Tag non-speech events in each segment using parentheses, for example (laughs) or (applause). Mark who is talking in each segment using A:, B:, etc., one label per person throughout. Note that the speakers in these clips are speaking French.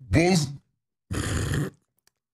A: Bon...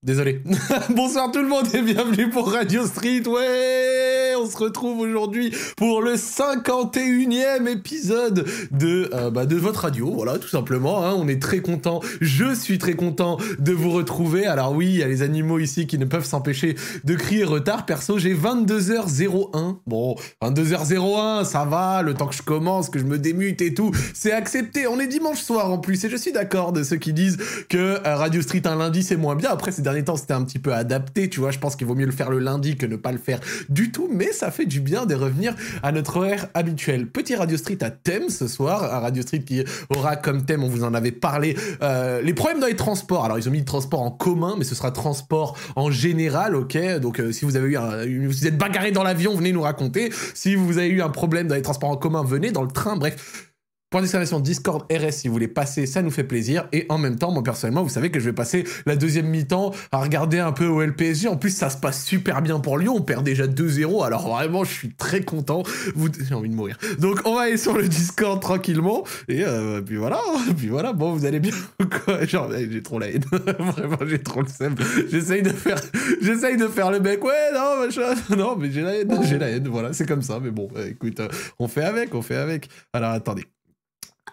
B: Désolé. (laughs) Bonsoir tout le monde et bienvenue pour Radio Street. Ouais, on se retrouve aujourd'hui pour le 51e épisode de, euh, bah, de votre radio. Voilà, tout simplement. hein. On est très content. Je suis très content de vous retrouver. Alors oui, il y a les animaux ici qui ne peuvent s'empêcher de crier retard. Perso, j'ai 22h01. Bon, 22h01, ça va. Le temps que je commence, que je me démute et tout, c'est accepté. On est dimanche soir en plus et je suis d'accord de ceux qui disent que euh, Radio Street un lundi c'est moins bien. Après ces derniers temps c'était un petit peu adapté, tu vois. Je pense qu'il vaut mieux le faire le lundi que ne pas le faire du tout, mais ça fait du bien de revenir à notre horaire habituel. Petit Radio Street à thème ce soir, un Radio Street qui aura comme thème, on vous en avait parlé, euh, les problèmes dans les transports. Alors ils ont mis le transport en commun, mais ce sera transport en général, ok? Donc euh, si vous avez eu un, vous êtes bagarré dans l'avion, venez nous raconter. Si vous avez eu un problème dans les transports en commun, venez dans le train. Bref, Point d'exclamation Discord RS si vous voulez passer, ça nous fait plaisir. Et en même temps, moi personnellement, vous savez que je vais passer la deuxième mi-temps à regarder un peu au LPSG. En plus, ça se passe super bien pour Lyon. On perd déjà 2-0. Alors vraiment, je suis très content. Vous... J'ai envie de mourir. Donc on va aller sur le Discord tranquillement. Et euh, puis voilà. (laughs) Puis voilà. Bon, vous allez bien (laughs) Genre, eh, j'ai trop la haine. (laughs) vraiment, j'ai trop le seum. J'essaye de faire, j'essaye de faire le mec. Ouais, non, machin. Non, mais j'ai la haine. J'ai la haine. Voilà, c'est comme ça. Mais bon, euh, écoute, euh, on fait avec, on fait avec. Alors attendez.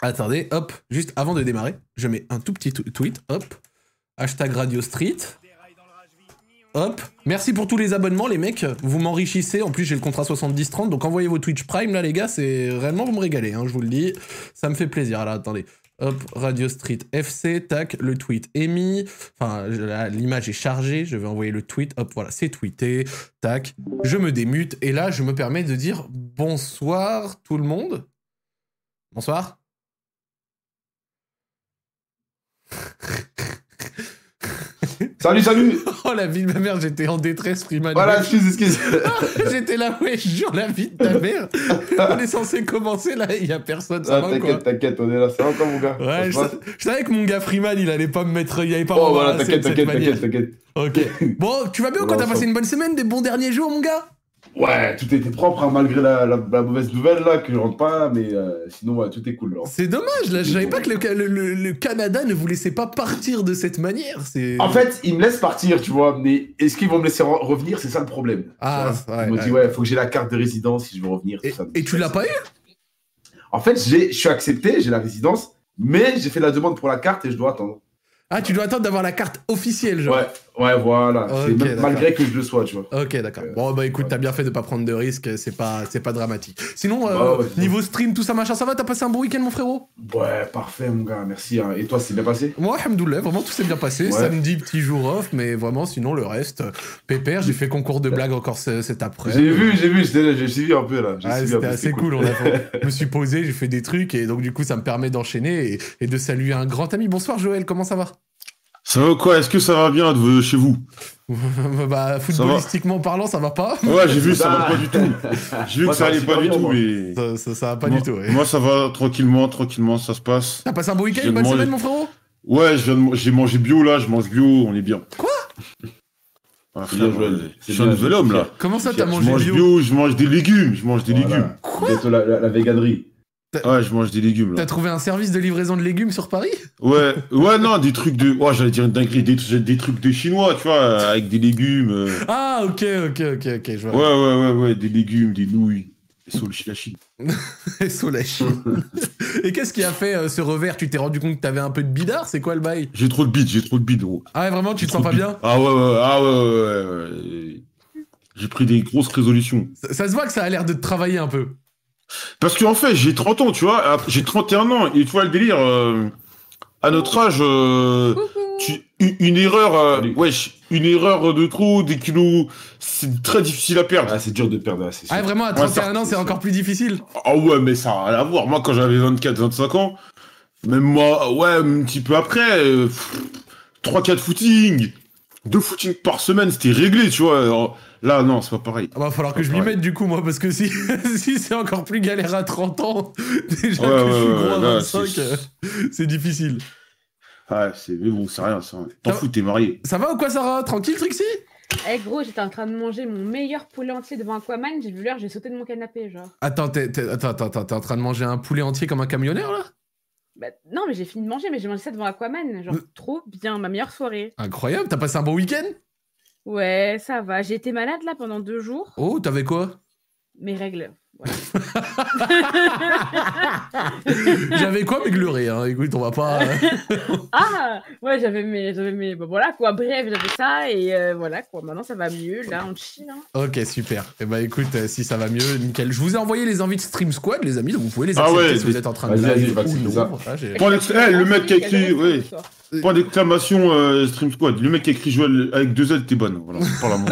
B: Attendez, hop, juste avant de démarrer, je mets un tout petit tweet, hop, hashtag Radio Street, hop, merci pour tous les abonnements les mecs, vous m'enrichissez, en plus j'ai le contrat 70-30, donc envoyez vos Twitch Prime là les gars, c'est réellement vous me régalez, hein, je vous le dis, ça me fait plaisir, alors attendez, hop, Radio Street FC, tac, le tweet est mis, enfin l'image est chargée, je vais envoyer le tweet, hop, voilà, c'est tweeté, tac, je me démute, et là je me permets de dire bonsoir tout le monde, bonsoir (laughs)
C: Salut, salut (laughs)
B: Oh la vie de ma mère, j'étais en détresse, Freeman.
C: Voilà, excuse, excuse. (laughs)
B: J'étais là, ouais, je jure la vie de ta mère. On est censé commencer là, il y a personne, ça
C: Ah, t'inquiète, t'inquiète, on est là. Va encore, mon gars
B: Ouais, je, savais que mon gars Freeman, il allait pas me mettre, il allait pas
C: Oh, voilà, t'inquiète, t'inquiète, t'inquiète, t'inquiète.
B: Ok. Bon, tu vas bien ou quoi T'as passé une bonne semaine, des bons derniers jours, mon gars
C: Ouais, tout était propre, hein, malgré la, la, la mauvaise nouvelle, là, que je rentre pas, mais euh, sinon, ouais, tout est cool, là.
B: C'est dommage, là, je savais pas que le, le- le- Canada ne vous laissait pas partir de cette manière. C'est.
C: En fait, ils me laissent partir, tu vois, mais est-ce qu'ils vont me laisser re- revenir? C'est ça le problème.
B: Ah, ouais,
C: Ils m'ont
B: ouais.
C: dit, ouais, faut que j'ai la carte de résidence si je veux revenir. tout
B: Et,
C: ça.
B: et tu l'as pas eu?
C: En fait, j'ai- je suis accepté, j'ai la résidence, mais j'ai fait la demande pour la carte et je dois attendre.
B: Ah, tu dois attendre d'avoir la carte officielle, genre.
C: Ouais, ouais, voilà. Même- malgré que je le sois, tu vois.
B: Ok, d'accord.
C: Euh,
B: Bon, bah écoute,
C: ouais.
B: t'as bien fait de pas prendre de risques, c'est pas, c'est pas dramatique. Sinon, euh,
C: Bah ouais,
B: niveau stream, tout ça, machin, ça va? T'as passé un bon week-end, mon frérot?
C: Ouais, parfait, mon gars, merci. hein. Et toi, c'est bien passé?
B: Moi, alhamdoulilah, vraiment tout s'est bien passé.
C: Ouais.
B: Samedi, petit jour off, mais vraiment, sinon, le reste, pépère. J'ai fait concours de blagues encore ce- cet après.
C: J'ai vu, j'ai vu, j'ai suivi un peu là.
B: Ah, c'était assez
C: c'est
B: cool. On a fait- je me (laughs) suis posé, j'ai fait des trucs et donc du coup ça me permet d'enchaîner et, et de saluer un grand ami. Bonsoir Joël, comment ça va?
D: Ça va quoi? Est-ce que ça va bien de chez vous? (laughs)
B: Bah footballistiquement parlant, ça va pas.
D: Ouais, j'ai vu, ça va
C: Ah.
D: pas du tout. J'ai vu
C: Moi,
D: que ça allait pas du tout, mais.
B: Ça, ça- ça va pas
D: moi,
B: du tout. ouais.
D: Moi, ça va tranquillement, tranquillement, ça se passe.
B: T'as passé un bon week-end, une bonne semaine, mon frérot?
D: Ouais, de j'ai mangé bio là, je mange bio, on est bien.
B: Quoi?
D: Ah, frère,
C: bien,
D: euh, Je suis un nouvel homme là.
B: Comment ça, t'as
D: Je
B: mangé
D: mange
B: bio,
D: bio, je mange des légumes, je mange des
C: Voilà.
D: légumes.
C: Bientôt la, la, la véganerie.
D: Ouais, je mange des légumes
B: T'as trouvé un service de livraison de légumes sur Paris?
D: Ouais, ouais, non, des trucs de. Ouais, j'allais dire une dinguerie, des, des trucs de chinois, tu vois, avec des légumes. euh.
B: Ah, ok, ok, ok, ok, je
D: Ouais,
B: vois.
D: ouais, ouais, ouais, des légumes, des nouilles. Et le la Chine. (laughs)
B: Sous la Chine. et qu'est-ce qui a fait euh, ce revers? Tu t'es rendu compte que t'avais un peu de bidard? C'est quoi le bail?
D: J'ai trop de bide, j'ai trop de bide, gros.
B: Ah ouais, vraiment, tu te sens pas bien?
D: Ah ouais, ouais, ah ouais, ouais, ouais, ouais. J'ai pris des grosses résolutions.
B: ça, ça se voit que ça a l'air de te travailler un peu.
D: Parce qu'en fait, j'ai 30 ans, tu vois, j'ai 31 ans, et tu vois le délire, euh, à notre âge, euh, tu- une, erreur, euh, wesh, une erreur de trop, des kilos, c'est très difficile à perdre.
C: Ah, c'est dur de perdre, c'est.
B: Ah, vraiment, à
D: Ouais,
B: 31
D: ça-
B: ans, c'est encore plus difficile.
D: Ah ouais, mais ça a rien à voir. Moi, quand j'avais 24, 25 ans, même moi, ouais, un petit peu après, euh, 3-4 footings, 2 footings par semaine, c'était réglé, tu vois. Alors, là, non, c'est pas pareil.
B: Ah, va falloir que je m'y
D: Ouais.
B: mette du coup, moi, parce que si, (laughs) si c'est encore plus galère à 30 ans, (laughs) déjà
D: Ouais,
B: que je
D: ouais,
B: suis
D: ouais,
B: gros à
D: là,
B: 25,
D: c'est-
B: euh, (laughs) c'est difficile.
D: Ouais, c'est, mais bon, c'est rien, ça. T'en
B: Ça-
D: fous, t'es marié.
B: Ça va ou quoi, Sarah? Tranquille, Trixie?
E: Eh gros, j'étais en train de manger mon meilleur poulet entier devant Aquaman, j'ai vu l'heure, j'ai sauté de mon canapé, genre.
B: Attends, t'es, t'es- attends, t'es en train de manger un poulet entier comme un camionneur, là?
E: Bah, non, mais j'ai fini de manger, mais j'ai mangé ça devant Aquaman. Genre,
B: Mais-
E: trop bien, ma meilleure soirée.
B: Incroyable, t'as passé un bon week-end?
E: Ouais, ça va. J'ai été malade là pendant deux jours.
B: Oh, t'avais quoi?
E: Mes règles. Voilà. (laughs)
B: J'avais quoi m'églerer, hein? Écoute, on va pas... (laughs)
E: ah Ouais, j'avais mes. J'avais mes... bah, voilà quoi, bref, j'avais ça et euh, voilà quoi. Maintenant ça va mieux, là on chill. Hein.
B: Ok, super. Eh ben écoute, euh, si ça va mieux, nickel. Je vous ai envoyé les invites Stream Squad, les amis, donc vous pouvez les
D: Ah
B: accepter
D: ouais,
B: si vous êtes en train de
C: vas-y,
D: eh, le mec qui a écrit. Point d'exclamation euh, Stream Squad. Le mec qui a écrit Joël avec deux L, t'es bonne. Voilà, par la (laughs)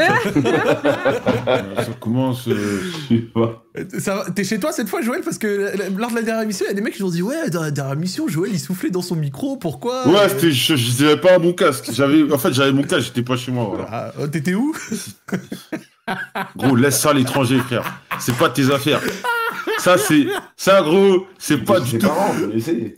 D: Euh, Ça commence. euh,
C: Je sais pas.
B: T'es chez toi cette fois, Joël? Parce que euh, lors de la dernière émission, il y a des mecs qui ont dit Ouais, dans la dernière émission, Joël il soufflait dans son micro, pourquoi?
D: Ouais,
B: Euh,
D: je, dirais pas mon casque. J'avais, en fait, j'avais mon casque, j'étais pas chez moi. Voilà.
B: Ah, oh, T'étais où?
D: Gros, laisse ça à l'étranger, frère. C'est pas tes affaires. (laughs) Ça, c'est, ça, gros, c'est pas du tout.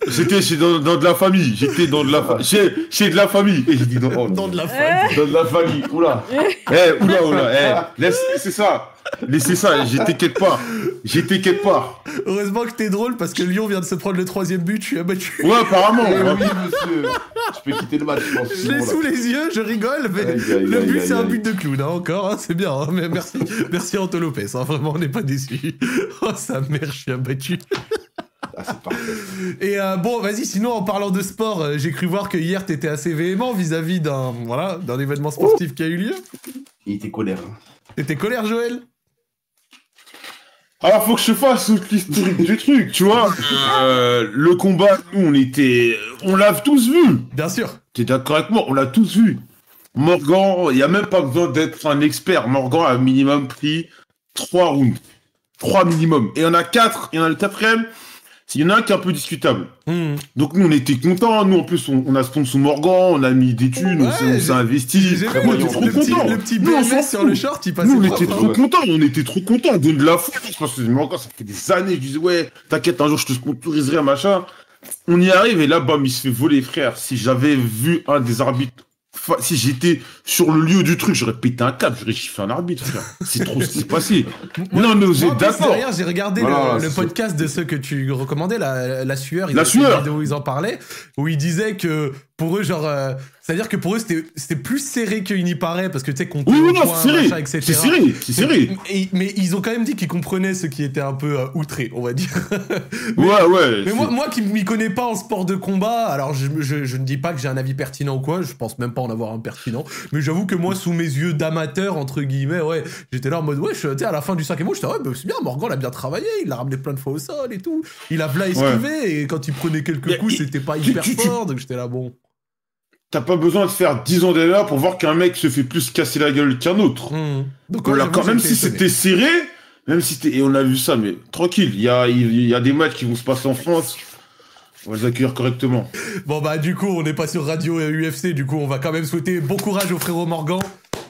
D: J'étais chez dans, dans de la famille. J'étais dans de la fa- chez, chez de la famille. Et j'ai dit non. oh,
B: Dans de la famille.
C: Dans de la famille, oula.
D: Eh, oula, oula, eh, laisse, laissez ça. Laissez ça, j'étais quelque part. J'étais quelque part.
B: Heureusement que t'es drôle parce que Lyon vient de se prendre le troisième but, je suis abattu.
D: Ouais, apparemment.
C: Eh oui, monsieur. Je peux quitter le match, je pense.
B: Je l'ai sous les yeux, je rigole, mais
C: Aïe, aïe,
B: le but c'est un but de clown, hein, encore, hein, c'est bien, hein, mais merci, merci Anto Lopez, hein, vraiment on n'est pas déçus. Oh sa mère, je suis abattu.
C: Ah.
B: Et euh, bon, vas-y, sinon en parlant de sport, euh, j'ai cru voir que hier t'étais assez véhément vis-à-vis d'un voilà, d'un événement sportif qui a eu lieu.
C: Il était colère.
B: T'étais colère, Joël?
D: Alors, faut que je fasse toute l'historique du truc, tu vois. Euh, le combat, nous, on était. On l'a tous vu.
B: Bien sûr.
D: T'es d'accord avec moi On l'a tous vu. Morgan, il n'y a même pas besoin d'être un expert. Morgan a minimum pris 3 rounds. 3 minimum. Et il y en a 4. Il y en a le quatrième. Il y en a un qui est un peu discutable.
B: Hmm.
D: Donc nous, on était contents. Nous, en plus, on, on a sponsor Morgan, on a mis des thunes, on
B: Ouais,
D: s'est- on
B: j'ai-
D: s'est investi.
B: J'ai
C: très
B: vu
D: Moi, j'étais
B: le
D: trop
B: petit,
D: content.
B: le petit
D: Nous, on
B: sur le short, il passait
D: Nous, on était trop contents, on était trop contents, on donne de la force, parce que Morgan, ça fait des années, je disais, ouais, t'inquiète, un jour, je te sponsoriserai, machin. On y arrive, et là, bam, il se fait voler, frère. Si j'avais vu un des arbitres, si j'étais sur le lieu du truc, j'aurais pété un câble, j'aurais chiffré un arbitre. C'est trop ce qui s'est passé. Non, mais vous êtes d'accord.
B: j'ai regardé
C: Voilà,
B: le, podcast de ceux que tu recommandais, la, la sueur. Ils
D: La sueur.
B: vidéo où ils en parlaient, où ils disaient que pour eux, genre, euh, c'est-à-dire que pour eux, c'était plus serré qu'il n'y paraît, parce que tu sais, qu'on
D: Oui, oui, c'est serré.
B: machin, etc.
D: C'est serré, c'est serré.
B: Et- mais ils ont quand même dit qu'ils comprenaient ce qui était un peu euh, outré, on va dire. (laughs) Mais-
D: Ouais, ouais.
B: Mais moi, moi qui m'y connais pas en sport de combat, alors je, je, je ne dis pas que j'ai un avis pertinent ou quoi, je pense même pas en avoir un pertinent, mais j'avoue que moi, sous mes yeux d'amateur, entre guillemets, ouais, j'étais là en mode, ouais, sais, à la fin du cinquième mot, j'étais, ouais, bah, c'est bien, Morgan l'a bien travaillé, il l'a ramené plein de fois au sol et tout, il a v'là esquivé, et quand il prenait quelques
D: Mais
B: coups,
D: il-
B: c'était pas (laughs) hyper
D: tu- tu-
B: fort, donc j'étais là, bon.
D: T'as pas besoin de faire 10 ans d'erreur pour voir qu'un mec se fait plus casser la gueule qu'un autre.
B: Hmm. Donc, ouais,
D: quand même si c'était serré, même si c'était et on a vu ça, mais tranquille, il y a, il y a des matchs qui vont se passer en France. On va les accueillir correctement.
B: Bon, bah, du coup, on n'est pas sur Radio UFC, du coup, on va quand même souhaiter bon courage au frérot Morgan.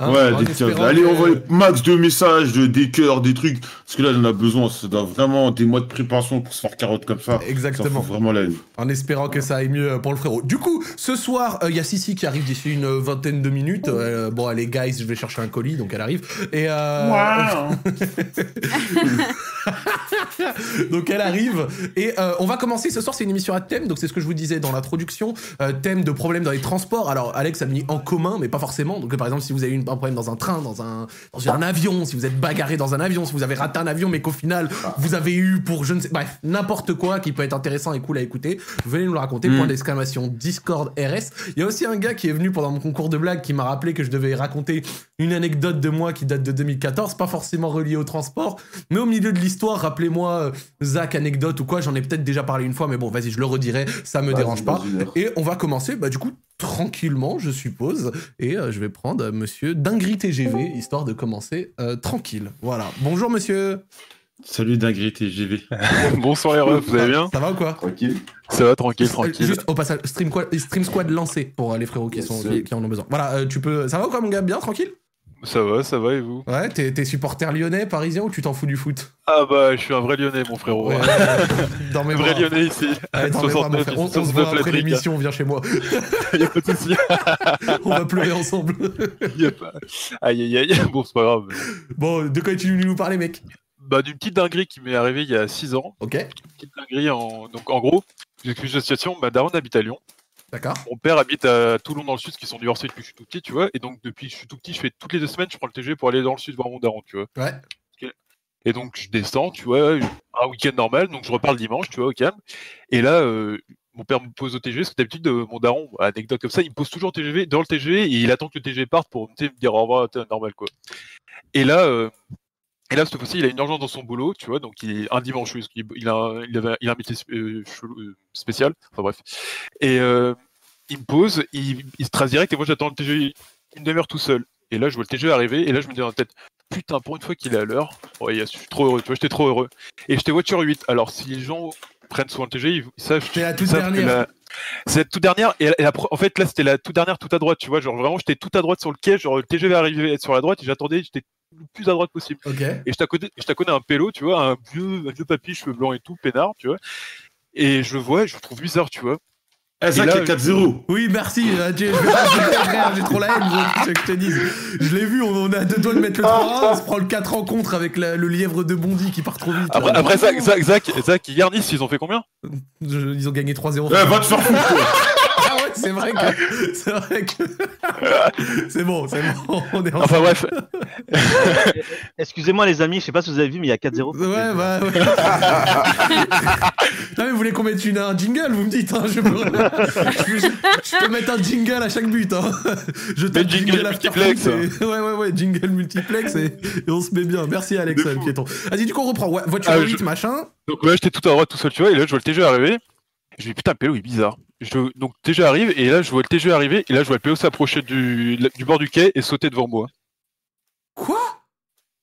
B: hein,
D: ouais, des Allez,
B: que-
D: envoyez max de messages, de, des cœurs, des trucs. Parce que là, en a besoin. Ça doit vraiment des mois de préparation pour se faire carotte comme ça. Ça
B: Exactement.
D: fout vraiment la haine.
B: En espérant que ça aille mieux pour le frérot. Du coup, ce soir, il y a Sissi qui arrive d'ici une vingtaine de minutes. Euh, bon, allez, guys, je vais chercher un colis, donc elle arrive. Et euh, (laughs) donc elle arrive. Et euh, on va commencer ce soir, c'est une émission à thème, donc c'est ce que je vous disais dans l'introduction. Euh, thème de problèmes dans les transports. Alors, Alex a mis en commun, mais pas forcément. Donc, par exemple, si vous avez eu un problème dans un train, dans un, dans un avion, si vous êtes bagarré dans un avion, si vous avez raté un avion, mais qu'au final, vous avez eu pour je ne sais. Bref, n'importe quoi qui peut être intéressant et cool à écouter, venez nous le raconter.
D: Mm.
B: Point d'exclamation Discord RS. Il y a aussi un gars qui est venu pendant mon concours de blagues qui m'a rappelé que je devais raconter une anecdote de moi qui date de 2014, pas forcément reliée au transport, mais au milieu de l'histoire, rappelez-moi euh, Zach anecdote ou quoi, j'en ai peut-être déjà parlé une fois, mais bon, vas-y, je le redirai, ça me dérange pas. Et on va commencer, bah du coup, tranquillement, je suppose, et euh, je vais prendre euh, monsieur Dingri TGV, histoire de commencer euh, tranquille. Voilà. Bonjour monsieur.
D: Salut Dinguerie TGV. (laughs)
A: Bonsoir les refs, vous allez bien
B: Ça va ou quoi
C: Tranquille.
A: Ça va, tranquille, tranquille.
B: Juste au passage, Stream, Squad- Stream Squad lancé pour euh, les frérots qui, sont, qui, qui en ont besoin. Voilà, euh, tu peux. Ça va ou quoi, mon gars? Bien, tranquille?
A: Ça va, ça va et vous?
B: Ouais, t'es t'es supporter lyonnais, parisien ou tu t'en fous du foot?
A: Ah bah, je suis un vrai lyonnais, mon frérot.
B: Ouais, (laughs) Dans mes
A: Un vrai
B: bras.
A: lyonnais ici.
B: Ouais, dans mes bras, mon
A: 69,
B: frère. On, on se
A: 69
B: voit après l'émission, viens chez moi. (laughs)
A: Y'a pas de soucis. (laughs)
B: On va pleurer ensemble.
A: Pas- Aïe aïe aïe, bon, c'est pas grave.
B: Bon, de quoi es-tu venu nous parler, mec?
A: Bah, d'une petite dinguerie qui m'est arrivée il y a 6 ans.
B: Ok.
A: Une petite dinguerie en. Donc, en gros, j'explique la situation. Ma daronne habite à Lyon.
B: D'accord.
A: Mon père habite à Toulon dans le sud, qui sont divorcés depuis que je suis tout petit, tu vois. Et donc, depuis que je suis tout petit, je fais toutes les deux semaines, je prends le TGV pour aller dans le sud voir mon daron, tu vois.
B: Ouais.
A: Et donc, je descends, tu vois, un week-end normal, donc je repars le dimanche, tu vois, au calme. Et là, euh, mon père me pose au TGV, parce que d'habitude, euh, mon daron, anecdote comme ça, il me pose toujours au TGV, dans le TGV, et il attend que le TGV parte pour me dire au revoir, normal, quoi. Et là, euh, et là, cette fois-ci, il a une urgence dans son boulot, tu vois, donc il est un dimanche, il a, un- il avait, il a un métier euh, spécial, enfin bref. Et euh, il me pose, il, il se trace direct, et moi j'attends le TGV une demi-heure tout seul. Et là, je vois le TGV arriver, et là, je me dis dans la tête, putain, pour une fois qu'il est à l'heure, ouais, je suis trop heureux, tu vois, j'étais trop heureux. Et j'étais voiture 8. Alors, si les gens prennent souvent le TGV, ils savent,
B: C'est la toute
A: savent que
B: dernière.
A: la- C'est la toute dernière, et, la- et la pro- en fait, là, c'était la toute dernière, tout à droite, tu vois, genre vraiment, j'étais tout à droite sur le quai, genre le TGV arrivait sur la droite, et j'attendais, j'étais le plus à droite possible. Et je t'ai connais, je t'ai connais un pélo, tu vois, un vieux, un vieux papy, cheveux blancs et tout, peinard, tu vois. Et je le vois, je le trouve bizarre, tu vois.
D: Eh, ça
A: Et
D: est 4-0.
B: Oui, merci. euh, J'ai je je trop la haine, qu'est-ce que je te dise. Je l'ai vu, on, a deux doigts de mettre le 3 on se prend le 4 rencontres avec la- le lièvre de Bondy qui part trop vite.
A: Après,
B: là.
A: après Zach, Zach, Zach, Zach, hier, Nice, ils ont fait combien?
B: Je- ils ont gagné 3-0.
D: Eh, va te faire foutre.
B: Ah c'est vrai que. (laughs) C'est vrai que. (laughs) c'est bon, c'est bon, on est en.
A: Enfin bref, (laughs)
F: Excusez-moi les amis, je sais pas si vous avez vu, mais il y a 4-0.
B: Ouais, bah ouais. non, mais vous voulez qu'on mette une, un jingle, vous me dites, hein, je, peux... je, je- je peux mettre un jingle à chaque but. Hein. Je tape
A: jingle
B: jingle
A: multiplex.
B: et- Ouais, ouais, ouais, jingle multiplex et, et on se met bien. Merci Alex, euh, piéton. Vas-y, du coup, on reprend. Ouais, voiture
A: Ah,
B: 8,
A: je-
B: machin.
A: donc ouais, j'étais tout à droite tout seul, tu vois, et là, je vois le TGV arriver. Je me dis, putain, Pélo, il est bizarre. Je... Donc, TGV arrive, et là, je vois le TGV arriver, et là, je vois le Pélo s'approcher du... du bord du quai et sauter devant moi.
B: Quoi?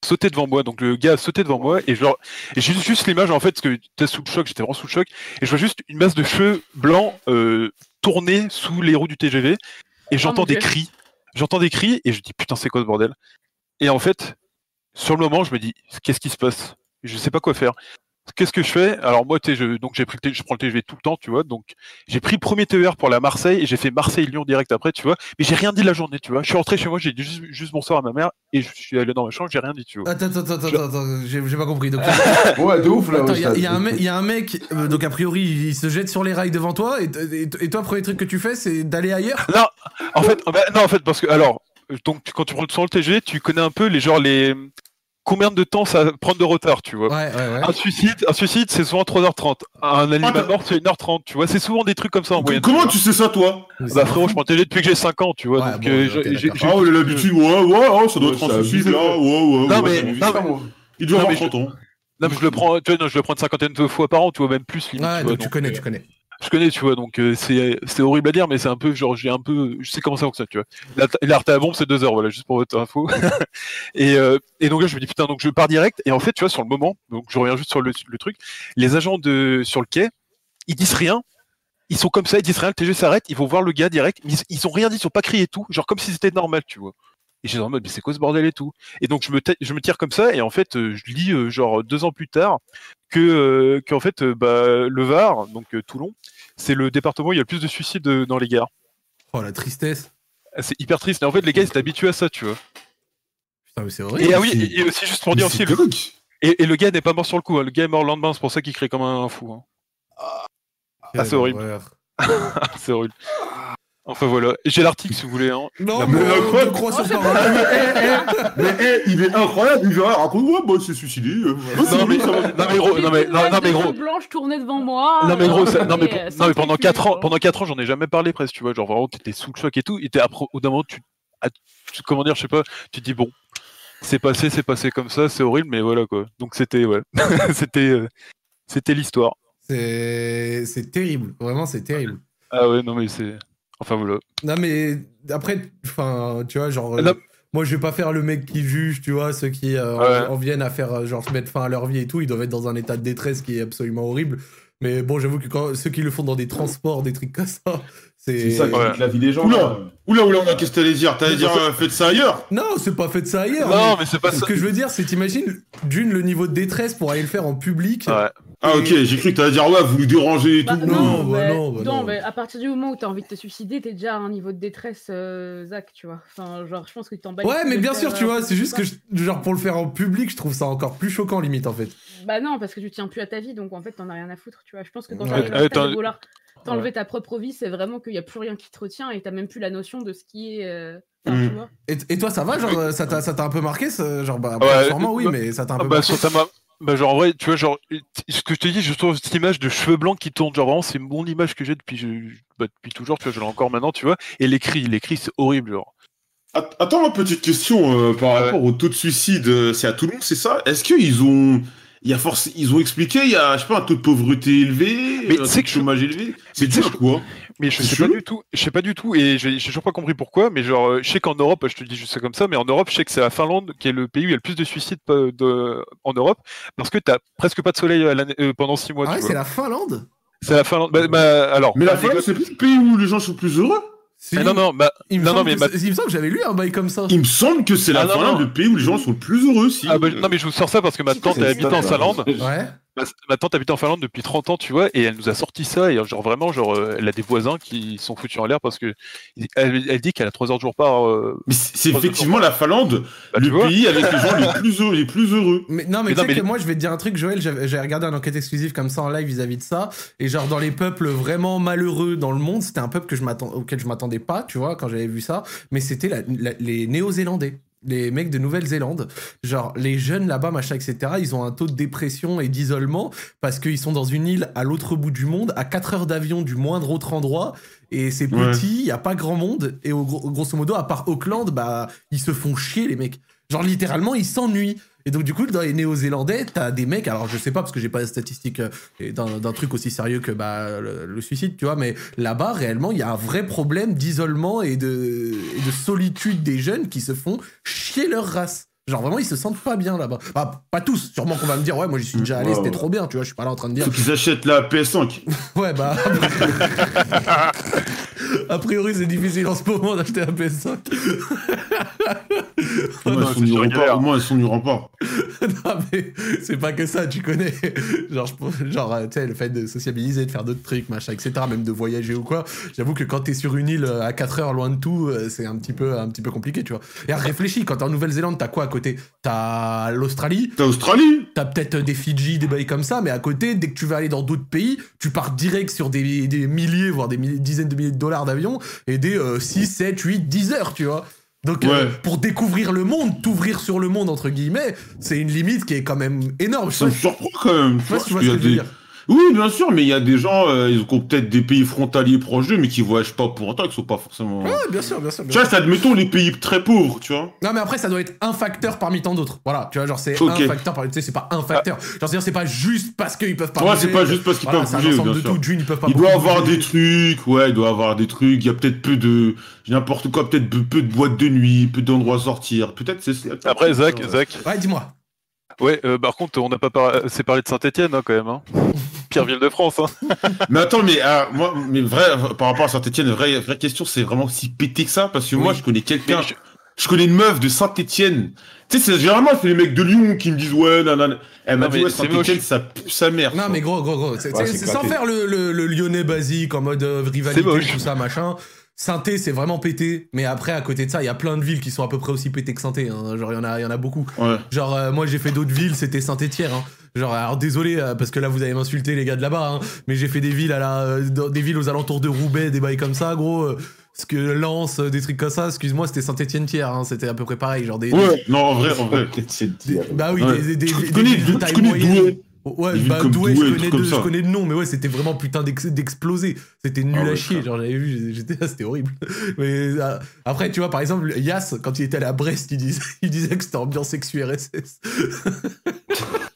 A: Sauter devant moi, donc le gars a sauté devant moi, et genre, j'ai juste l'image, en fait, parce que j'étais sous le choc, j'étais vraiment sous le choc, et je vois juste une masse de cheveux blancs euh, tourner sous les roues du TGV, et j'entends
E: mon
A: des cris. J'entends des cris, et je dis, putain, c'est quoi ce bordel? Et en fait, sur le moment, je me dis, qu'est-ce qui se passe? Je sais pas quoi faire. Qu'est-ce que je fais? Alors moi, tu sais, je, donc j'ai pris, le je prends le TGV tout le temps, tu vois. Donc j'ai pris le premier TER pour la Marseille et j'ai fait Marseille-Lyon direct après, tu vois. Mais j'ai rien dit de la journée, tu vois. Je suis rentré chez moi, j'ai dit juste, juste bonsoir à ma mère et je suis allé dans ma chambre, j'ai rien dit, tu vois.
B: Attends, attends, attends, attends, attends, j'ai pas compris. Donc, (laughs)
C: Ouais, de ouf là.
B: Attends, il y, a- y un mec- y a un mec, euh, donc a priori, il se jette sur les rails devant toi, et, et- et toi, le premier truc que tu fais, c'est d'aller ailleurs?
A: Non, en fait, bah, non, en fait, parce que alors, donc tu- quand tu prends sur le TGV, tu connais un peu les genre les combien de temps ça prend de retard, tu vois.
B: Ouais, ouais, ouais.
A: Un suicide, un suicide, c'est souvent 3h30. Un animal
D: t'as-
A: mort, c'est 1h30, tu vois. C'est souvent des trucs comme ça en moyenne.
D: Comment
A: tu
D: sais ça, toi.
A: Bah frérot, je prends TGV depuis que j'ai 5 ans, tu vois.
B: Ouais,
A: donc
B: bon,
A: euh, j'ai-
D: Ah, a l'habitude, ouais, ouais, ouais, ça doit
C: Ouais,
D: être un suicide, là, ouais, ouais,
A: Non,
D: ouais,
A: mais- non.
D: Il doit
A: Non,
D: avoir
A: mais
D: 30 ans.
A: Non, mais je le prends, tu vois, non, je le prends une cinquantaine de fois par an, tu vois, même plus limite.
B: Ouais,
A: tu vois,
B: donc tu
A: donc,
B: connais,
A: euh,
B: tu connais.
A: Je connais, tu vois, donc euh, c'est horrible à dire, mais c'est un peu, genre, j'ai un peu, je sais comment ça fonctionne, tu vois. La, la à bombe, c'est deux heures, voilà, juste pour votre info. (laughs) et, euh, et donc là, je me dis, putain, donc je pars direct, et en fait, tu vois, sur le moment, donc je reviens juste sur le, truc, les agents de sur le quai, ils disent rien, ils sont comme ça, ils disent rien, le TG s'arrête, ils vont voir le gars direct, ils, ils ont rien dit, ils ont pas crié et tout, genre comme si c'était normal, tu vois. Et j'étais en mode, mais c'est quoi ce bordel et tout? Et donc je me, je me tire comme ça, et en fait, euh, je lis, euh, genre deux ans plus tard, que, euh, qu'en fait, euh, bah, le Var, donc Toulon, c'est le département où il y a le plus de suicides dans les gares.
B: Oh, la tristesse.
A: Ah, C'est hyper triste. Et en fait, les gars, ils étaient habitués à ça, tu vois.
B: Putain, mais c'est horrible.
A: Et ah oui, et, et aussi, juste pour dire aussi, le, et, et le gars n'est pas mort sur le coup. hein. Le gars est mort le lendemain, c'est pour ça qu'il crie comme un fou. hein.
B: Quelle
A: ah, c'est horrible. (laughs) c'est horrible. Enfin voilà. J'ai l'article si vous voulez. Hein.
B: Non,
A: La
B: mais on te croit sur. (laughs)
D: Mais eh, il est incroyable, il vient raconte-moi, moi, c'est suicidé. euh.
A: Non mais,
D: ça va.
A: non mais gros, non mais, non, non, mais gros.
E: blanche tournée devant moi.
A: Non mais gros, ça-
E: euh,
A: non mais,
E: euh,
A: non, mais pendant
E: sans
A: 4 ans, pendant 4 ans, j'en ai jamais parlé presque, tu vois, genre vraiment t'étais sous le choc et tout, et t'es après au bout d'un moment tu, ah, tu- comment dire, je sais pas, tu te dis bon, c'est passé, c'est passé comme ça, c'est horrible, mais voilà quoi. Donc c'était ouais, (laughs) c'était euh, c'était l'histoire.
B: C'est c'est terrible. Vraiment, c'est terrible.
A: Ah ouais, non mais c'est enfin voilà.
B: Non, mais après, enfin, tu vois, genre. euh,
A: Non.
B: Moi, je vais pas faire le mec qui juge, tu vois, ceux qui euh, en-
A: Ouais.
B: en, viennent à faire, euh, genre, se mettre fin à leur vie et tout, ils doivent être dans un état de détresse qui est absolument horrible. Mais bon, j'avoue que quand ceux qui le font dans des transports, des trucs comme ça, (laughs) c'est.
C: C'est ça qui
A: Ouais.
C: la vie des gens.
D: Oula. Oula, oula, oula, qu'est-ce que t'allais dire? T'allais dire, euh, faites ça ailleurs
B: Non, c'est pas fait de ça ailleurs.
A: Non
B: mais
A: mais c'est pas
B: Ce
A: ça.
B: que je veux dire, c'est t'imagines d'une le niveau de détresse pour aller le faire en public.
A: Ouais.
D: Ah, ok, j'ai cru que t'allais dire, ouais, vous nous dérangez et
E: Bah,
D: tout.
B: non, bah, non, bah, non.
E: mais à partir du moment où t'as envie de te suicider, t'es déjà à un niveau de détresse, euh, Zach, tu vois. Enfin, genre, je pense que tu t'en
B: Ouais, mais bien sûr, tu
E: euh,
B: vois, c'est juste que, je- genre, pour le faire en public, je trouve ça encore plus choquant, limite, en fait.
E: Bah non, parce que tu tiens plus à ta vie, donc en fait, t'en as rien à foutre, tu vois. Je pense que quand
B: Ouais.
E: t'arrives à t'enlever ta propre vie, c'est vraiment qu'il y a plus rien qui te retient et t'as même plus la notion de ce qui est. euh, enfin,
D: Mm.
B: Et, et toi, ça va Genre, euh, ça t'a ça t'a un peu marqué ce- Genre, bah,
A: Ouais,
B: sûrement, oui,
A: bah-
B: mais ça t'a un
A: Ah
B: peu
A: bah,
B: marqué.
A: sur ta main. Bah, genre, en vrai, tu vois, genre, ce que je te dis, je trouve cette image de cheveux blancs qui tournent, genre, vraiment, c'est mon image que j'ai depuis, je- bah, depuis toujours, tu vois, je l'ai encore maintenant, tu vois. Et les cris, les cris, c'est horrible, genre.
D: Att- Attends, une petite question euh, par
A: Ouais.
D: rapport au taux de suicide. euh, c'est à Toulon, c'est ça? Est-ce qu'ils ont. Il y a force... Ils ont expliqué, il y a, je sais pas, un taux de pauvreté élevé,
A: Mais
D: un taux de
A: je-
D: chômage élevé. C'est
A: tu sais,
D: dû à
A: je-
D: quoi
A: Mais je sais pas du tout, je sais pas du tout, et j'ai toujours pas compris pourquoi, mais genre, euh, je sais qu'en Europe, je te dis juste ça comme ça, mais en Europe, je sais que c'est la Finlande qui est le pays où il y a le plus de suicides euh, de- en Europe, parce que t'as presque pas de soleil euh, pendant six mois,
B: Ah ouais, c'est la Finlande?
A: C'est la Finlande. Bah, bah, alors.
D: Mais la
A: anecdote-
D: Finlande, c'est plus le pays où les gens sont plus heureux.
A: Ah, non, non, bah,
B: Il me,
A: non, non,
B: semble
A: mais ma-
B: il me semble que j'avais lu un bail comme ça.
D: Il me semble que c'est la
A: Ah, non,
D: Finlande
A: non.
D: le pays où les gens sont le plus heureux, si.
A: Ah bah, non mais je vous sors ça parce que ma tante
C: ça,
A: habite en
C: là.
A: Finlande.
B: Ouais.
A: Ma, ma tante habite en Finlande depuis 30 ans, tu vois, et elle nous a sorti ça et genre vraiment genre euh, elle a des voisins qui sont foutus en l'air parce que elle, elle dit qu'elle a 3 heures de jour par. euh,
D: Mais c'est effectivement la Finlande,
A: bah,
D: le pays avec les gens les plus heureux. Les plus heureux.
B: Mais non, mais,
A: Mais
B: tu
A: non,
B: sais
A: mais-
B: que moi, je vais te dire un truc, Joël. J'avais j'avais regardé un enquête exclusive comme ça en live vis-à-vis de ça. Et genre, dans les peuples vraiment malheureux dans le monde, c'était un peuple que je auquel je m'attendais pas, tu vois, quand j'avais vu ça. Mais c'était la- la- les Néo-Zélandais. Les mecs de Nouvelle-Zélande, genre les jeunes là-bas, machin, etc., ils ont un taux de dépression et d'isolement parce qu'ils sont dans une île à l'autre bout du monde, à 4 heures d'avion du moindre autre endroit, et c'est petit, il y a pas grand monde, et au, grosso modo, à part Auckland, bah, ils se font chier, les mecs. Genre littéralement, ils s'ennuient. Et donc du coup, dans les Néo-Zélandais, t'as des mecs, alors je sais pas parce que j'ai pas la statistique euh, d'un truc aussi sérieux que bah, le, le suicide, tu vois, mais là-bas, réellement, il y a un vrai problème d'isolement et de, et de solitude des jeunes qui se font chier leur race. Genre vraiment, ils se sentent pas bien là-bas. Bah, pas tous, sûrement qu'on va me dire, ouais, moi j'y suis déjà allé, c'était trop bien, tu vois, je suis pas là en train de dire,
D: Faut qu'ils achètent la PS5. (laughs)
B: ouais, bah. (laughs) A priori, c'est difficile en ce moment d'acheter un PS5.
D: Au (laughs) moins,
A: c'est
D: sont
A: sur
D: pas.
A: galère.
D: Au moins, ils sont du rempart. (laughs)
B: non, mais c'est pas que ça, tu connais. (laughs) Genre, je- genre euh, tu sais, le fait de sociabiliser, de faire d'autres trucs, machin, etc., même de voyager ou quoi. J'avoue que quand t'es sur une île euh, à 4 heures loin de tout, euh, c'est un petit peu, un petit peu compliqué, tu vois. Et alors, réfléchis, quand t'es en Nouvelle-Zélande, t'as quoi à côté? T'as l'Australie,
D: T'as Australie
B: t'as peut-être des Fidji, des bails comme ça, mais à côté, dès que tu vas aller dans d'autres pays, tu pars direct sur des, des milliers, voire des milliers- dizaines de milliers de dollars d'avion et des euh, 6, 7, 8, 10 heures, tu vois. Donc, euh,
D: Ouais.
B: pour découvrir le monde, t'ouvrir sur le monde, entre guillemets, c'est une limite qui est quand même énorme.
D: Ça me surprend quand même.
B: je sais pas si tu vois ce que je veux dire.
D: Oui, bien sûr, mais il y a des gens, euh, ils ont peut-être des pays frontaliers proches d'eux, mais qui voyagent pas pour autant, qui sont pas forcément.
B: Ouais, bien sûr, bien sûr. bien
D: Tu vois, c'est admettons les pays très pauvres, tu vois.
B: Non, mais après, ça doit être un facteur parmi tant d'autres. Voilà, tu vois, genre, c'est un facteur parmi. Tu sais, c'est pas un facteur. Genre, c'est-à-dire, c'est pas juste parce qu'ils peuvent pas
D: Ouais, c'est pas juste parce qu'ils
B: Voilà,
D: peuvent
B: c'est un
D: bouger,
B: ensemble
D: bien
B: de
D: sûr.
B: tout. June, ils peuvent pas
D: Il doit avoir
B: bouger.
D: des trucs, ouais, il doit avoir des trucs. Il y a peut-être peu de n'importe quoi, peut-être peu, de boîtes de nuit, peu d'endroits à sortir. Peut-être c'est.
A: Après Zach,
D: Ouais.
A: Zach.
B: Ouais, dis-moi.
A: Ouais, euh, par contre on n'a pas par... c'est parlé de Saint-Etienne hein, quand même. Hein. (laughs) Pire ville de France. Hein. (laughs)
D: Mais attends, mais ah, moi, mais vrai, par rapport à Saint-Etienne, vraie, vraie question, c'est vraiment si pété que ça, parce que moi, je connais quelqu'un, je...
A: je-
D: connais une meuf de Saint-Etienne. Tu sais, c'est généralement c'est les mecs de Lyon qui me disent ouais, nanana. Elle m'a dit ouais,
A: c'est
D: Saint-Etienne, ça pue sa mère.
B: Non, mais gros, gros, gros. C'est,
C: Ouais,
B: c'est-
C: c'est
B: c'est sans faire le, le, le lyonnais basique en mode euh, rivalité, tout ça, machin. Sainté, c'est vraiment pété. Mais après, à côté de ça, il y a plein de villes qui sont à peu près aussi pétées que Sainté. hein. Genre, il y, en a- il y en a beaucoup.
D: Ouais.
B: Genre, euh, moi, j'ai fait d'autres villes, c'était Saint-Étienne. Hein. Genre, alors désolé, euh, parce que là, vous allez m'insulter, les gars de là-bas. Hein. Mais j'ai fait des villes, à la, euh, des villes aux alentours de Roubaix, des bails comme ça, gros. ce que Lens, des trucs comme ça. Excuse-moi, c'était Saint-Étienne-Tiers. Hein. C'était à peu près pareil. Genre des.
D: Ouais, non, en vrai, en vrai.
C: C'est
B: des- bah oui,
D: Ouais.
B: des, des,
D: Je
B: des- des
D: connais-
B: villes de taille moyenne. Ouais, bah Douai,
D: Douai,
B: je connais, deux, je connais le nom, mais ouais, c'était vraiment putain d'ex- d'exploser. C'était nul
D: Ah
B: à chier, genre j'avais vu, j'étais là, c'était horrible. (laughs) Mais euh, après, tu vois, par exemple, Yas, quand il était allé à Brest, il disait, (laughs) il disait que c'était ambiance ex-URSS. (laughs)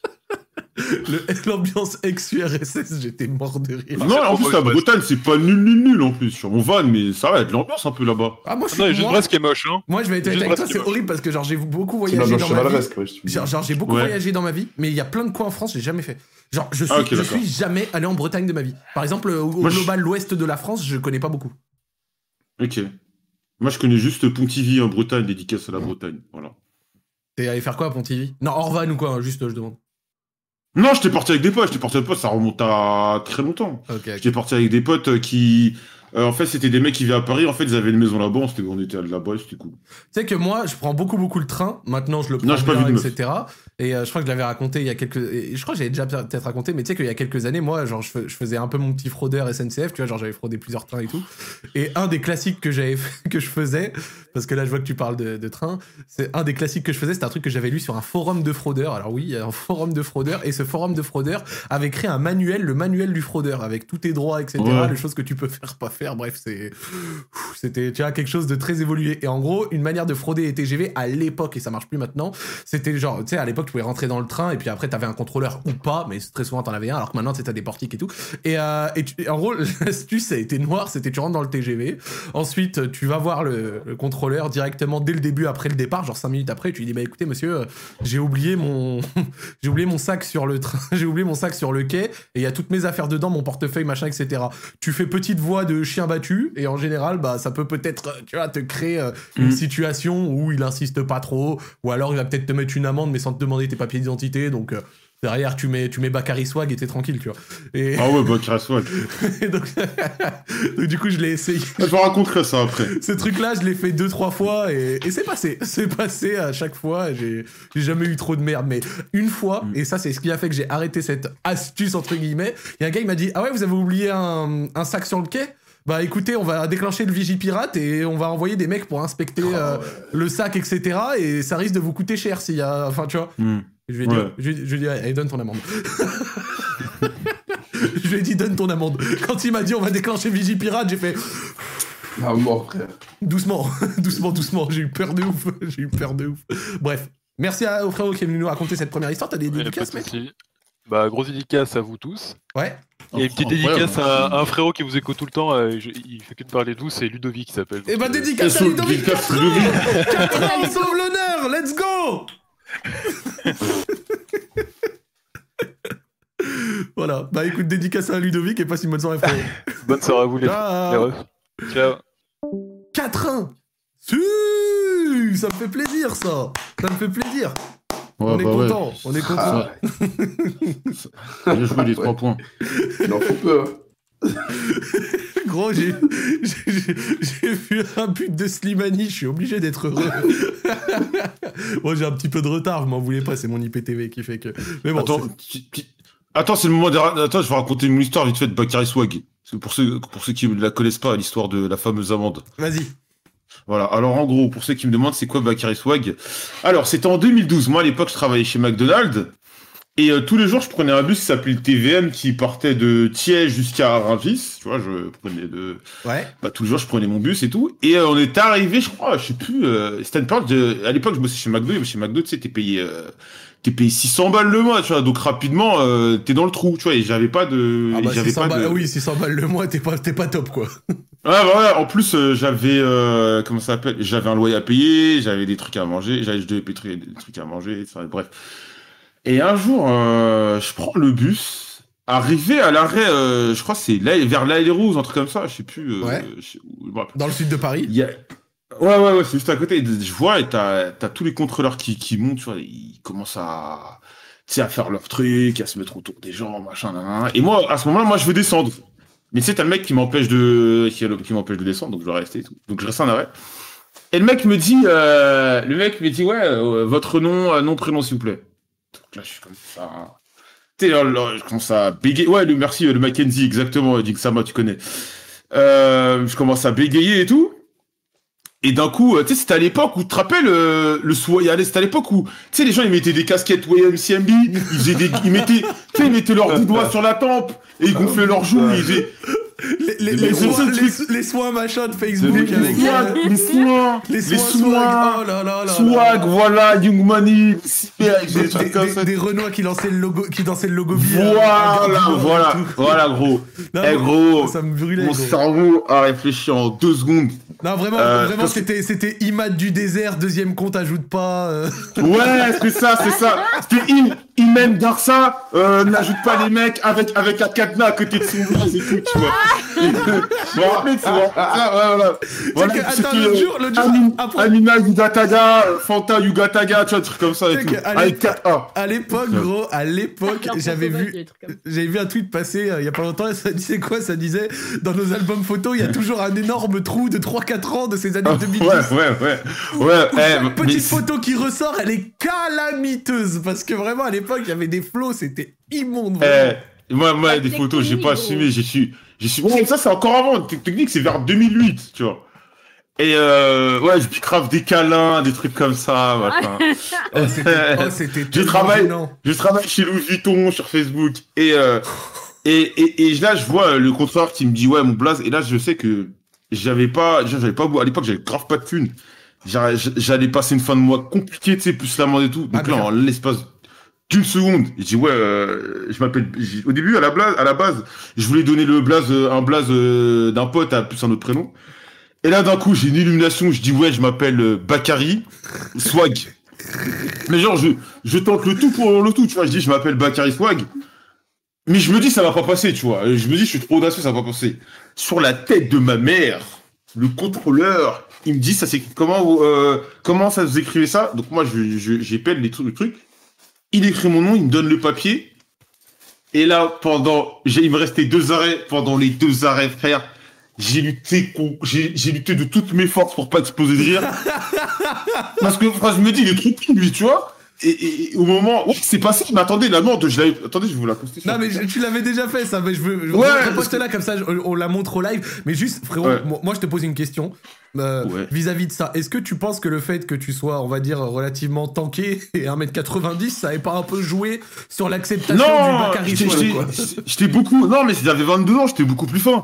B: Le- L'ambiance ex-URSS, j'étais mort de rire.
D: Non, en plus, la Bretagne, c'est pas nul, nul, nul en plus. Sur mon van, mais ça va, il y a de l'ambiance un peu là-bas.
B: Ah, moi, je
A: Non, il y a
B: suis.
A: juste
B: Moi,
A: Brest qui est moche. Hein.
B: moi, je vais être
A: Juste
B: avec toi, c'est horrible parce que genre j'ai beaucoup voyagé dans ma vie. Genre, j'ai beaucoup voyagé dans ma vie, mais il y a plein de coins en France que j'ai jamais fait. Genre, je suis,
D: Ah,
B: suis jamais allé en Bretagne de ma vie. Par exemple, au, global, l'ouest de la France, je connais pas beaucoup.
D: Ok. Moi, je connais juste Pontivy en Bretagne, dédicace à la Bretagne. Voilà.
B: T'es allé faire quoi à Pontivy? Non, Orvan ou quoi, hein, juste, je demande.
D: Non, j'étais parti avec des potes. J'étais parti avec des potes, ça remonte à très longtemps.
B: Ok. ok.
D: J'étais parti avec des potes euh, qui. euh, en fait, c'était des mecs qui vivaient à Paris. En fait, ils avaient une maison là-bas. On, était là-bas et c'était cool.
B: Tu sais que moi, je prends beaucoup, beaucoup le train. Maintenant, je le prends
D: Non, j'ai pas
B: bien, etc. Et euh, je crois que je l'avais raconté il y a quelques. et je crois que j'avais déjà peut-être raconté, mais tu sais qu'il y a quelques années, moi, genre, je, fais- je faisais un peu mon petit fraudeur SNCF, tu vois, genre, j'avais fraudé plusieurs trains et tout. Et un des classiques que j'avais fait- (laughs) que je faisais, parce que là, je vois que tu parles de, de train, c'est un des classiques que je faisais, c'était un truc que j'avais lu sur un forum de fraudeurs. Alors oui, il y a un forum de fraudeurs, et ce forum de fraudeurs avait créé un manuel, le manuel du fraudeur, avec tous tes droits, etc.,
D: Ouais.
B: les choses que tu peux faire, pas faire. Bref, c'est C'était tu vois, quelque chose de très évolué. Et en gros, une manière de frauder les TGV à l'époque, et ça marche plus maintenant, c'était genre, tu sais, à l'époque, tu pouvais rentrer dans le train et puis après, t'avais un contrôleur ou pas, mais très souvent, t'en avais un, alors que maintenant, t'as des portiques et tout. Et, euh, et, tu- et en gros, (laughs) l'astuce, a été noir, c'était tu rentres dans le TGV. Ensuite, tu vas voir le, le contrôleur directement dès le début, après le départ, genre 5 minutes après, tu lui dis, bah écoutez, monsieur, euh, j'ai oublié mon, (laughs) j'ai oublié mon sac sur le train, (laughs) j'ai oublié mon sac sur le quai, et il y a toutes mes affaires dedans, mon portefeuille, machin, etc. Tu fais petite voix de chien battu, et en général, bah, ça peut peut-être, euh, tu vois, te créer euh, une
D: Mhm.
B: situation où il insiste pas trop, ou alors il va peut-être te mettre une amende, mais sans te demander tes papiers d'identité, donc euh, derrière, tu mets, tu mets Bakary Swag et t'es tranquille, tu vois. Et,
D: Ah ouais, ouais. (laughs)
B: et donc, (laughs) donc, du coup, je l'ai essayé.
D: Je vous raconterai ça après. (laughs)
B: Ce truc-là, je l'ai fait deux, trois fois et, et c'est passé. C'est passé à chaque fois. J'ai j'ai jamais eu trop de merde. Mais une fois,
D: Mm.
B: et ça, c'est ce qui a fait que j'ai arrêté cette astuce, entre guillemets, il y a un gars, il m'a dit Ah ouais, vous avez oublié un, un sac sur le quai? Bah écoutez, on va déclencher le Vigipirate et on va envoyer des mecs pour inspecter
D: Oh,
B: euh, le sac, etc. Et ça risque de vous coûter cher s'il y a. Enfin, tu vois.
D: Hmm.
B: Je lui ai dit,
D: Ouais.
B: je, lui ai- je lui ai dit, allez, donne ton amende. (laughs) je lui ai dit, donne ton amende. Quand il m'a dit, on va déclencher Vigipirate, j'ai fait,
C: Ah, mort, frère.
B: Doucement, (laughs) doucement, doucement. J'ai eu peur de ouf. (laughs) J'ai eu peur de ouf. Bref. Merci à, au frérot qui est venu nous raconter cette première histoire. T'as des dédicaces, mec?
A: Bah, grosse dédicace à vous tous.
B: Ouais.
A: Et une petite dédicace à, à un frérot qui vous écoute tout le temps. euh, je- il fait que de parler de vous, c'est Ludovic qui s'appelle.
B: Et bah,
A: Donc, euh,
B: dédicace à
D: Et
B: Ludovic
D: dédicace
B: 4
D: Ludovic.
B: ans 4 ans, on sauve l'honneur Let's go (laughs) Voilà. Bah, écoute, dédicace à Ludovic et passe une bonne soirée, frérot. (laughs)
A: Bonne soirée à vous, les, les
B: Ciao
A: refs. Ciao.
B: 4-1 Si Ça me fait plaisir, ça Ça me fait plaisir
D: Ouais,
B: On est
D: bah ouais.
B: content On est content
C: Ah, (laughs)
D: J'ai joué les trois points.
C: il en faut peu. hein. (laughs)
B: Gros, j'ai j'ai- j'ai- j'ai vu un but de Slimani, je suis obligé d'être heureux. (laughs) Moi, j'ai un petit peu de retard, je m'en voulais pas, c'est mon IPTV qui fait que. Mais bon,
D: Attends, c'est le moment de... Attends, je vais raconter une histoire vite fait de Bakary Swag. Pour ceux, pour ceux qui ne la connaissent pas, l'histoire de la fameuse amende.
B: vas-y.
D: Voilà. Alors, en gros, pour ceux qui me demandent c'est quoi Bakary Swag? Alors, c'était en 2012. Moi, à l'époque, je travaillais chez McDonald's. Et euh, tous les jours, je prenais un bus qui s'appelait le TVM qui partait de Thiers jusqu'à Rungis. Tu vois, je prenais de.
B: Ouais.
D: Bah, tous les jours, je prenais mon bus et tout. Et euh, on était arrivé, je crois, je sais plus. Euh, c'était une période de. À l'époque, je bossais chez McDo. Et chez McDo, tu sais, t'es payé. T'es payé 600 balles le mois, tu vois. Donc, rapidement, euh, t'es dans le trou, tu vois. Et j'avais pas de.
B: Ah bah,
D: j'avais
B: 600
D: pas
B: balles,
D: de...
B: ah oui, 600 balles le mois, t'es pas, t'es pas top, quoi.
D: Ouais, (laughs) bah ouais, en plus, euh, j'avais, euh, comment ça s'appelle? J'avais un loyer à payer, j'avais des trucs à manger, j'avais, je devais payer des trucs à manger, ça, bref. Et un jour, euh, je prends le bus, arrivé à l'arrêt, euh, je crois que c'est là, vers l'Aile Rose, un truc comme ça, je sais plus.
B: Ouais.
D: je sais-
B: Dans le sud de Paris.
D: il y a... Ouais, ouais, ouais, c'est juste à côté. Je vois, et t'as, t'as tous les contrôleurs qui, qui montent, tu vois, ils commencent à, tu sais, à faire leur truc, à se mettre autour des gens, machin, nan, nan. Et moi, à ce moment-là, moi, je veux descendre. Mais tu sais, t'as le mec qui m'empêche de, qui, qui m'empêche de descendre, donc je dois rester et tout. Donc je reste en arrêt. Et le mec me dit, euh, le mec me dit, ouais, euh, votre nom, euh, nom, prénom, s'il vous plaît. Donc là, je suis comme ça. Tu sais, je commence à bégayer. Ouais, le merci, euh, le Mackenzie, exactement, dit que ça, moi, tu connais. Je commence à bégayer et tout. Et d'un coup, euh, tu sais, c'était à l'époque où, tu te rappelles, euh, le Swayale, c'était à l'époque où, tu sais, les gens, ils mettaient des casquettes YMCMB, ils faisaient des, ils mettaient, tu sais, ils mettaient leurs dix (laughs) doigts sur la tempe, et ils gonflaient leurs joues, ils faisaient,
B: Les, soins, les, les soins machin de Facebook
D: les
B: avec.
D: soins,
B: euh,
D: les soins,
B: les
D: les
B: soins,
D: soins,
B: swag. Oh là là là.
D: swag,
B: là.
D: voilà, Young Money, super,
B: Des,
D: des
B: des,
D: comme
B: des,
D: ça.
B: des Renois qui lançaient le logo, qui dansaient le logo billet.
D: Voilà, voilà, voilà, gros. (laughs)
B: Non,
D: Eh, gros,
B: Ça me brûlait.
D: Mon
B: gros.
D: cerveau a réfléchi en deux secondes.
B: Non, vraiment,
D: Euh,
B: vraiment c'était, c'était Imad du désert, deuxième compte, ajoute pas. euh.
D: Ouais, c'est ça, c'est ça. C'était il même Darsa, euh, n'ajoute pas les mecs avec, avec un cadenas à côté de son et tout, tu vois. Je me rappelle, c'est bon. Ça, ouais, voilà. Voilà,
B: que- attends, jour- l'autre jour,
D: Amin-
B: après-
D: Amina Yugataga, Fanta Yugataga, tu vois, des trucs comme ça et tout. Avec 4A.
B: À l'époque, gros, à l'époque, j'avais vu,
E: a
B: j'avais vu un tweet passer euh, il y a pas longtemps et ça disait quoi? Ça disait dans nos albums photos, il y a toujours un énorme trou de 3-4 ans de ces années
D: Ouais,
B: 2010.
D: ouais, ouais. Ouais,
B: Où
D: eh,
B: chaque petite photo qui ressort, elle est calamiteuse parce que vraiment à l'époque, il y avait des flots, c'était immonde. vraiment.
D: Eh, moi, moi, des photos, j'ai pas assumé, j'ai su, j'ai su, ouais, ça, c'est encore avant, Te- technique, c'est vers 2008, tu vois. Et euh, ouais, je grave des câlins, des trucs comme ça, machin. (laughs)
B: Oh, c'était oh,
D: Je travaille-
B: gênant.
D: Je travaille chez Louis Vuitton sur Facebook et euh, et, et, et là je vois euh, le contrôleur qui me dit ouais mon blaze et là je sais que j'avais pas j'avais pas à l'époque j'avais grave pas de thunes J'a- j'allais passer une fin de mois compliquée tu sais plus l'amende et tout donc
B: Ah,
D: là en l'espace d'une seconde je dis ouais euh, je m'appelle au début à la blaze à la base je voulais donner le blaze un blaze euh, d'un pote à plus un autre prénom et là d'un coup j'ai une illumination je dis ouais je m'appelle euh, Bakary swag mais genre, je, je tente le tout pour le tout, tu vois. Je dis, je m'appelle Bakary Swag. Mais je me dis, ça va pas passer, tu vois. Je me dis, je suis trop audacieux, ça va pas passer. Sur la tête de ma mère, le contrôleur, il me dit, ça c'est comment, vous, euh, comment ça vous écrivez ça? Donc moi, je, je, j'épelle les trucs, le truc. Il écrit mon nom, il me donne le papier. Et là, pendant, j'ai, il me restait deux arrêts. Pendant les deux arrêts, frère, j'ai lutté, con- j'ai, j'ai lutté de toutes mes forces pour pas exploser de rire. (laughs) Parce que, enfin, je me dis, il est trop lui, tu vois. Et, au moment, ouais, c'est passé, mais attendez, la merde, je attendez, je vais vous la poster.
B: Non mais je- tu l'avais déjà fait ça, mais je veux
D: Ouais, parce que-
B: là comme ça, je- on, la montre au live. Mais juste frérot,
D: Ouais.
B: moi, je te pose une question euh,
D: Ouais.
B: vis-à-vis de ça. Est-ce que tu penses que le fait que tu sois, on va dire, relativement tanké et 1m90, ça avait pas un peu joué sur l'acceptation du
D: Non,
B: Bakary
D: j'étais- beaucoup, non, mais j'avais 22 ans, j'étais beaucoup plus fin.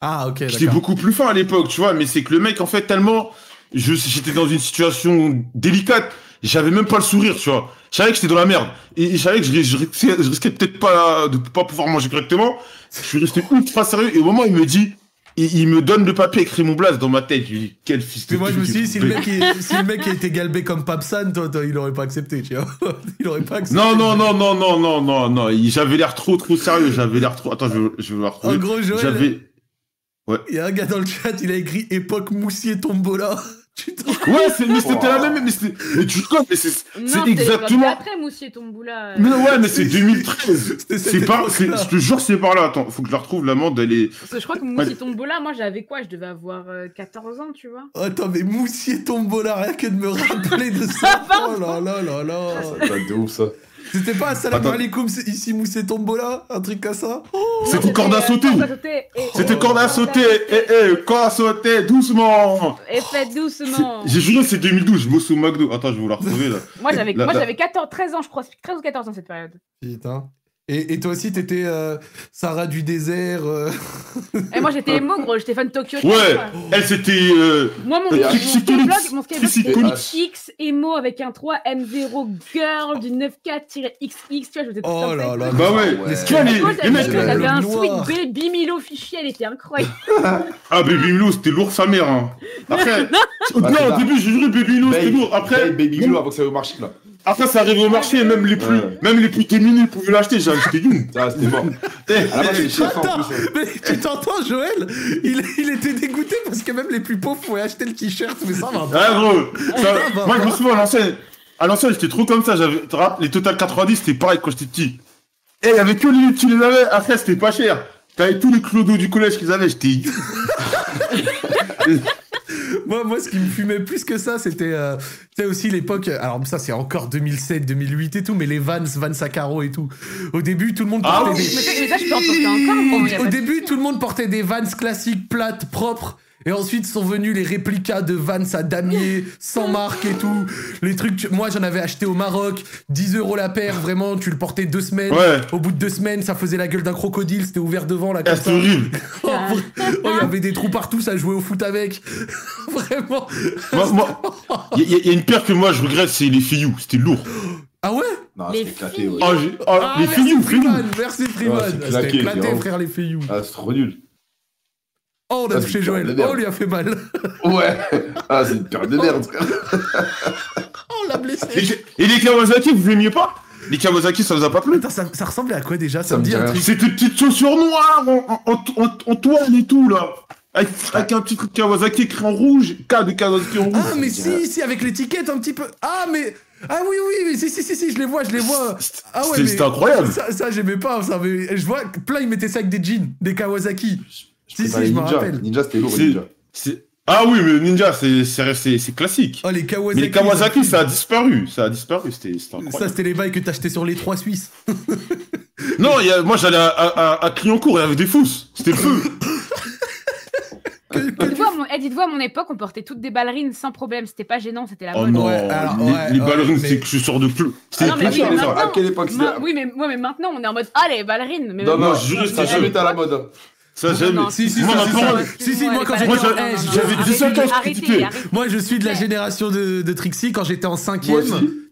B: Ah ok
D: J'étais beaucoup plus fin à l'époque, tu vois, mais c'est que le mec, en fait, tellement, je, j'étais dans une situation délicate, j'avais même pas le sourire, tu vois. Je savais que j'étais dans la merde. Et, je savais que je, je risquais, je risquais peut-être pas de pas pouvoir manger correctement. Je suis resté ultra sérieux, et au moment où il me dit, il, il me donne le papier, écrit mon blase dans ma tête, je lui dis, quel fils de
B: Mais moi je me suis dit, si le mec, si le mec été galbé comme Papsan, toi, toi, il aurait pas accepté, tu vois. (laughs) Il aurait pas accepté.
D: Non, non, non, non, non, non, non, non, j'avais l'air trop, trop sérieux, j'avais l'air trop, attends, je, je vais la
B: En
D: retrouver.
B: gros, Joël,
D: J'avais,
B: il y a un gars dans le chat, il a écrit époque Moussier Tombola.
D: Ouais, c'est- mais c'était la même, mais, c'était- mais tu connais, mais c'est c'est exactement.
E: Après, Moussier Tomboula. euh,
D: Mais ouais, mais c'est 2013. (laughs)
B: C'était cette
D: C'est par, c'est- je te jure, c'est par là. Attends, faut que je la retrouve, l'amende, elle est.
E: Parce que je crois que Moussier Tombola, moi j'avais quoi? Je devais avoir euh, 14 ans, tu vois.
B: Attends, mais Moussier Tombola, rien que de me rappeler de (laughs) ça. oh là là là là.
C: Ça date de ouf, ça.
B: C'était pas Salam
D: Attends.
B: alaikum, ici Moussier Tombola Un truc comme ça
D: C'était corde à sauter.
E: Corde à sauter. Et-
D: C'était corde à sauter. Eh, eh, corde à sauter, doucement.
E: Et faites doucement.
D: J'ai juré, c'est 2012, je bosse au McDo. Attends, je vais vous la retrouver, là.
E: Moi j'avais 14, 13 ans, je crois. 13 ou 14 ans cette période.
B: Putain. Et, et toi aussi, t'étais euh, Sarah du désert. euh, (laughs)
E: Et moi j'étais emo, gros, j'étais fan de Tokyo.
D: Ouais, elle, c'était. euh,
E: Moi, mon,
C: Et
E: mon
D: Collins.
E: mon c'était. X emo avec un 3 M0 girl du 94-XX, tu vois, je faisais tout
B: Oh là là.
D: Bah ouais.
B: Les
D: les
E: j'avais
B: euh,
E: un sweet baby Milo fichier, elle était incroyable. (laughs)
D: Ah, Baby Milo, c'était lourd, sa mère, hein. (laughs) Après. Non, au début, j'ai juré, Baby Milo, c'était lourd. Après.
C: Baby Glue avant que ça aille au marché, là.
D: Après, ça arrivait au marché, et même les plus,
C: Ouais.
D: même les plus démunis pouvaient l'acheter. J'ai acheté une.
C: C'était mort.
D: Eh,
B: Attends, mais tu t'entends, Joël? Il, il était dégoûté parce que même les plus pauvres pouvaient acheter le t-shirt, mais ça va.
D: Ah gros, ça- moi je me souviens à l'ancienne, à l'ancienne j'étais trop comme ça, les Total 90 c'était pareil quand j'étais petit. Et il y avait que les, tu les avais, après c'était pas cher. T'avais tous les clodos du collège qu'ils avaient, j'étais... (laughs)
B: Moi, moi, ce qui me fumait plus que ça, c'était euh, tu sais, aussi l'époque. Alors, ça, c'est encore 2007, 2008 et tout, mais les Vans, Vans à carreaux et tout. Au début, tout le monde
D: Ah
B: portait des.
E: Mais ça, mais ça, je peux en porter encore. moi, y a
B: Au, début, tout le monde portait des Vans classiques, plates, propres. Et ensuite sont venus les réplicas de Vans à damier, sans marque et tout. Les trucs, moi j'en avais acheté au Maroc, 10 euros la paire, vraiment, tu le portais deux semaines.
D: Ouais.
B: Au bout de deux semaines, ça faisait la gueule d'un crocodile, c'était ouvert devant là
D: Ah,
B: ça.
D: horrible. (laughs)
B: Oh, oh, il y avait des trous partout, ça jouait au foot avec. (laughs) Vraiment.
D: Moi, moi, il y, a- y a une paire que moi je regrette, c'est les Fiyou, c'était lourd.
B: Ah ouais?
C: Non,
E: Les
C: ouais.
D: Oh, j'ai- oh,
B: ah,
D: les
B: merci. Freeman, merci Freeman.
C: Ouais, c'est
B: C'était
C: claqué,
B: frère, les Fiyou.
C: Ah, c'est trop nul.
B: Oh, on a
C: Ah,
B: touché
C: c'est une
B: Joël. Oh, on lui a fait mal. (laughs)
C: Ouais. Ah, c'est une période de merde.
B: Oh, (laughs) on l'a blessé.
D: Et, les Kawasaki, vous aimiez pas? Les Kawasaki, ça vous a pas plu?
B: Attends, ça, ça ressemblait à quoi déjà? Ça,
C: Ça
B: me dit un truc.
D: C'était des petites chaussures noires en, en, en, en- en toile et tout, là. Avec, avec un petit truc Kawasaki écrit en rouge. K de Kawasaki en rouge.
B: Ah, mais si, si, avec l'étiquette un petit peu. Ah, mais. Ah oui, oui, oui, si, si, si, si, je les vois, je les vois. Ah ouais,
D: C'était-
B: mais.
D: c'était incroyable.
B: Ça, ça j'aimais pas, ça. Mais je vois que plein, ils mettaient ça avec des jeans, des Kawasaki. Si, si, je me rappelle.
C: Ninja, c'était lourd, Ninja.
D: Ah oui, mais Ninja, c'est c'est- c'est- c'est classique.
B: Oh, les Kawasaki.
D: Mais les Kawasaki, ça a disparu. Ça a disparu. C'était
B: Ça, c'était les bails que t'achetais sur les trois Suisses. (laughs)
D: Non, il y a- moi j'allais à, à, à, à Clignancourt, il y avait des fousses. C'était feu. (laughs)
B: Que- que
E: Dites-vous, à mon- eh, dites-vous, à mon époque, on portait toutes des ballerines sans problème. C'était pas gênant, c'était la
D: Oh
E: mode.
D: non,
B: Ouais, alors,
D: les,
B: ouais,
D: les
B: ouais,
D: ballerines,
B: mais-
D: c'est que je sors de plus.
E: Ah non, mais oui, mais
C: À quelle époque c'était?
E: Ma- oui, mais, ouais, mais maintenant, on est en mode Ah, les ballerines mais
C: Non,
E: maintenant-
C: non, ça a
D: c'est
C: à la mode.
D: Ça, jamais.
B: Si, si,
D: Moi,
B: si, moi, quand j'étais
D: Moi,
B: en-
E: ballerines, non, non,
B: j'avais
E: non,
D: 17 ans, je
E: arrêtez,
D: critiquais.
E: arrêtez.
B: Moi, je suis de la génération de, de Trixie. Quand j'étais en cinquième,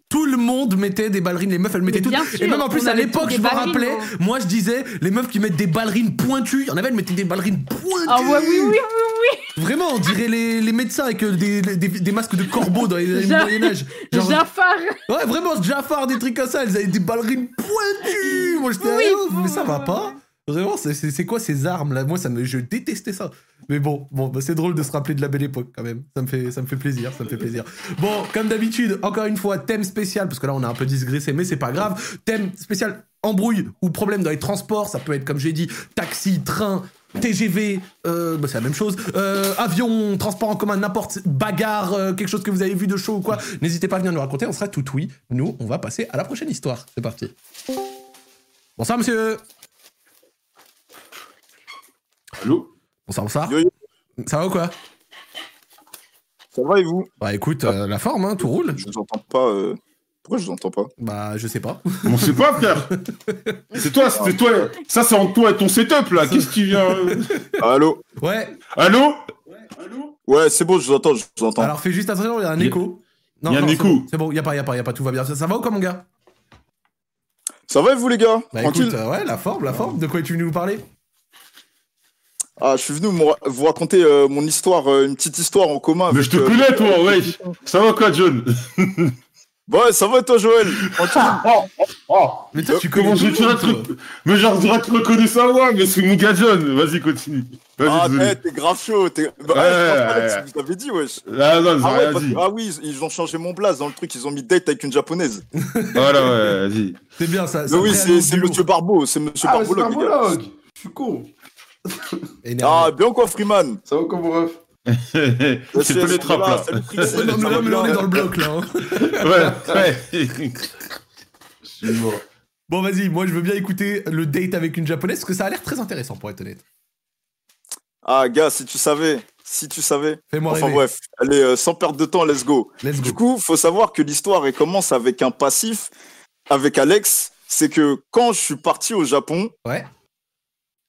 B: tout le monde mettait des ballerines. Les meufs, elles mettaient toutes.
E: bien
B: Et
E: sûr,
B: même en plus,
E: on
B: à l'époque, je me
E: ballerines,
B: rappelais,
E: gros.
B: moi, je disais, les meufs qui mettent des ballerines pointues. Il y en avait, elles mettaient des ballerines pointues.
E: Ah ouais, oui, oui, oui,
B: Vraiment, on dirait les, les médecins avec euh, des, des, des masques de corbeau dans les,
E: Ja-
B: Moyen-Âge.
E: oui. (laughs)
B: Genre-
E: Jafar.
B: Ouais, vraiment, Jafar, des trucs comme ça, elles avaient des ballerines pointues. Moi, j'étais
E: Oui,
B: ah, mais
E: oui,
B: ça va
E: oui,
B: pas. Vraiment, c'est- quoi ces armes là? Moi, ça je détestais ça. Mais bon, bon, bah, c'est drôle de se rappeler de la belle époque quand même. Ça me fait, ça me fait plaisir, ça me fait plaisir. Bon, comme d'habitude, encore une fois, thème spécial parce que là, on a un peu digressé, mais c'est pas grave. Thème spécial embrouille ou problème dans les transports. Ça peut être, comme j'ai dit, taxi, train. TGV, euh, bah, c'est la même chose. Euh, avion, transport en commun, n'importe, bagarre, euh, quelque chose que vous avez vu de chaud ou quoi. N'hésitez pas à venir nous raconter, on sera tout oui. Nous, on va passer à la prochaine histoire. C'est parti. Bonsoir, monsieur.
D: Allô
B: Bonsoir, bonsoir.
G: Yo, yo.
B: Ça va ou quoi
G: Ça va et vous
B: Bah écoute, euh, la forme, hein, tout roule.
G: Je vous entends pas. euh, Pourquoi je vous entends pas
B: Bah, je sais pas.
D: On sait pas, frère. C'est toi, c'est toi. Ça, c'est entre toi et ton setup, là. Qu'est-ce qui vient euh
G: Allô
B: Ouais,
D: Allô
G: Ouais, c'est bon, je vous entends, je vous entends.
B: alors fais juste attention, il y a un
D: y
B: écho.
D: il y a un
B: c'est
D: écho.
B: bon, C'est bon, il y a pas, y a pas, y a pas, tout va bien. Ça, ça va ou quoi, mon gars
G: Ça va et vous les gars
B: Bah
G: Tranquille
B: écoute, euh, ouais, la forme, la forme. De quoi es-tu venu nous parler
G: Ah, je suis venu me ra- vous raconter euh, mon histoire, euh, une petite histoire en commun.
D: Mais
G: avec,
D: je te
G: euh,
D: connais, toi, ouais. Ça va quoi, John? (laughs)
G: Ouais, ça va toi Joël? Tranquille (laughs)
D: oh, oh.
B: Mais toi, tu
D: je
B: le monde,
D: truc? Mais genre, que tu reconnais sa voix, mais c'est mon gars John. Vas-y, continue.
G: Ah,
D: désolé.
G: eh, t'es grave chaud. T'es... Bah,
D: Ouais,
G: ouais, je pense pas
D: ouais,
G: que vous avez dit, wesh.
D: Ah non,
G: Ah, ouais,
D: rien
G: parce
D: dit.
G: ah oui, ils, ont changé mon blaze dans le truc, ils ont mis date avec une japonaise. (laughs)
D: Voilà, ouais, vas-y.
B: C'est bien ça.
G: Mais oui, c'est,
B: monsieur
G: Barbeau, c'est Monsieur
C: Ah,
G: Barbologue, les gars.
C: Je suis con.
G: Ah, bien quoi, Freeman
C: Ça va comme ref
D: c'est (laughs) les trappes, là.
B: Non, mais
G: ça
B: là,
G: va
B: mais là, on est dans le bloc là. hein.
D: Ouais, (laughs) ouais.
C: Je suis mort.
B: Bon, vas-y, moi je veux bien écouter le date avec une japonaise parce que ça a l'air très intéressant pour être honnête.
G: Ah, gars, si tu savais, si tu savais.
B: Fais-moi
G: Enfin
B: rêver.
G: bref, allez, euh, sans perdre de temps, let's go.
B: Let's
G: Du
B: go.
G: coup, faut savoir que l'histoire elle commence avec un passif avec Alex. C'est que quand je suis parti au Japon,
B: Ouais.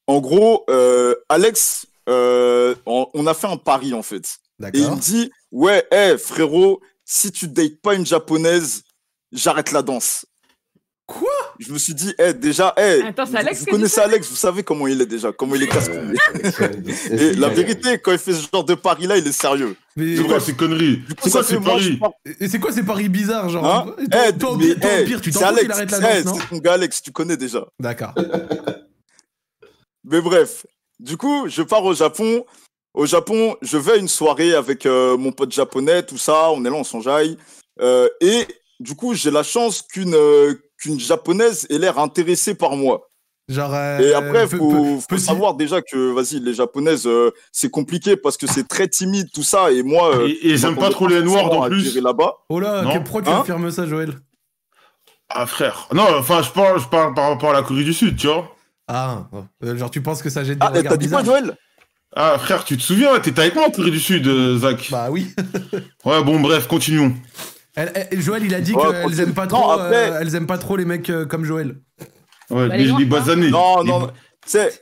G: En gros, euh, Alex, euh, on, on a fait un pari en fait. Et il me dit, ouais, hé frérot, si tu dates pas une japonaise, j'arrête la danse.
B: Quoi?
G: Je me suis dit, hé, déjà, hé,
E: Attends, c'est
G: vous,
E: Alex
G: vous connaissez
E: ça?
G: Alex, vous savez comment il est déjà, comment il est casse-couille. Et la vérité, quand il fait ce genre de pari-là, il est sérieux.
B: Mais
D: C'est quoi ces conneries? C'est quoi
G: ça fait
D: ces
G: moi, je
D: paris
B: Et c'est quoi ces paris bizarres genre?
G: Hein?
B: Toi,
G: Eh,
B: toi, au
G: mais,
B: pire, toi,
G: eh,
B: pire, tu
G: c'est
B: t'en fous qu'il
G: Alex,
B: arrête la
G: eh,
B: danse, non?
G: C'est ton gars Alex, tu connais déjà.
B: D'accord. (laughs)
G: Mais bref, du coup, je pars au Japon. Au Japon, je vais à une soirée avec euh, mon pote japonais, tout ça. On est là, on s'enjaille. Euh, et du coup, j'ai la chance qu'une euh, qu'une japonaise ait l'air intéressée par moi.
B: Genre. euh,
G: Et après,
B: peu-
G: faut,
B: peu-
G: faut
B: petit-
G: savoir déjà que, vas-y, les japonaises, euh, c'est compliqué parce que c'est très timide, tout ça. Et moi, euh,
D: Et, aiment pas trop les noirs
G: à
D: plus.
G: là-bas.
B: Oh là,
D: Non.
B: que- pourquoi tu
G: Hein
B: affirmes ça, Joël?
D: Ah frère. Non, enfin je parle, je parle par rapport à la Corée du Sud, tu vois.
B: Ah, euh, genre tu penses que ça jette des
G: Ah,
B: regards
G: t'as dit quoi, Joël?
D: Ah frère, tu te souviens, t'étais avec moi en Corée du Sud, euh, Zach?
B: Bah oui. (laughs)
D: Ouais, bon bref, continuons.
B: Elle- elle- Joël, il a dit
G: Ouais,
B: qu'elles aiment pas
G: Non,
B: trop,
G: après-
B: euh, elles aiment pas trop les mecs euh, comme Joël.
D: Ouais,
E: Bah,
D: les,
E: les
D: les
E: noirs,
D: basanés.
G: Non,
D: Les-
G: non, non. C'est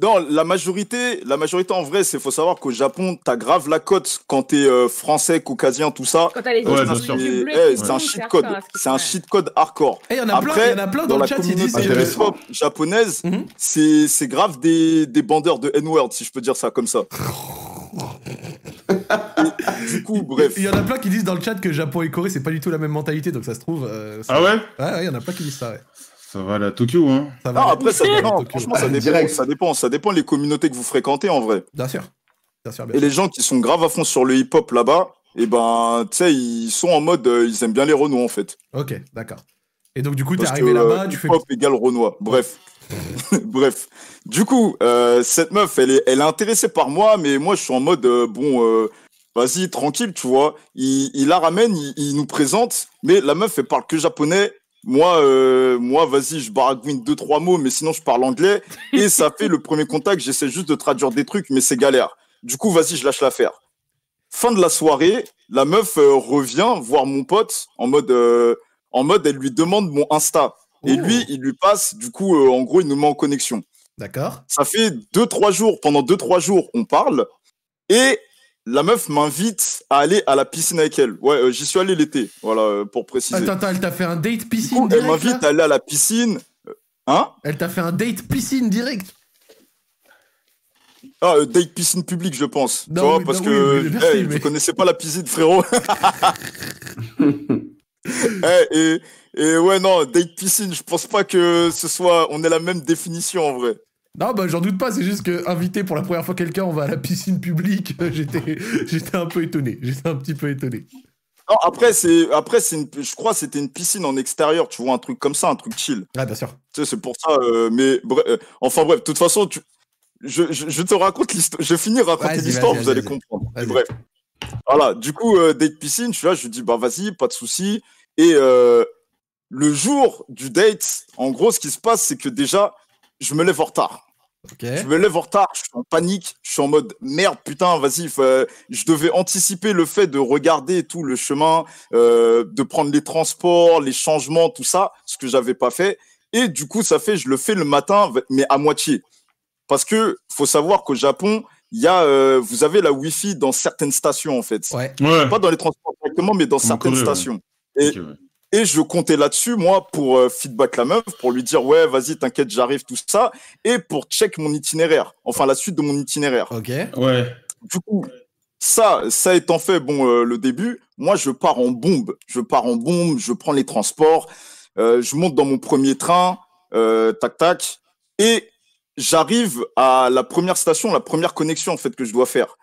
G: non, la majorité, la majorité en vrai, c'est faut savoir qu'au Japon, t'as grave la cote quand t'es euh, français, caucasien, tout ça.
E: Quand t'as les
D: Ouais,
G: eh, c'est un
E: brillent,
G: cheat
E: hardcore,
G: code. C'est un cheat code hardcore.
B: Et il y en a plein,
G: Après,
B: il y en a plein dans,
G: Dans
B: le
G: la
B: chat,
G: communauté
B: c'est-
C: Intéressant.
G: hip-hop japonaise,
B: Mhm.
G: c'est c'est grave des, des bandeurs de N-word, si je peux dire ça comme ça. (laughs) du coup, bref.
B: Il y en a plein qui disent dans le chat que Japon et Corée, c'est pas du tout la même mentalité, donc ça se trouve. euh, c'est-
D: Ah ouais?
B: Ouais, ouais, il y en a plein qui disent ça, ouais.
D: Ça va à Tokyo, hein.
B: Ça va
G: Non, après, ça, franchement, dépend, ça dépend. Ça dépend les communautés que vous fréquentez en vrai.
B: Bien sûr. Bien sûr, bien
G: Et les gens qui sont grave à fond sur le hip-hop là-bas, et ben, tu sais, ils sont en mode, euh, ils aiment bien les Renois en fait.
B: Ok, d'accord. Et donc, du coup, t'es arrivé là-bas,
G: euh,
B: tu fais.
G: hip-hop égale Renoir. Bref. (laughs) Bref. Du coup, euh, cette meuf, elle est, elle est intéressée par moi, mais moi, je suis en mode, euh, bon, euh, vas-y, tranquille, tu vois. Il, il la ramène, il, il nous présente, mais la meuf, elle parle que japonais. Moi, euh, moi, vas-y, je baragouine deux, trois mots, mais sinon, je parle anglais. Et ça (laughs) fait le premier contact, j'essaie juste de traduire des trucs, mais c'est galère. Du coup, vas-y, je lâche l'affaire. Fin de la soirée, la meuf euh, revient voir mon pote en mode, euh, en mode, elle lui demande mon Insta. Et lui, il lui passe, du coup, en gros, il nous met en connexion.
B: D'accord.
G: Ça fait deux, trois jours, pendant deux, trois jours, on parle. Et la meuf m'invite à aller à la piscine avec elle. Ouais, euh, j'y suis allé l'été, voilà, euh, pour préciser.
B: Attends, attends, elle t'a fait un date piscine
G: coup, elle m'invite à aller à la piscine. Euh, Hein?
B: Elle t'a fait un date piscine direct
G: Ah, euh, date piscine publique, je pense.
B: Non,
G: tu vois,
B: oui,
G: parce
B: non,
G: que
B: oui, oui, merci, mais-
G: vous connaissez pas la piscine, frérot. (laughs) (laughs) Eh, et, et ouais, non, date piscine, je pense pas que ce soit. On ait la même définition en vrai.
B: Non, bah j'en doute pas, c'est juste que inviter pour la première fois quelqu'un, on va à la piscine publique, j'étais (laughs) j'étais un peu étonné, j'étais un petit peu étonné.
G: Non, après, c'est, après, c'est une, je crois, que c'était une piscine en extérieur, tu vois, un truc comme ça, un truc chill.
B: Ah, bien sûr.
G: Tu sais, c'est pour ça. euh, mais bref, euh, enfin bref, de toute façon, tu, je, je, je te raconte l'histoire. Je vais finir de raconter
B: Vas-y,
G: l'histoire,
B: vas-y,
G: vous allez comprendre. Bref. Voilà. Du coup, euh, date piscine, je suis là, je lui dis bah vas-y, pas de souci. Et euh, le jour du date, en gros, ce qui se passe, c'est que déjà, je me lève en retard. Je me lève en retard, je suis en panique, je suis en mode merde, putain, vas-y, faut- je devais anticiper le fait de regarder tout le chemin, euh, de prendre les transports, les changements, tout ça, ce que j'avais pas fait. Et du coup, ça fait, je le fais le matin, mais à moitié. Parce que faut savoir qu'au Japon, il y a, euh, vous avez la Wi-Fi dans certaines stations en fait.
B: Ouais.
D: Ouais.
G: Pas dans les transports directement, mais dans
D: Comme
G: certaines
D: ouais.
G: stations. Et
D: Ok, ouais.
G: Et je comptais là-dessus, moi, pour euh, feedback la meuf, pour lui dire, ouais, vas-y, t'inquiète, j'arrive, tout ça, et pour check mon itinéraire, enfin la suite de mon itinéraire.
B: Ok.
D: Ouais.
G: Du coup, ça, ça étant fait, bon, euh, le début, moi, je pars en bombe. Je pars en bombe, je prends les transports, euh, je monte dans mon premier train, euh, tac, tac, et j'arrive à la première station, la première connexion, en fait, que je dois faire.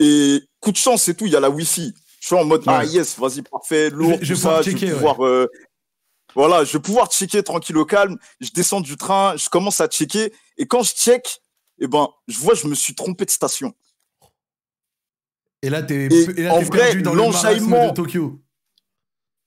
G: Et coup de chance et tout, il y a la Wi-Fi. Je suis en mode, ah yes, vas-y, parfait, lourd,
B: Je- je
G: tout
B: vais pouvoir
G: ça, je vais
B: ouais.
G: pouvoir... euh, voilà, je vais pouvoir checker tranquille au calme. Je descends du train, je commence à checker. Et quand je check, eh ben, je vois, je me suis trompé de station.
B: Et là, t'es
G: en vrai,
B: perdu dans
G: l'enjaillement-
B: de Tokyo.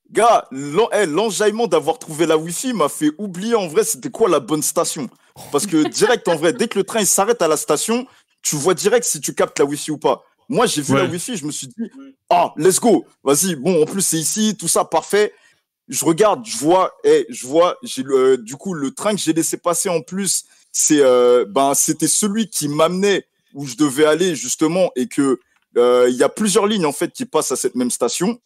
G: Gars, eh, l'enjaillement d'avoir trouvé la Wi-Fi m'a fait oublier en vrai c'était quoi la bonne station? Parce que direct en vrai, dès que le train s'arrête à la station, tu vois direct si tu captes la Wi-Fi ou pas. Moi j'ai vu
D: Ouais.
G: la Wi-Fi, je me suis dit ah let's go, vas-y bon en plus c'est ici tout ça parfait. Je regarde, je vois, eh, je vois, j'ai le- euh, du coup le train que j'ai laissé passer en plus, c'est euh, ben c'était celui qui m'amenait où je devais aller justement et que euh, il y a plusieurs lignes en fait qui passent à cette même station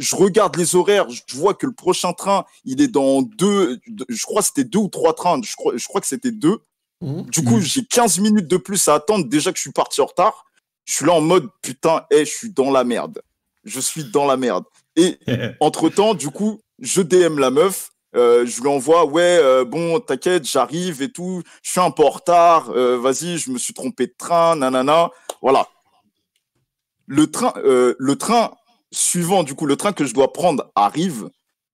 G: je regarde les horaires, je vois que le prochain train, il est dans deux, je crois que c'était deux ou trois trains, je crois, je crois que c'était deux.
B: Mhm.
G: Du coup, j'ai 15 minutes de plus à attendre déjà que je suis parti en retard. Je suis là en mode, putain, eh, je suis dans la merde. Je suis dans la merde. Et (laughs) entre-temps, du coup, je DM la meuf, euh, je lui envoie, ouais, euh, bon, t'inquiète, j'arrive et tout, je suis un peu en retard, euh, vas-y, je me suis trompé de train, nanana, voilà. Le train, le train suivant, du coup, le train que je dois prendre arrive,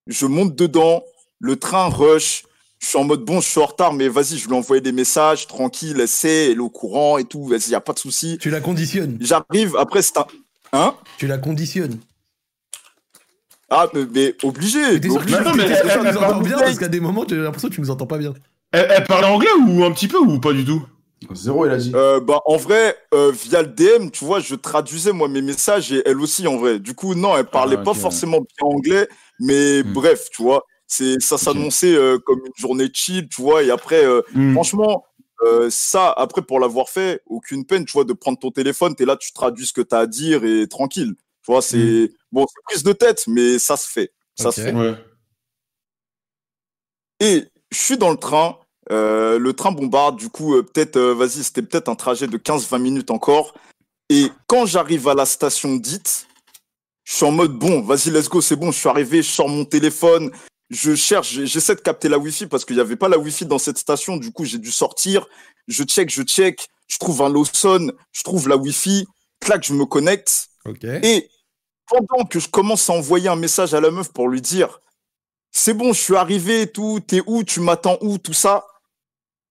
G: je monte dedans, le train rush, je suis en mode, bon, je suis en retard, mais vas-y, je lui ai envoyé des messages, tranquille, elle sait, elle est au courant et tout, vas-y, y a pas de souci.
B: Tu la conditionnes.
G: J'arrive, après, c'est un... Hein?
B: Tu la conditionnes.
G: Ah, mais, mais obligé.
B: Mais t'es sûr que tu,
G: obligé.
D: non, mais elle-
B: tu nous
D: elle
B: entends
D: parle
B: bien. Parce qu'à des moments, j'ai l'impression que tu nous entends pas bien.
D: Elle, elle parle anglais ou un petit peu ou pas du tout?
C: Zéro, il a dit.
G: Euh, bah, en vrai, euh, via le DM, tu vois, je traduisais moi mes messages et elle aussi en vrai. Du coup, non, elle parlait
D: Ah,
G: pas
D: ok.
G: forcément bien anglais, mais
D: Hmm.
G: bref, tu vois, c'est ça s'annonçait euh, comme une journée chill, tu vois. Et après, euh,
D: Hmm.
G: franchement, euh, ça, après pour l'avoir fait, aucune peine, tu vois, de prendre ton téléphone, t'es là, tu traduis ce que t'as à dire et tranquille. Tu vois, c'est bon, c'est prise de tête, mais ça se fait, ça se fait.
D: Ouais.
G: Et je suis dans le train, euh, le train bombarde, du coup, euh, peut-être, euh, vas-y, c'était peut-être un trajet de 15-20 minutes encore. Et quand j'arrive à la station dite, je suis en mode bon, vas-y, let's go, c'est bon, je suis arrivé, je sors mon téléphone, je cherche, j'essaie de capter la Wi-Fi parce qu'il n'y avait pas la Wi-Fi dans cette station. Du coup, j'ai dû sortir. Je check, je check. Je trouve un Lawson, je trouve la Wi-Fi. Clac, je me connecte.
B: Ok.
G: Et pendant que je commence à envoyer un message à la meuf pour lui dire c'est bon, je suis arrivé et tout, t'es où, tu m'attends où, tout ça,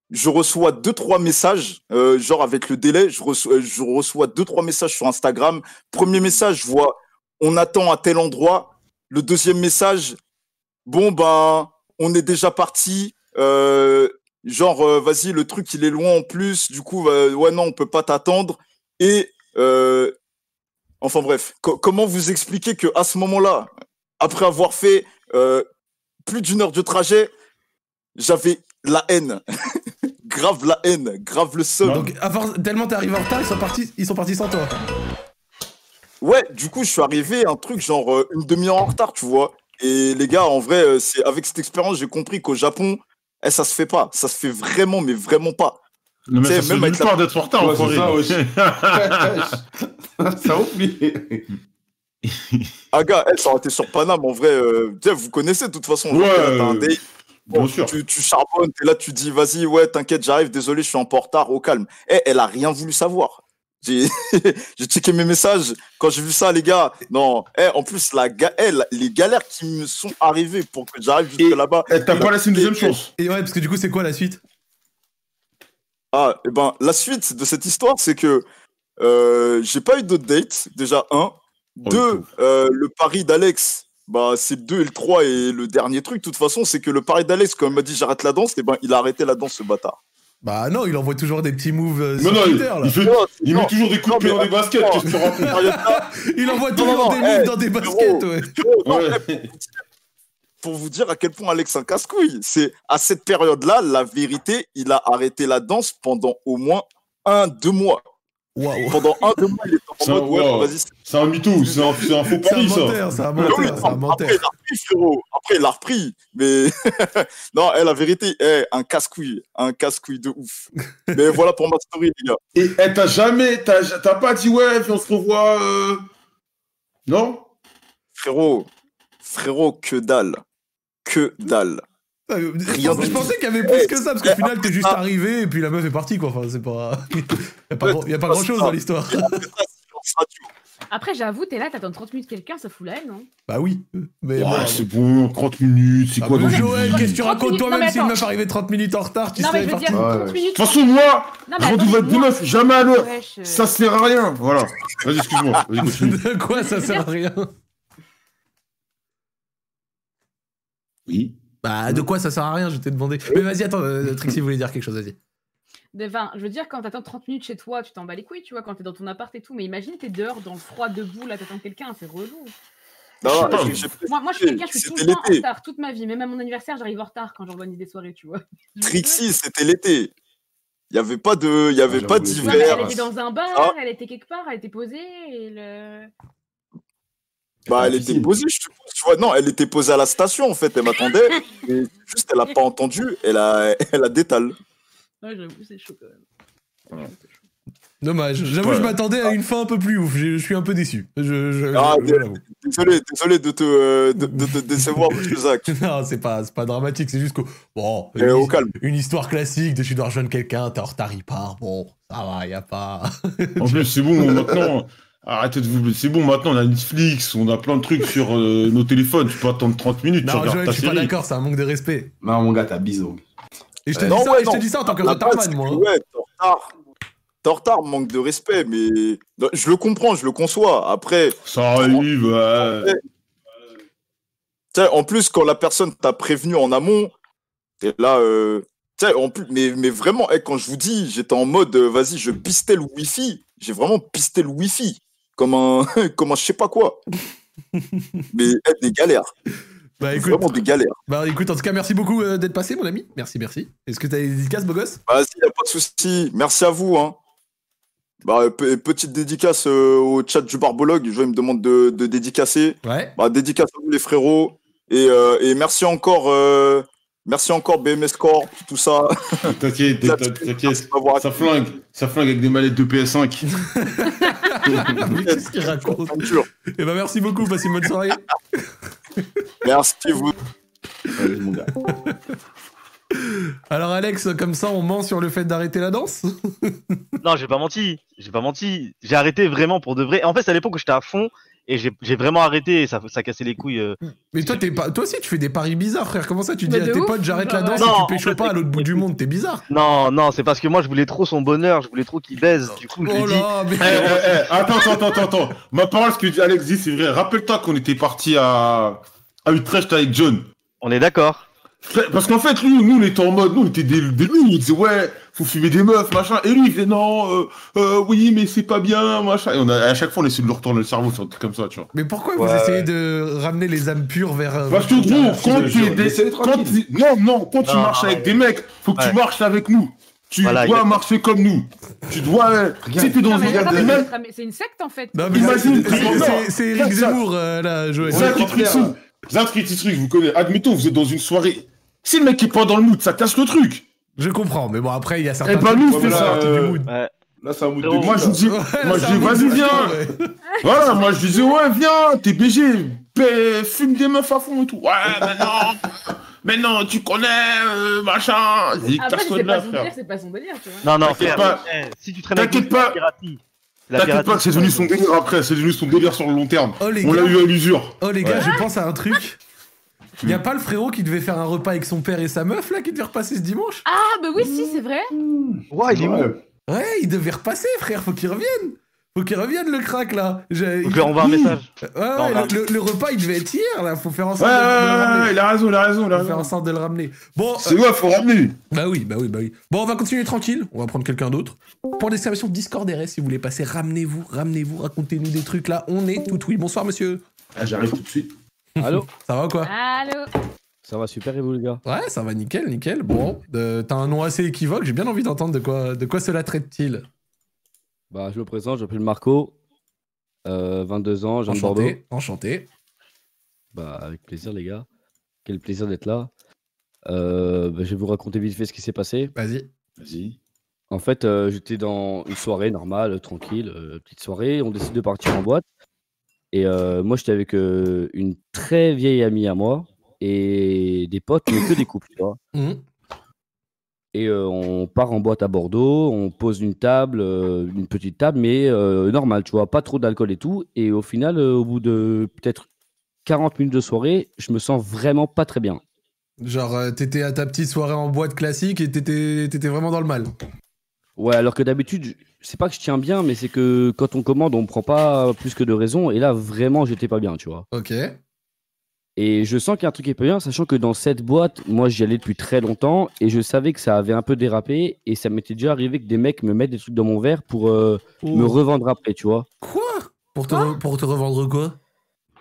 G: je reçois deux, trois messages, euh, genre avec le délai, je reçois, je reçois deux, trois messages sur Instagram. Premier message, je vois on attend à tel endroit. Le deuxième message, bon ben, on est déjà parti. Euh, genre, euh, vas-y, le truc il est loin en plus. Du coup, euh, ouais non, on peut pas t'attendre. Et euh, enfin bref, co- comment vous expliquer que à ce moment-là, après avoir fait plus d'une heure de trajet, j'avais la haine, (laughs) grave la haine, grave le seum.
B: Donc, force, tellement t'es arrivé en retard, ils sont partis, ils sont partis sans toi.
G: Ouais, du coup, je suis arrivé un truc genre une demi-heure en retard, tu vois. Et les gars, en vrai, euh, c'est avec cette expérience, j'ai compris qu'au Japon, eh, ça se fait pas. Ça se fait vraiment, mais vraiment pas.
D: Non, mais ça se fait
G: même la-
D: d'être en retard,
C: Ouais, c'est
D: enfoiré.
C: ça, (laughs) ça oublie.
G: Ah, gars, eh, ça aurait été sur Paname, en vrai. euh, vous connaissez de toute façon.
D: Ouais,
G: t'as un
D: euh, Bien sûr.
G: Tu, tu charbonnes, t'es là, tu dis, vas-y, ouais, t'inquiète, j'arrive, désolé, je suis un peu en retard, au calme. Eh, elle a rien voulu savoir. J'ai (laughs) j'ai checké mes messages quand j'ai vu ça, les gars. Non, eh, en plus, la ga- eh, la- les galères qui me sont arrivées pour que j'arrive jusque
D: Et-
G: là-bas.
D: Eh, T'as pas laissé une deuxième chance.
B: Et ouais, parce que du coup, c'est quoi la suite?
G: Ah, et ben, la suite de cette histoire, c'est que euh, j'ai pas eu d'autres dates, déjà, un.
D: Oh,
G: Deux, euh, le pari d'Alex, bah, c'est le deux et le 3 et le dernier truc, de toute façon, c'est que le pari d'Alex, quand il m'a dit j'arrête la danse, et ben, il a arrêté la danse, ce bâtard.
B: Bah non, il envoie toujours des petits moves euh,
D: Non,
B: sur
D: non, il,
B: Twitter, là.
D: il fait-
G: Non,
D: il
G: non,
D: met toujours des coups de pied dans des baskets.
G: non.
D: Qu'est-ce que tu racontes (laughs)
B: Il envoie
G: Non,
B: toujours
G: non,
B: des moves dans des baskets, ouais.
G: pour vous dire à quel point Alex est un casse-couille, c'est à cette période-là, la vérité, il a arrêté la danse pendant au moins un, deux mois. Pendant un, deux mois, il était en mode, ouais,
D: wow.
G: vas-y, c'est
D: C'est un mytho, c'est un, faux pari, ça.
B: c'est un
G: oui,
B: c'est un
G: Après, il a repris, frérot. Après, il a repris. Mais (laughs) non, eh, la vérité, eh, un casse-couille. Un casse-couille de ouf. (laughs) Mais voilà pour ma story, les gars.
D: Et eh, t'as jamais, t'as t'as pas dit ouais, puis on se revoit. euh, Non?
G: Frérot, frérot, que dalle. Que dalle.
B: Ah, euh,
G: Rien (laughs)
B: je pensais qu'il y avait plus que ça, parce qu'au (laughs) final, t'es juste
G: ça-
B: arrivé et puis la meuf est partie, quoi. Enfin, c'est pas. y a pas, y a pas grand chose dans l'histoire. (laughs)
G: Après
E: j'avoue, t'es là, t'attends 30 minutes quelqu'un, ça fout la haine, non?
B: Bah oui. Mais
D: Ouais,
B: bon,
D: c'est bon, 30 minutes, c'est
B: Ah,
D: quoi
B: mais Joël, qu'est-ce que tu
E: 30
B: racontes toi-même
E: mais
B: si une meuf arrivée 30 minutes en retard, tu
E: Non,
B: sais,
E: mais je veux
B: parti.
E: dire,
C: Ouais,
E: 30
C: ouais.
E: minutes.
D: De toute façon, moi,
E: Non, mais
D: rendez-vous
E: attends,
D: avec des
E: moi-
D: meufs, jamais à l'heure.
E: Euh,
D: Ça sert à rien, voilà. Vas-y, excuse-moi.
B: De quoi ça sert à rien?
D: Oui.
B: Bah, de quoi ça sert à rien, je t'ai demandé. Mais vas-y, attends, euh, (laughs) Trixie voulait dire quelque chose, vas-y.
E: de- Enfin, je veux dire, quand t'attends 30 minutes chez toi, tu t'en bats les couilles, tu vois, quand t'es dans ton appart et tout. Mais imagine, t'es dehors, dans le froid, debout, là, t'attends quelqu'un, c'est relou.
G: Non,
E: Moi, moi, je suis quelqu'un, je suis tout le temps en retard, toute ma vie. Même à mon anniversaire, j'arrive en retard quand j'organise des soirées, tu vois. (laughs)
G: Trixie, c'était l'été. Il n'y avait pas de, il y avait
C: Ah,
G: pas d'hiver.
E: elle était dans un bar,
G: Ah.
E: elle était quelque part, elle était posée. Et le...
G: Bah, elle
C: Ah,
G: était posée, je suppose. Tu vois, non, elle était posée à la station, en fait. Elle m'attendait. (laughs) juste, elle a pas entendu. Elle a, (laughs) elle a détale.
E: Ouais, j'avoue, c'est chaud quand même.
B: Dommage. J'avoue,
D: Ouais.
B: je m'attendais à une fin un peu plus ouf. Je, je suis un peu déçu. Je, je,
G: Ah,
B: je- je l'avoue.
G: Désolé, désolé de te, euh, de, de te décevoir, (laughs) monsieur Zach.
B: Non, c'est pas, c'est pas dramatique, c'est juste que. Bon,
G: Eh,
B: une,
G: au calme.
B: une histoire classique de tu dois rejoindre quelqu'un, t'es en retard, il part. Bon, ça va, y a pas.
D: En plus, c'est bon, maintenant. Arrêtez de vous. C'est bon, maintenant, on a Netflix, on a plein de trucs sur euh, nos téléphones. Tu peux attendre 30 minutes, tu
B: Non, Joël,
D: ta
B: je suis pas d'accord, c'est un manque de respect.
C: Non, mon gars, t'as bisou.
B: Et je te
G: Euh,
B: dis,
G: non,
B: ça,
G: ouais,
B: et je te
G: non.
B: dis ça en tant que retardman,
G: base, c'est
B: moi. hein.
G: Ouais, t'es en retard. T'es en retard, manque de respect, mais Non, je le comprends, je le conçois. Après,
D: Ça arrive, ouais.
G: tu en plus, quand la personne t'a prévenu en amont, t'es là. Euh... tu sais, en plus, mais, mais vraiment, eh, quand je vous dis, j'étais en mode, euh, vas-y, je pistais le Wi-Fi. J'ai vraiment pisté le Wi-Fi. Comme un, (laughs) comme un je sais pas quoi. (laughs) mais eh, des galères.
B: Bah écoute,
G: Vraiment des galères.
B: bah écoute, en tout cas, merci beaucoup euh, d'être passé, mon ami. Merci, merci. Est-ce que t'as des dédicaces, beau gosse?
G: Vas-y, y a pas de souci. Merci à vous. Hein. Bah, pe- petite dédicace euh, au chat du Barbologue. Je me demande de, de dédicacer.
B: Ouais.
G: Bah, dédicace à vous, les frérots. Et, euh, et merci encore. Merci encore, BMS Corp, tout ça. (laughs)
D: T'inquiète, t'inquiète, Ça flingue, ça flingue avec des manettes de PS5.
B: Mais qu'est-ce (laughs) qu'il raconte
G: Aventure.
B: Eh ben merci beaucoup, passez une bonne soirée. (laughs)
G: Merci vous.
C: Vas-y, mon gars.
B: Alors Alex, comme ça on ment sur le fait d'arrêter la danse?
F: Non, j'ai pas menti. J'ai pas menti. J'ai arrêté vraiment pour de vrai. En fait, c'est à l'époque où j'étais à fond et j'ai j'ai vraiment arrêté et ça, ça cassait les couilles. euh.
B: Mais toi, t'es pas... toi aussi tu fais des paris bizarres frère, comment ça tu dis
E: Mais
B: à
E: de
B: tes
E: ouf.
B: potes j'arrête la
E: Bah
B: danse
F: ouais.
B: et tu
F: fait,
B: pas à l'autre bout du monde, t'es bizarre
F: Non, non, c'est parce que moi, je voulais trop son bonheur. Je voulais trop qu'il baise. Du coup, je
B: Oh
F: dit.
B: là, mais...
D: Eh, eh, eh, (laughs) attends, attends, attends, attends. Ma parole, ce que dit Alex dit, c'est vrai. Rappelle-toi qu'on était parti à, à Utrecht avec John.
F: On est d'accord.
D: Parce qu'en fait, lui, nous, on était en mode, nous, on était des, des loups, il disait, ouais, faut fumer des meufs, machin. Et lui, il disait, non, euh, euh, oui, mais c'est pas bien, machin. Et on a, à chaque fois, on essaie de lui retourner le cerveau sur un truc comme ça, tu vois.
B: Mais pourquoi vous
D: Ouais.
B: essayez de ramener les âmes pures vers... euh,
D: Parce que gros, quand tu es des- quand tu- non, non, quand tu
F: Non,
D: marches
F: non,
D: avec
F: ouais.
D: des mecs, faut que
F: Ouais.
D: tu marches avec nous. Tu
F: Voilà,
D: dois
F: exactement.
D: marcher comme nous. Tu dois, tu sais, t'es dans une
E: c'est- c'est une secte en fait.
B: Non, mais
D: Imagine,
B: c'est- c'est- c'est- c'est Eric Zemmour, euh, là, Joël.
D: Zach Itritsu, je vous connais. Admettons, vous êtes dans une soirée. Si le mec est pas dans le mood, ça casse le truc.
B: Je comprends, mais bon, après, il y a certains...
D: Eh ben, nous, c'est ça,
B: partie du mood.
F: Ouais.
C: Là, c'est un mood de
F: Moi,
D: je
C: là.
D: dis, (laughs) moi, je dis, vas-y,
B: de
D: viens.
B: ouais.
D: Voilà, moi, je disais, ouais, viens, t'es BG, fume des meufs à fond et tout. Ouais, (laughs) mais non, mais non, tu connais, euh, machin. Il dit,
E: Après,
D: casse-toi
E: c'est
D: de là,
E: pas son
D: frère.
E: délire, c'est pas son délire, tu vois.
F: Non, non, frère.
D: pas.
F: eh, si tu traînes avec
D: pas. T'inquiète pas que c'est devenu son délire après, c'est devenu son délire sur le long terme.
B: Oh les
D: On l'a eu à l'usure.
B: oh, les gars je pense à un truc. Il y a pas le frérot qui devait faire un repas avec son père et sa meuf, là, qui devait repasser ce dimanche?
E: Ah, bah oui, si, c'est vrai.
F: Ouais, il est où?
C: Ouais.
B: Ouais, il devait repasser, frère, faut qu'il revienne Faut qu'il revienne, le crack, là
F: Donc, on va un message.
B: Ouais, ouais,
F: Non,
B: le, le- le repas, il devait être hier, là, faut faire en
D: Ouais,
B: sorte de, de le
D: ouais, ouais,
B: ramener.
D: ouais, il a raison, il a raison, il a
B: Faut faire en sorte de le ramener. Bon,
D: C'est ouais, faut ramener.
B: Bah oui, bah oui, bah oui. Bon, on va continuer tranquille. On va prendre quelqu'un d'autre. Pour l'exclamation Discord RS, si vous voulez passer, ramenez-vous, ramenez-vous, racontez-nous des trucs là. On est tout oui. Bonsoir, monsieur.
C: Ah, J'arrive tout de suite.
H: Allô
B: Ça va ou quoi
E: Allô
H: Ça va super et vous les gars?
B: Ouais, ça va nickel, nickel. Bon, euh, t'as un nom assez équivoque. J'ai bien envie d'entendre de quoi, de quoi cela traite-t-il?
H: Bah je me présente, je m'appelle Marco, euh, 22 ans, je viens de Bordeaux.
B: Enchanté, enchanté.
H: Bah avec plaisir les gars. Quel plaisir d'être là. Euh, bah, je vais vous raconter vite fait ce qui s'est passé.
B: Vas-y.
C: Vas-y.
H: En fait, euh, j'étais dans une soirée normale, tranquille, euh, petite soirée. On décide de partir en boîte. Et euh, moi, j'étais avec euh, une très vieille amie à moi et des potes, mais que des couples, tu vois.
B: Mhm.
H: Et euh, on part en boîte à Bordeaux, on pose une table, une petite table, mais normale, tu vois, pas trop d'alcool et tout. Et au final, au bout de peut-être 40 minutes de soirée, je me sens vraiment pas très bien.
B: Genre, euh, t'étais à ta petite soirée en boîte classique et t'étais t'étais vraiment dans le mal.
H: Ouais, alors que d'habitude, c'est pas que je tiens bien, mais c'est que quand on commande, on prend pas plus que de raison. Et là, vraiment, j'étais pas bien, tu vois.
B: Ok.
H: Et je sens qu'il y a un truc qui est pas bien, sachant que dans cette boîte, moi j'y allais depuis très longtemps et je savais que ça avait un peu dérapé et ça m'était déjà arrivé que des mecs me mettent des trucs dans mon verre pour euh, me revendre après, tu vois.
B: Quoi? Pour te, pour te revendre quoi?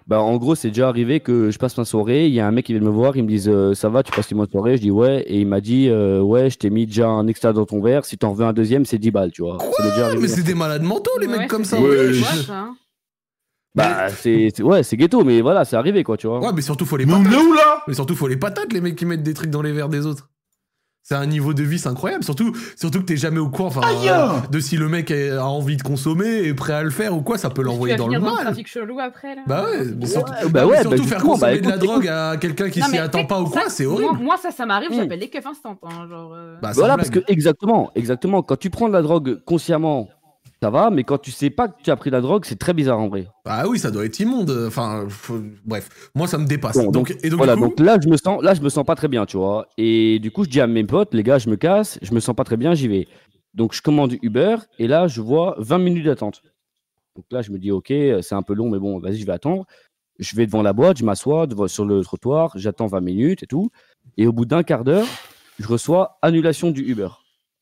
H: Bah en gros, c'est déjà arrivé que je passe ma soirée, il y a un mec qui vient me voir, il me dit euh, ça va, tu passes une bonne soirée, je dis ouais et il m'a dit euh, ouais, je t'ai mis déjà un extra dans ton verre, si t'en veux un deuxième, c'est 10 balles, tu vois. m'est déjà arrivé.
B: Mais c'est des malades mentaux, les
E: Ouais,
B: mecs comme ça.
C: Ouais, je-
E: hein.
H: Bah c'est ouais, c'est ghetto mais voilà, c'est arrivé quoi, tu vois.
B: Ouais, mais surtout, faut les
D: Mais on
B: patates.
D: est où là?
B: Mais surtout, faut les patates, les mecs qui mettent des trucs dans les verres des autres. C'est un niveau de vie, c'est incroyable. Surtout, surtout que t'es jamais au courant enfin, euh, de si le mec est- a envie de consommer et prêt à le faire ou quoi, ça peut l'envoyer dans le mal.
E: trafic chelou après, là.
B: Bah ouais, mais surtout,
H: Ouais, bah
B: mais
H: ouais,
B: surtout
H: bah
B: faire
H: justement,
B: consommer
H: bah
B: de la drogue à quelqu'un qui s'y attend pas ou quoi, c'est
E: moi-
B: horrible.
E: Moi, ça, ça m'arrive, j'appelle les keufs instant. Hein, genre, euh.
B: Bah,
H: Voilà, parce que exactement, exactement. Quand tu prends de la drogue consciemment, ça va, mais quand tu sais pas que tu as pris la drogue, c'est très bizarre en vrai.
B: Ah oui, ça doit être immonde. Enfin, faut- bref, moi ça me dépasse.
H: Bon,
B: donc, et donc,
H: voilà,
B: coup,
H: donc là je me sens, là je me sens pas très bien, tu vois. Et du coup, je dis à mes potes, les gars, je me casse, je me sens pas très bien, j'y vais. Donc je commande Uber et là je vois 20 minutes d'attente. Donc là je me dis ok, c'est un peu long, mais bon, vas-y, je vais attendre. Je vais devant la boîte, je m'assois sur le trottoir, j'attends 20 minutes et tout. Et au bout d'un quart d'heure, je reçois annulation du Uber.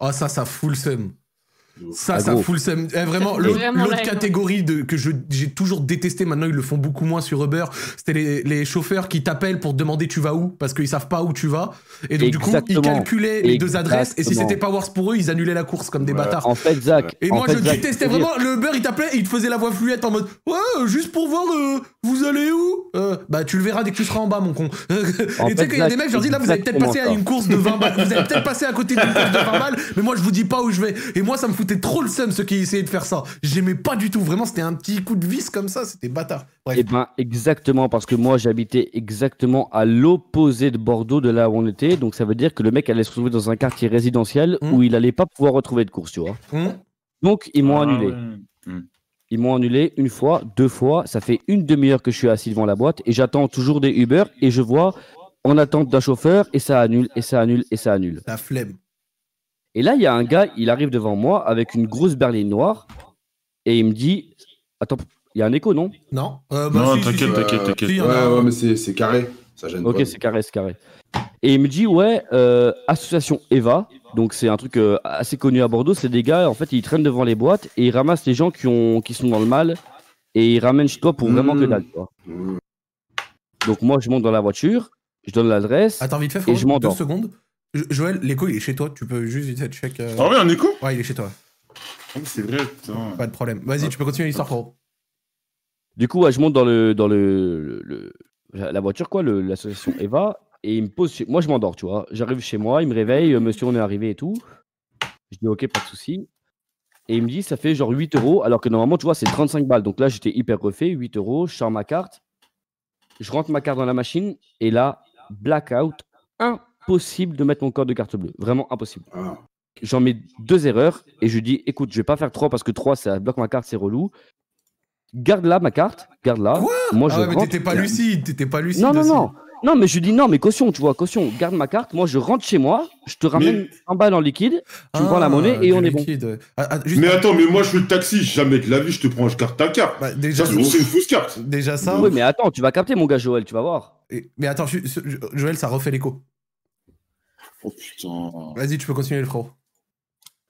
B: oh ça, ça fout le seum. Ça,
H: Ah,
B: ça
H: gros.
B: fout le seum. Eh, vraiment, l'autre catégorie de, que j'ai toujours détesté, maintenant ils le font beaucoup moins sur Uber, c'était les, les chauffeurs qui t'appellent pour te demander tu vas où, parce qu'ils savent pas où tu vas. Et donc du coup, ils
H: Exactement.
B: calculaient les deux adresses, et si c'était pas worse pour eux, ils annulaient la course comme des
C: Ouais.
B: bâtards.
H: En fait, Zach.
B: Et moi,
H: fait,
B: je
H: Zach,
B: détestais vraiment le Uber, il t'appelait et il te faisait la voix fluette en mode Ouais, juste pour voir, euh, vous allez où? Euh, Bah, tu le verras dès que tu seras en bas, mon con. (laughs) Et tu sais qu'il y a des mecs, je leur dis Là, vous allez peut-être passer à une course de 20 balles. Vous allez peut-être passer à côté d'une course de 20 balles, mais moi, je vous dis pas où je vais. Et moi, ça me foutait foutait trop le seum ceux qui essayaient de faire ça. J'aimais pas du tout. Vraiment, c'était un petit coup de vis comme ça. C'était bâtard. Bref.
H: Eh ben, exactement, parce que moi, j'habitais exactement à l'opposé de Bordeaux, de là où on était. Donc, ça veut dire que le mec allait se retrouver dans un quartier résidentiel
B: Mm.
H: où il allait pas pouvoir retrouver de course, tu vois.
B: Hum
H: Donc, ils m'ont
D: Ah
H: annulé.
D: ouais.
H: Ils m'ont annulé une fois, deux fois. Ça fait une demi-heure que je suis assis devant la boîte et j'attends toujours des Uber et je vois en attente d'un chauffeur et ça annule, et ça annule, et ça annule.
B: La flemme.
H: Et là, il y a un gars, il arrive devant moi avec une grosse berline noire et il me dit Attends, il y a un écho, non?
B: Non euh, bah,
D: Non,
B: si,
D: t'inquiète,
B: si.
D: t'inquiète,
C: Euh,
D: t'inquiète.
B: Si,
C: Ouais,
B: a
C: ouais, mais c'est c'est carré. Ça gêne
H: Ok,
C: pas.
H: c'est carré, c'est carré. Et il me dit Ouais, euh, association Eva. Donc, c'est un truc euh, assez connu à Bordeaux. C'est des gars, en fait, ils traînent devant les boîtes et ils ramassent les gens qui, ont, qui sont dans le mal et ils ramènent chez toi pour vraiment que
C: Mmh.
H: dalle. tu vois.
C: Mmh.
H: Donc, moi, je monte dans la voiture, je donne l'adresse.
B: Attends, vite fait,
H: Et
B: frérot,
H: je
B: deux secondes. Jo- Joël, l'écho, il est chez toi. Tu peux juste vite fait check. euh,
D: Ah ouais, un écho?
B: Ouais, il est chez toi.
D: C'est vrai, putain.
B: Pas de problème. Vas-y, tu peux continuer l'histoire, frérot.
H: Du coup, ouais, je monte dans le dans le, la voiture quoi, l'association Eva, et il me pose. chez- Moi, je m'endors, tu vois. J'arrive chez moi, il me réveille, euh, monsieur, on est arrivé et tout. Je dis ok, pas de souci. Et il me dit, ça fait genre 8 euros, alors que normalement, tu vois, c'est 35 balles. Donc là, j'étais hyper refait, 8 euros. Je sors ma carte, je rentre ma carte dans la machine, et là, blackout, impossible de mettre mon code de carte bleue, vraiment impossible.
C: Ah.
H: J'en mets deux erreurs et je dis écoute, je vais pas faire trois parce que trois ça bloque ma carte, c'est relou. Garde là ma carte, garde là.
B: Quoi?
H: Moi je
B: Ah ouais, mais
H: rentre.
B: t'étais pas lucide. T'étais pas lucide.
H: Non non
B: aussi.
H: non. Non mais je dis non mais caution, tu vois, caution, garde ma carte, moi je rentre chez moi, je te ramène un balle en liquide, tu me prends la monnaie et on est bon.
B: Ah, ah, juste-
D: Mais attends, mais moi je fais le taxi, jamais de la vie je te prends, je carte ta carte.
B: bah, déjà,
D: Ça, c'est une fausse carte.
B: déjà ça.
H: Oui mais attends, tu vas capter mon gars Joël, tu vas voir.
B: Et- Mais attends, Joël, ça refait l'écho.
D: Oh putain.
B: Vas-y, tu peux continuer, le frérot.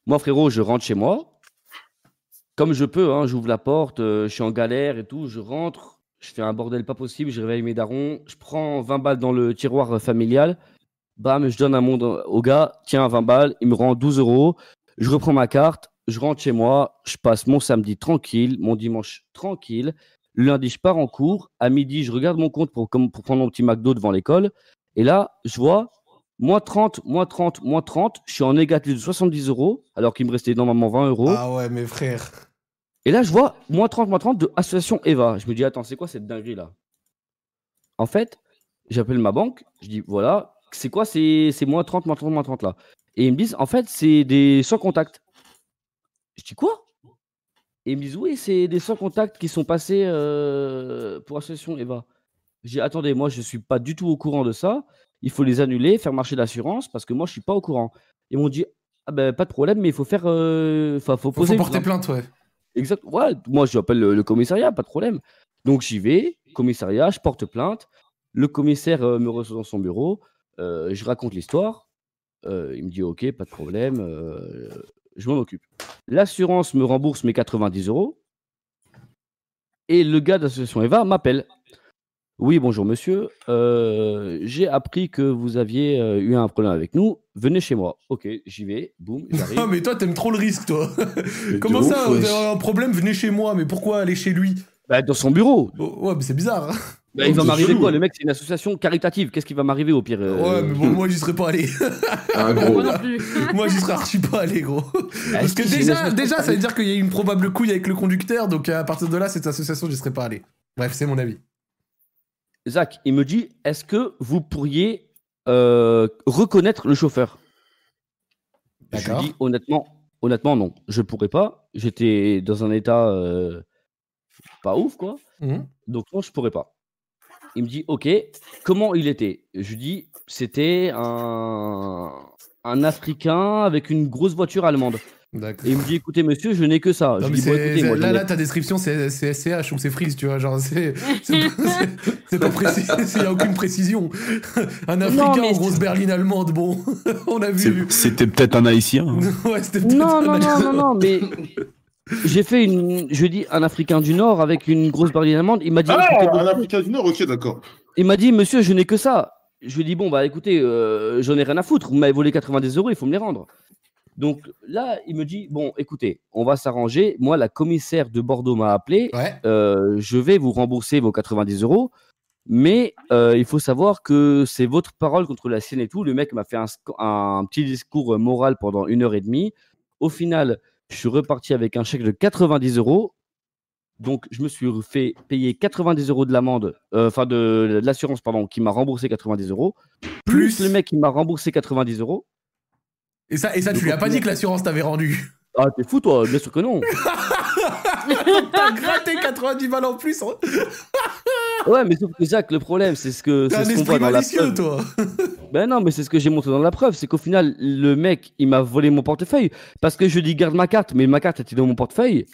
H: Moi frérot, je rentre chez moi. Comme je peux, hein, j'ouvre la porte, euh, je suis en galère et tout, je rentre, je fais un bordel pas possible, je réveille mes darons, je prends 20 balles dans le tiroir euh, familial, bam, je donne un monde au gars, tiens 20 balles, il me rend 12 euros, je reprends ma carte, je rentre chez moi, je passe mon samedi tranquille, mon dimanche tranquille, le lundi je pars en cours, à midi je regarde mon compte pour, comme, pour prendre mon petit McDo devant l'école, et là je vois moins 30, moins 30, moins 30, je suis en négatif de 70 euros, alors qu'il me restait normalement 20 euros.
B: Ah ouais, mes frères.
H: Et là, je vois moins 30, moins 30 de association Eva. Je me dis, attends, c'est quoi cette dinguerie là? En fait, j'appelle ma banque, je dis, voilà, c'est quoi ces, moins 30, moins 30, moins 30 là? Et ils me disent, en fait, c'est des sans contact. Je dis, quoi? Et ils me disent, oui, c'est des sans contact qui sont passés euh, pour association Eva. Je dis, attendez, moi, je ne suis pas du tout au courant de ça. Il faut les annuler, faire marcher l'assurance, parce que moi, je ne suis pas au courant. Ils m'ont dit, ah ben, pas de problème, mais il faut faire. euh, Enfin, faut poser.
B: faut porter plainte, ouais.
H: Exact. Ouais, moi, j'appelle le, le commissariat, pas de problème. Donc, j'y vais, commissariat, je porte plainte. Le commissaire euh, me reçoit dans son bureau. euh, je raconte l'histoire. euh, il me dit OK, pas de problème. je m'en occupe. L'assurance me rembourse mes 90 euros. Et le gars de l'association Eva m'appelle. Oui, bonjour monsieur. euh, J'ai appris que vous aviez euh, eu un problème avec nous. Venez chez moi. Ok, j'y vais. Boum, (laughs) j'arrive.
B: Non, mais toi, t'aimes trop le risque, toi. (laughs) Comment ça
C: ouf,
B: Vous avez un problème, venez chez moi. Mais pourquoi aller chez lui?
H: Bah, dans son bureau.
B: Oh, Ouais, mais c'est bizarre. hein.
H: Bah, il va m'arriver quoi? Le mec, c'est une association caritative. Qu'est-ce qui va m'arriver au pire euh,
B: Ouais, mais bon, moi, j'y serais pas allé. (laughs)
C: Ah, gros.
E: Moi non plus.
B: moi, j'y serais archi pas allé, gros.
H: bah,
B: Parce que déjà, déjà, ça veut dire qu'il y a une probable couille avec le conducteur. Donc, à partir de là, cette association, j'y serais pas allé. Bref, c'est mon avis.
H: Zach, il me dit est-ce que vous pourriez euh, reconnaître le chauffeur? Je lui dis honnêtement, honnêtement, non. Je pourrais pas. J'étais dans un état euh, pas ouf, quoi.
B: Mhm.
H: Donc, non, je pourrais pas. Il me dit ok, comment il était? Je lui dis c'était un, un Africain avec une grosse voiture allemande. Et il me dit écoutez, monsieur, je n'ai que ça. Je
B: Non,
H: lui
B: mais
H: dis bon,
B: c'est-
H: écoutez, moi,
B: là, là, ta description, c'est SCH ou c'est Freeze, tu vois. Genre, c'est c'est pas, (laughs) pas précis. (laughs) Il n'y a aucune précision. Un Africain en grosse berline allemande, bon, (laughs) on a vu.
I: C'était peut-être un haïtien. hein.
B: Ouais, c'était peut-être
H: Non,
B: un
H: non, non, non, non, mais j'ai fait une, je lui ai dit un Africain du Nord avec une grosse berline allemande. Il m'a dit,
D: Ah,
H: écoutez,
D: un
H: monsieur-
D: Africain du Nord, ok, d'accord.
H: il m'a dit, monsieur, je n'ai que ça. Je lui ai dit, bon, bah écoutez, euh, j'en ai rien à foutre. Vous m'avez volé 90 euros, il faut me les rendre. Donc là, il me dit, bon, écoutez, on va s'arranger. Moi, la commissaire de Bordeaux m'a appelé.
B: Ouais.
H: Euh, je vais vous rembourser vos 90 euros. Mais euh, il faut savoir que c'est votre parole contre la sienne et tout. Le mec m'a fait un, petit discours moral pendant une heure et demie. Au final, Je suis reparti avec un chèque de 90 euros. Donc, je me suis fait payer 90 euros de l'amende, euh, enfin de, de l'assurance, pardon, qui m'a remboursé 90 euros. Plus,
B: Plus-
H: le mec qui m'a remboursé 90 euros.
B: Et ça, et ça tu lui as pas dit que l'assurance t'avait rendu.
H: Ah, t'es fou, toi Bien sûr que non. (laughs)
B: T'as gratté 90 balles en plus. hein.
H: Ouais, mais sauf que Jacques, le problème, c'est ce que
B: T'as
H: c'est
B: un
H: ce
B: esprit
H: dans la
B: malicieux,
H: preuve.
B: toi. (laughs)
H: Ben non, mais c'est ce que j'ai montré dans la preuve, c'est qu'au final, le mec, il m'a volé mon portefeuille parce que je dis garde ma carte, mais ma carte était dans mon portefeuille.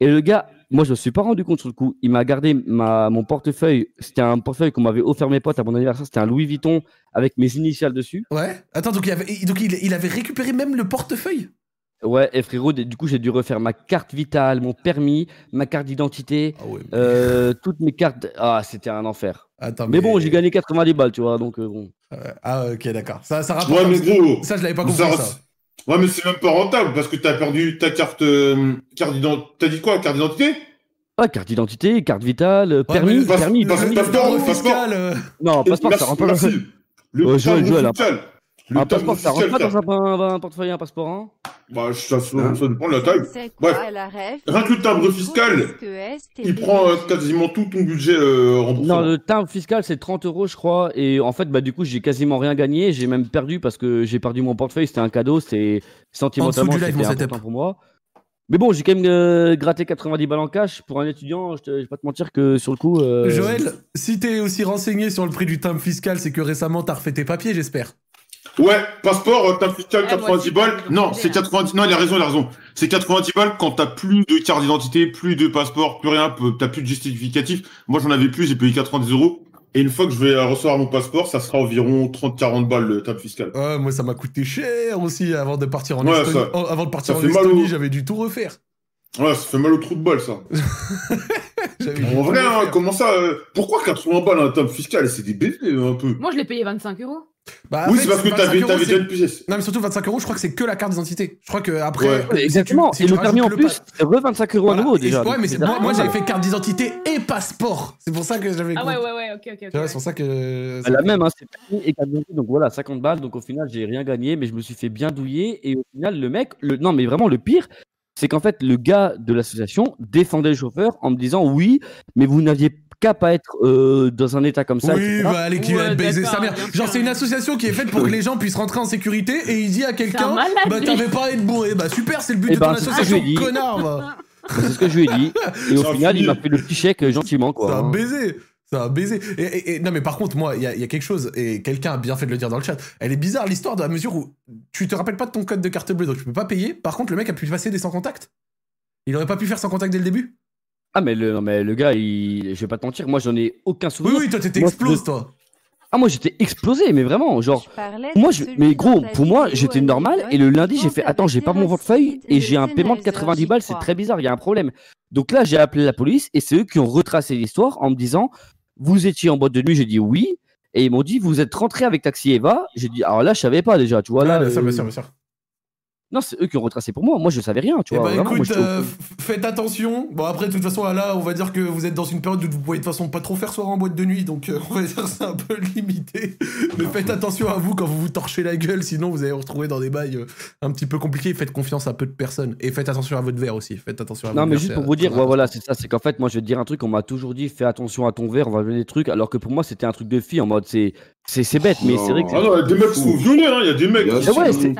H: Et le gars, moi, je me suis pas rendu compte sur le coup. Il m'a gardé ma, mon portefeuille. C'était un portefeuille qu'on m'avait offert mes potes à mon anniversaire. C'était un Louis Vuitton avec mes initiales dessus.
B: Ouais. Attends, donc, il avait, donc il, il avait récupéré même le portefeuille?
H: Ouais, et frérot, du coup, j'ai dû refaire ma carte vitale, mon permis, ma carte d'identité,
B: Ah ouais.
H: euh, toutes mes cartes. Ah, c'était un enfer.
B: Attends,
H: Mais bon, j'ai gagné 90 balles, tu vois, donc euh, bon.
B: Euh, Ah, ok, d'accord. Ça, ça rapporte.
D: Ouais,
B: un
D: mais
B: petit-
D: gros.
B: Ça, je l'avais pas
D: ça-
B: compris, ça.
D: Ouais, mais c'est même pas rentable parce que t'as perdu ta carte, euh, carte d'identité. T'as dit quoi, carte d'identité?
H: Ah, carte d'identité, carte vitale, euh,
B: Ouais,
H: permis,
B: mais-
D: passe-
H: permis,
D: passe-
H: permis.
B: Le
D: passeport,
B: timbre
D: passeport.
B: fiscal. euh,
H: Non, passeport, ça
D: Merci,
H: rentre pas dans
D: merci. Le
H: Ouais, Joël, Joël,
D: fiscal. Le
H: Un passeport, ça rentre
D: fiscal,
H: pas dans un, un- un portefeuille, un passeport, hein
D: Bah, ça, ça, ça dépend de la taille. Bref.
I: la ref?
D: Rien que le timbre fiscal, il prend euh, quasiment tout ton budget euh, remboursé.
H: Non, le timbre fiscal, c'est 30 euros, je crois. Et en fait, bah, du coup, j'ai quasiment rien gagné. J'ai même perdu parce que j'ai perdu mon portefeuille. C'était un cadeau. C'était sentimentalement c'était important pour moi. Mais bon, j'ai quand même euh, gratté 90 balles en cash. Pour un étudiant, je vais pas te mentir que sur le coup. euh,
B: Joël, si t'es aussi renseigné sur le prix du timbre fiscal, c'est que récemment t'as refait tes papiers, j'espère.
D: Ouais, passeport, euh,
E: Ouais, moi
D: 90
E: aussi,
D: balles. Non,
E: c'est
D: c'est
E: bien.
D: 90. Non, il a raison, il a raison. C'est 90 balles quand t'as plus de carte d'identité, plus de passeport, plus rien, t'as plus de justificatif. Moi, j'en avais plus, j'ai payé 90 euros. Et une fois que je vais euh, recevoir mon passeport, ça sera environ 30-40 balles le timbre fiscal.
B: Ouais, moi ça m'a coûté cher aussi avant de partir en
D: Ouais,
B: Estonie.
D: ça-
B: Oh, avant de partir en
D: fait mal
B: Estonie,
D: au-
B: j'avais dû tout refaire.
D: Ouais, ça fait mal au trou de balle, ça. (laughs) En vrai, hein, comment ça euh, Pourquoi 80 balles un timbre fiscal C'est des bébés, un peu.
E: Moi, je l'ai payé 25 euros.
B: Bah,
D: oui, c'est parce que
B: 25
D: t'avais
B: c'est-
D: déjà une pièce.
B: Non, mais surtout 25 euros, je crois que c'est que la carte d'identité. Je crois que après.
D: Ouais.
B: si tu-
H: Exactement.
B: si
H: et
B: tu
H: le permis en
B: le
H: plus, c'est re 25 euros
B: Voilà.
H: à nouveau déjà.
B: ouais, mais moi, j'avais fait carte d'identité et passeport. C'est pour ça que j'avais.
E: Ah ouais, ouais, ouais, ok, ok.
B: c'est pour ça que.
H: La même, hein, c'est permis et carte d'identité, donc voilà, 50 balles. Donc au final, j'ai rien gagné, mais je me suis fait bien douiller. Et au final, le mec, le... non, mais vraiment, le pire, c'est qu'en fait, le gars de l'association défendait le chauffeur en me disant oui, mais vous n'aviez qu'à pas être euh, dans un état comme ça.
B: Oui,
H: etc.
B: bah allez, qui va baiser sa mère. Genre, c'est une association qui est faite pour que les gens puissent rentrer en sécurité et il dit à
E: C'est un
B: quelqu'un Bah, t'avais pas à être bourré. Bah, super, c'est le but
H: Eh
B: de
H: ben,
B: ton
H: c'est ce que
B: association,
H: je lui ai dit.
B: connard, va.
H: Bah, (laughs) c'est ce que je lui ai dit. Et au final,
D: fini.
H: il m'a fait le petit chèque euh, gentiment, quoi.
B: Ça a
H: hein.
B: baisé. Ça a baisé. Et, et- et- non, mais par contre, moi, il y, a- il y a quelque chose, et quelqu'un a bien fait de le dire dans le chat. Elle est bizarre, l'histoire, de la mesure où tu te rappelles pas de ton code de carte bleue, donc tu peux pas payer. Par contre, le mec a pu passer des sans contact. Il aurait pas pu faire sans contact dès le début
H: Ah, mais le, non, mais le gars, il... je vais pas te mentir, moi, j'en ai aucun
B: Oui,
H: souvenir.
B: oui, toi, t'étais explose,
H: je-
B: toi.
H: Ah, moi, j'étais explosé, mais vraiment, genre. Moi, je... mais gros, pour moi, j'étais normal. Et le lundi, j'ai fait Attends, j'ai pas mon portefeuille et j'ai un paiement de 90 balles. C'est très bizarre, il y a un problème. Donc là, j'ai appelé la police et c'est eux qui ont retracé l'histoire en me disant Vous étiez en boîte de nuit J'ai dit oui. Et ils m'ont dit Vous êtes rentré avec Taxi Eva J'ai dit Alors là, je savais pas déjà, tu vois. Là,
B: Ouais, bien sûr,
H: euh,
B: bien sûr, bien sûr.
H: Non, c'est eux qui ont retracé pour moi. Moi, je savais rien, tu
B: Eh
H: vois.
B: ben
H: vraiment, moi,
B: écoute, euh, faites attention. Bon après, de toute façon, là, on va dire que vous êtes dans une période où vous pouvez de toute façon pas trop faire soir en boîte de nuit, donc euh, (laughs) on va dire que c'est un peu limité. Mais faites attention à vous quand vous vous torchez la gueule, sinon vous allez vous retrouver dans des bails euh, un petit peu compliqués. Faites confiance à peu de personnes et faites attention à votre verre aussi. Faites attention à
H: Non,
B: votre
H: mais
B: verre,
H: juste pour vous dire, ouais, voilà, c'est ça. C'est qu'en fait, moi, je vais te dire un truc. On m'a toujours dit Fais attention à ton verre, on va donner des trucs. Alors que pour moi, c'était un truc de fille en mode C'est c'est bête, mais c'est vrai que.
D: Ah non, il y a des mecs qui sont violés, hein. Il y a des mecs.
H: Ouais, c'est-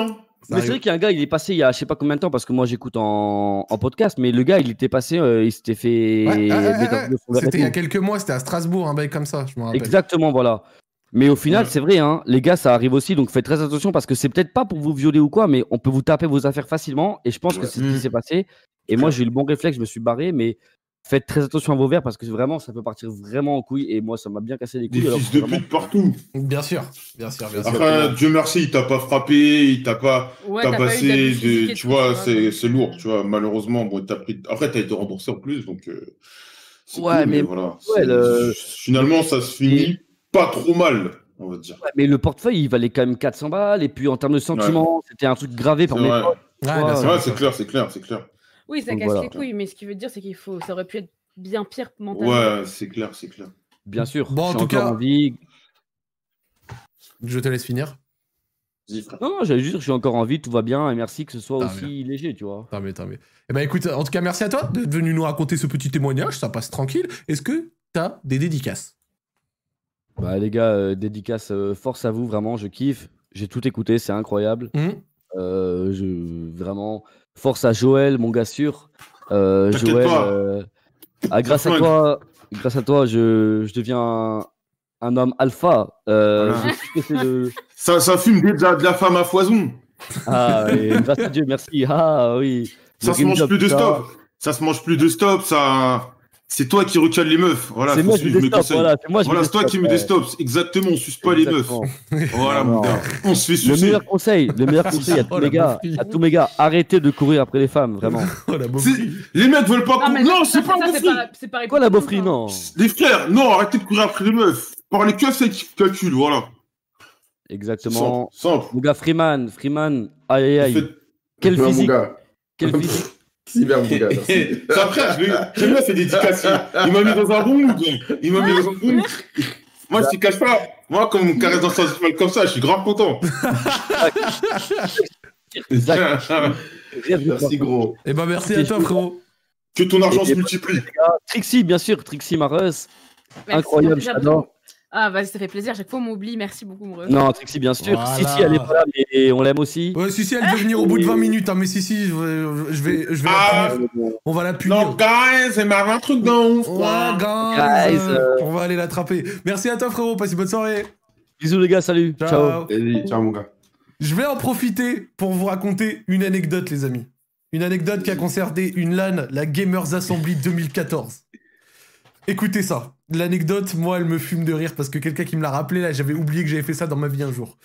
D: hein.
H: Mais c'est
B: arrive.
H: vrai qu'il y a un gars, il est passé il y a je sais pas combien de temps, parce que moi j'écoute en, en podcast, mais le gars il était passé, euh, il s'était fait.
B: Ouais,
H: verre et
B: C'était il y a quelques mois, c'était à Strasbourg, un bail comme ça, je me rappelle.
H: Exactement, voilà. Mais au final,
D: Ouais.
H: c'est vrai, hein, les gars, ça arrive aussi, donc faites très attention parce que c'est peut-être pas pour vous violer ou quoi, mais on peut vous taper vos affaires facilement, et je pense que c'est ce qui s'est passé. Et moi, j'ai eu le bon réflexe, je me suis barré, mais faites très attention à vos verres parce que vraiment, ça peut partir vraiment en couille, et moi, ça m'a bien cassé les
D: Des
H: couilles. alors
D: fils de
H: vraiment-
D: pute partout.
B: Bien sûr, bien sûr, bien sûr.
D: Après, Dieu merci, il t'a pas frappé, il t'a pas
E: Ouais,
D: tabassé, de... tu vois, c'est c'est lourd, tu vois. Malheureusement, bon, t'as pris... après, t'as été remboursé en plus, donc. euh,
H: Ouais,
D: cool,
H: mais-
D: voilà.
H: ouais,
D: C'est-
H: le-
D: Finalement, ça se finit pas trop mal, on va dire.
H: Ouais, mais le portefeuille, il valait quand même 400 balles, et puis en termes de sentiments, c'était un truc gravé par
D: C'est
H: mes
D: vrai.
H: potes.
D: C'est clair, c'est clair, c'est clair.
E: Oui, ça
H: Donc
E: casse
H: voilà.
E: les couilles, mais ce qui veut dire, c'est qu'il faut, ça aurait pu être bien pire mentalement.
D: Ouais, c'est clair, c'est clair.
H: Bien sûr.
B: Bon, en
H: je suis
B: tout
H: encore
B: cas-
H: en vie.
B: Je te laisse finir.
H: Non, non, j'allais juste dire que je suis encore en vie, tout va bien, et merci que ce soit aussi léger, tu vois.
B: Tant mieux, tant mieux. Eh ben écoute, en tout cas, merci à toi d'être venu nous raconter ce petit témoignage, ça passe tranquille. Est-ce que t'as des dédicaces?
H: Bah, les gars, euh, dédicace, euh, force à vous, vraiment, je kiffe. J'ai tout écouté, c'est incroyable.
B: Mhm.
H: Euh, je, vraiment, force à Joël, mon gars sûr. Euh, Joël,
D: pas.
H: euh, ah, grâce à toi, grâce à toi, je, je deviens un, un homme alpha. Euh,
D: Voilà.
H: je (laughs)
D: Ça, ça fume déjà de la femme à foison.
H: Ah, et (laughs) grâce à Dieu, merci. Ah oui.
D: Ça se mange plus de stop. Ça se mange plus de stop. Ça, c'est toi qui recales les meufs. Voilà,
H: c'est
D: faut
H: moi voilà, c'est moi qui
D: Voilà, c'est toi qui me
H: déstoppe.
D: Exactement, on suce pas les meufs. Voilà,
H: Non.
D: mon gars. On se fait
H: Le
D: sucer.
H: meilleur conseil, le meilleur (laughs) conseil à
B: Oh,
H: tous
B: la
H: mes gars, à tous mes gars, arrêtez de courir après les femmes, vraiment. (laughs)
B: Oh
D: C'est- Les mecs veulent pas.
E: Non, mais
D: cou- Non, c'est pas
E: c'est c'est pareil
H: Quoi la
E: le
H: beaufrie,
E: monde,
H: non?
D: Les frères, non, arrêtez de courir après les meufs. Parlez que ça qui calcule, voilà.
H: Exactement.
D: Simple. simple.
H: Mon gars Freeman, Freeman, aïe aïe aïe. Quel physique, quel physique.
C: Cyber.
D: C'est après, (laughs) je l'ai- j'aime bien fait dédicacer. Il m'a mis dans un bon mood. Il m'a mis dans un bon mood. Moi, je te cache pas. Moi, comme on caresse dans sa comme ça, je suis grave content. (laughs)
C: Merci, gros.
B: Eh ben merci à toi, frérot.
D: que ton argent se multiplie.
H: Trixie, bien sûr, Trixie Mareus. Incroyable, j'adore.
E: Ah, vas-y, ça fait plaisir. Chaque fois, on m'oublie. Merci beaucoup, Moureuse.
H: Non, Trixie, bien sûr.
B: Voilà.
H: Si, si, elle est pas là, mais on l'aime aussi.
B: Ouais, si, si, elle veut venir au bout de 20 minutes, hein, mais si, si, je vais, je vais, je vais
D: Ah,
B: la punir. On va la punir.
D: Non, guys, c'est marrant un truc dans ouf.
B: Ouais,
D: quoi.
B: guys,
H: Guys,
B: euh, on va aller l'attraper. Merci à toi, frérot. Passe une bonne soirée.
H: Bisous les gars, salut.
B: Ciao.
H: Ciao.
C: Ciao, mon gars.
B: Je vais en profiter pour vous raconter une anecdote, les amis. Une anecdote qui a concerné une LAN, la Gamers Assembly 2014. Écoutez ça. L'anecdote, moi, elle me fume de rire parce que quelqu'un qui me l'a rappelé, là, j'avais oublié que j'avais fait ça dans ma vie un jour.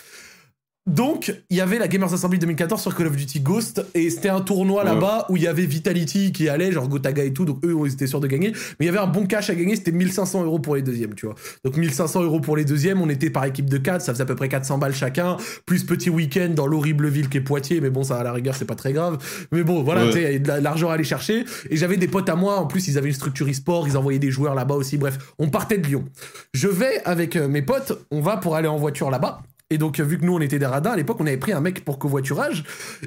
B: Donc, il y avait la Gamers Assembly 2014 sur Call of Duty Ghost, et c'était un tournoi
D: Ouais.
B: là-bas où il y avait Vitality qui allait, genre Gotaga et tout, donc eux, ils étaient sûrs de gagner. Mais il y avait un bon cash à gagner, c'était 1500 euros pour les deuxièmes, tu vois. Donc 1500 euros pour les deuxièmes, on était par équipe de 4, ça faisait à peu près 400 balles chacun, plus petit week-end dans l'horrible ville qu'est Poitiers, mais bon, ça à la rigueur, c'est pas très grave. Mais bon, voilà,
D: Ouais.
B: tu sais, il y avait de la- l'argent à aller chercher. Et j'avais des potes à moi, en plus, ils avaient une structure e-sport, ils envoyaient des joueurs là-bas aussi. Bref, on partait de Lyon. Je vais avec euh, mes potes, on va pour aller en voiture là-bas. Et donc, vu que nous, on était des radins, à l'époque, on avait pris un mec pour covoiturage.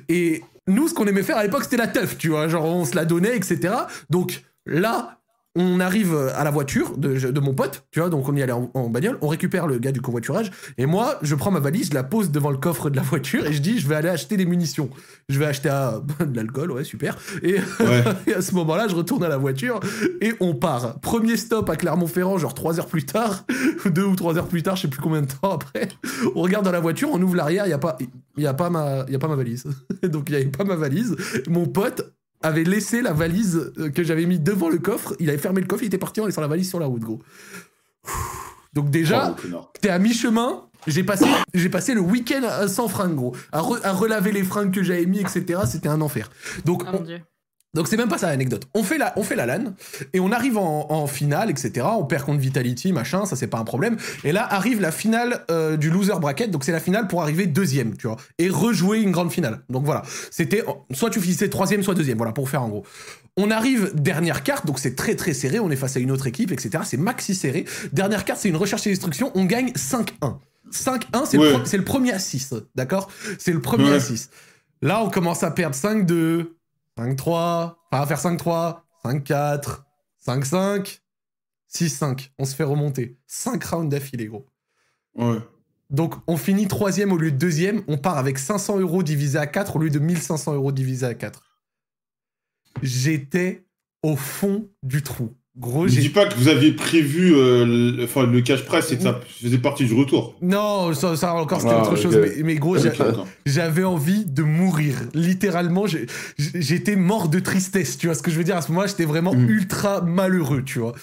B: Et nous, ce qu'on aimait faire à l'époque, c'était la teuf, tu vois. Genre, on se la donnait, etc. Donc, là, on arrive à la voiture de, de mon pote, tu vois, donc on y allait en, en bagnole, on récupère le gars du covoiturage, et moi, je prends ma valise, je la pose devant le coffre de la voiture, et je dis, je vais aller acheter des munitions. Je vais acheter ah, (laughs) de l'alcool, ouais, super. Et,
D: Ouais. (laughs)
B: et à ce moment-là, je retourne à la voiture, et on part. Premier stop à Clermont-Ferrand, genre trois heures plus tard, (laughs) deux ou trois heures plus tard, je sais plus combien de temps après, on regarde dans la voiture, on ouvre l'arrière, il n'y a, pas- y a, pas ma- y a pas ma valise. donc il n'y avait pas ma valise. Mon pote avait laissé la valise euh, que j'avais mis devant le coffre. Il avait fermé le coffre, il était parti en laissant la valise sur la route, gros. Donc déjà,
C: Oh,
B: t'es à mi-chemin. J'ai passé, j'ai passé le week-end à- sans fringues, gros. À, re- à relaver les fringues que j'avais mis, etc. C'était un enfer. Donc,
E: Oh
B: on-
E: mon dieu.
B: Donc c'est même pas ça l'anecdote. On fait la, on fait la LAN et on arrive en, en finale, etc. On perd contre Vitality, machin, ça c'est pas un problème. Et là arrive la finale euh, du loser bracket, donc c'est la finale pour arriver deuxième, tu vois, et rejouer une grande finale. Donc voilà, c'était soit tu finissais troisième, soit deuxième, voilà pour faire en gros. On arrive dernière carte, donc c'est très très serré. On est face à une autre équipe, etc. C'est maxi serré. Dernière carte, c'est une recherche et destruction. On gagne 5-1. 5-1, c'est le
D: Ouais.
B: pro- c'est le, premier à 6, d'accord? C'est le premier
D: Ouais.
B: à 6. Là, on commence à perdre 5-2, 5-3, enfin à faire 5-3, 5-4, 5-5, 6-5. On se fait remonter. 5 rounds d'affilée, gros.
D: Ouais.
B: Donc on finit troisième au lieu de deuxième. On part avec 500 euros divisé à 4 au lieu de 1500 euros divisé à 4. J'étais au fond du trou. Gros,
D: Ne
B: j'ai
D: dis pas que vous aviez prévu euh, le, enfin, le cash price et que ça faisait partie du retour.
B: Non, ça, ça encore c'était
C: Ah,
B: autre chose. Mais, mais gros, j'avais envie de mourir. Littéralement, j'étais mort de tristesse. Tu vois ce que je veux dire? À ce moment-là, j'étais vraiment
D: Mm.
B: ultra malheureux. Tu vois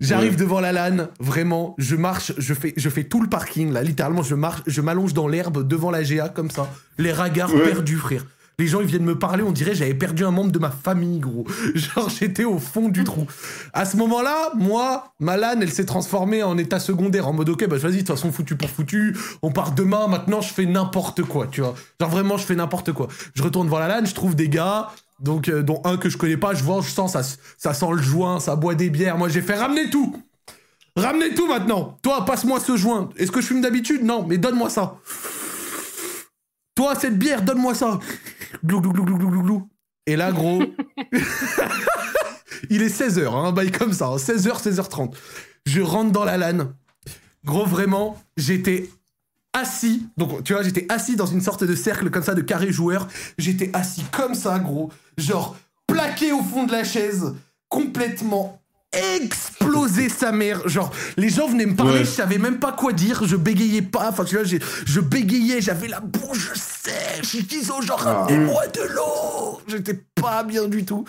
B: J'arrive
D: Ouais.
B: devant la LAN, vraiment, je marche, je fais, je fais tout le parking là. Littéralement, je marche, je m'allonge dans l'herbe devant la GA comme ça. Les ragards
D: Ouais.
B: perdus, frère. Les gens, ils viennent me parler, on dirait j'avais perdu un membre de ma famille, gros. (laughs) Genre, j'étais au fond du trou. À ce moment-là, moi, ma LAN, elle s'est transformée en état secondaire, en mode, ok, bah vas-y, de toute façon, foutu pour foutu, on part demain, maintenant, je fais n'importe quoi, tu vois. Genre, vraiment, je fais n'importe quoi. Je retourne voir la LAN, je trouve des gars, donc, euh, dont un que je connais pas, je vois, je sens, ça, ça sent le joint, ça boit des bières. Moi, j'ai fait ramener tout Ramenez tout maintenant Toi, passe-moi ce joint. Est-ce que je fume d'habitude? Non, mais donne-moi ça. Toi, cette bière, donne-moi ça. Glou, glou, glou, glou, glou, glou, glou. Et là, gros, (laughs) il est 16h, un bail comme ça, hein, 16h, 16h30. Je rentre dans la LAN. Gros, vraiment, j'étais assis. Donc, tu vois, j'étais assis dans une sorte de cercle comme ça de carré joueur. J'étais assis comme ça, gros. Genre, plaqué au fond de la chaise, complètement explosé sa mère. Genre, les gens venaient me parler,
D: Ouais.
B: je savais même pas quoi dire, je bégayais pas. Enfin, tu vois, j'ai- je bégayais, j'avais la bouche sèche. Je disais aux gens, ramenez-moi de l'eau. J'étais pas bien du tout.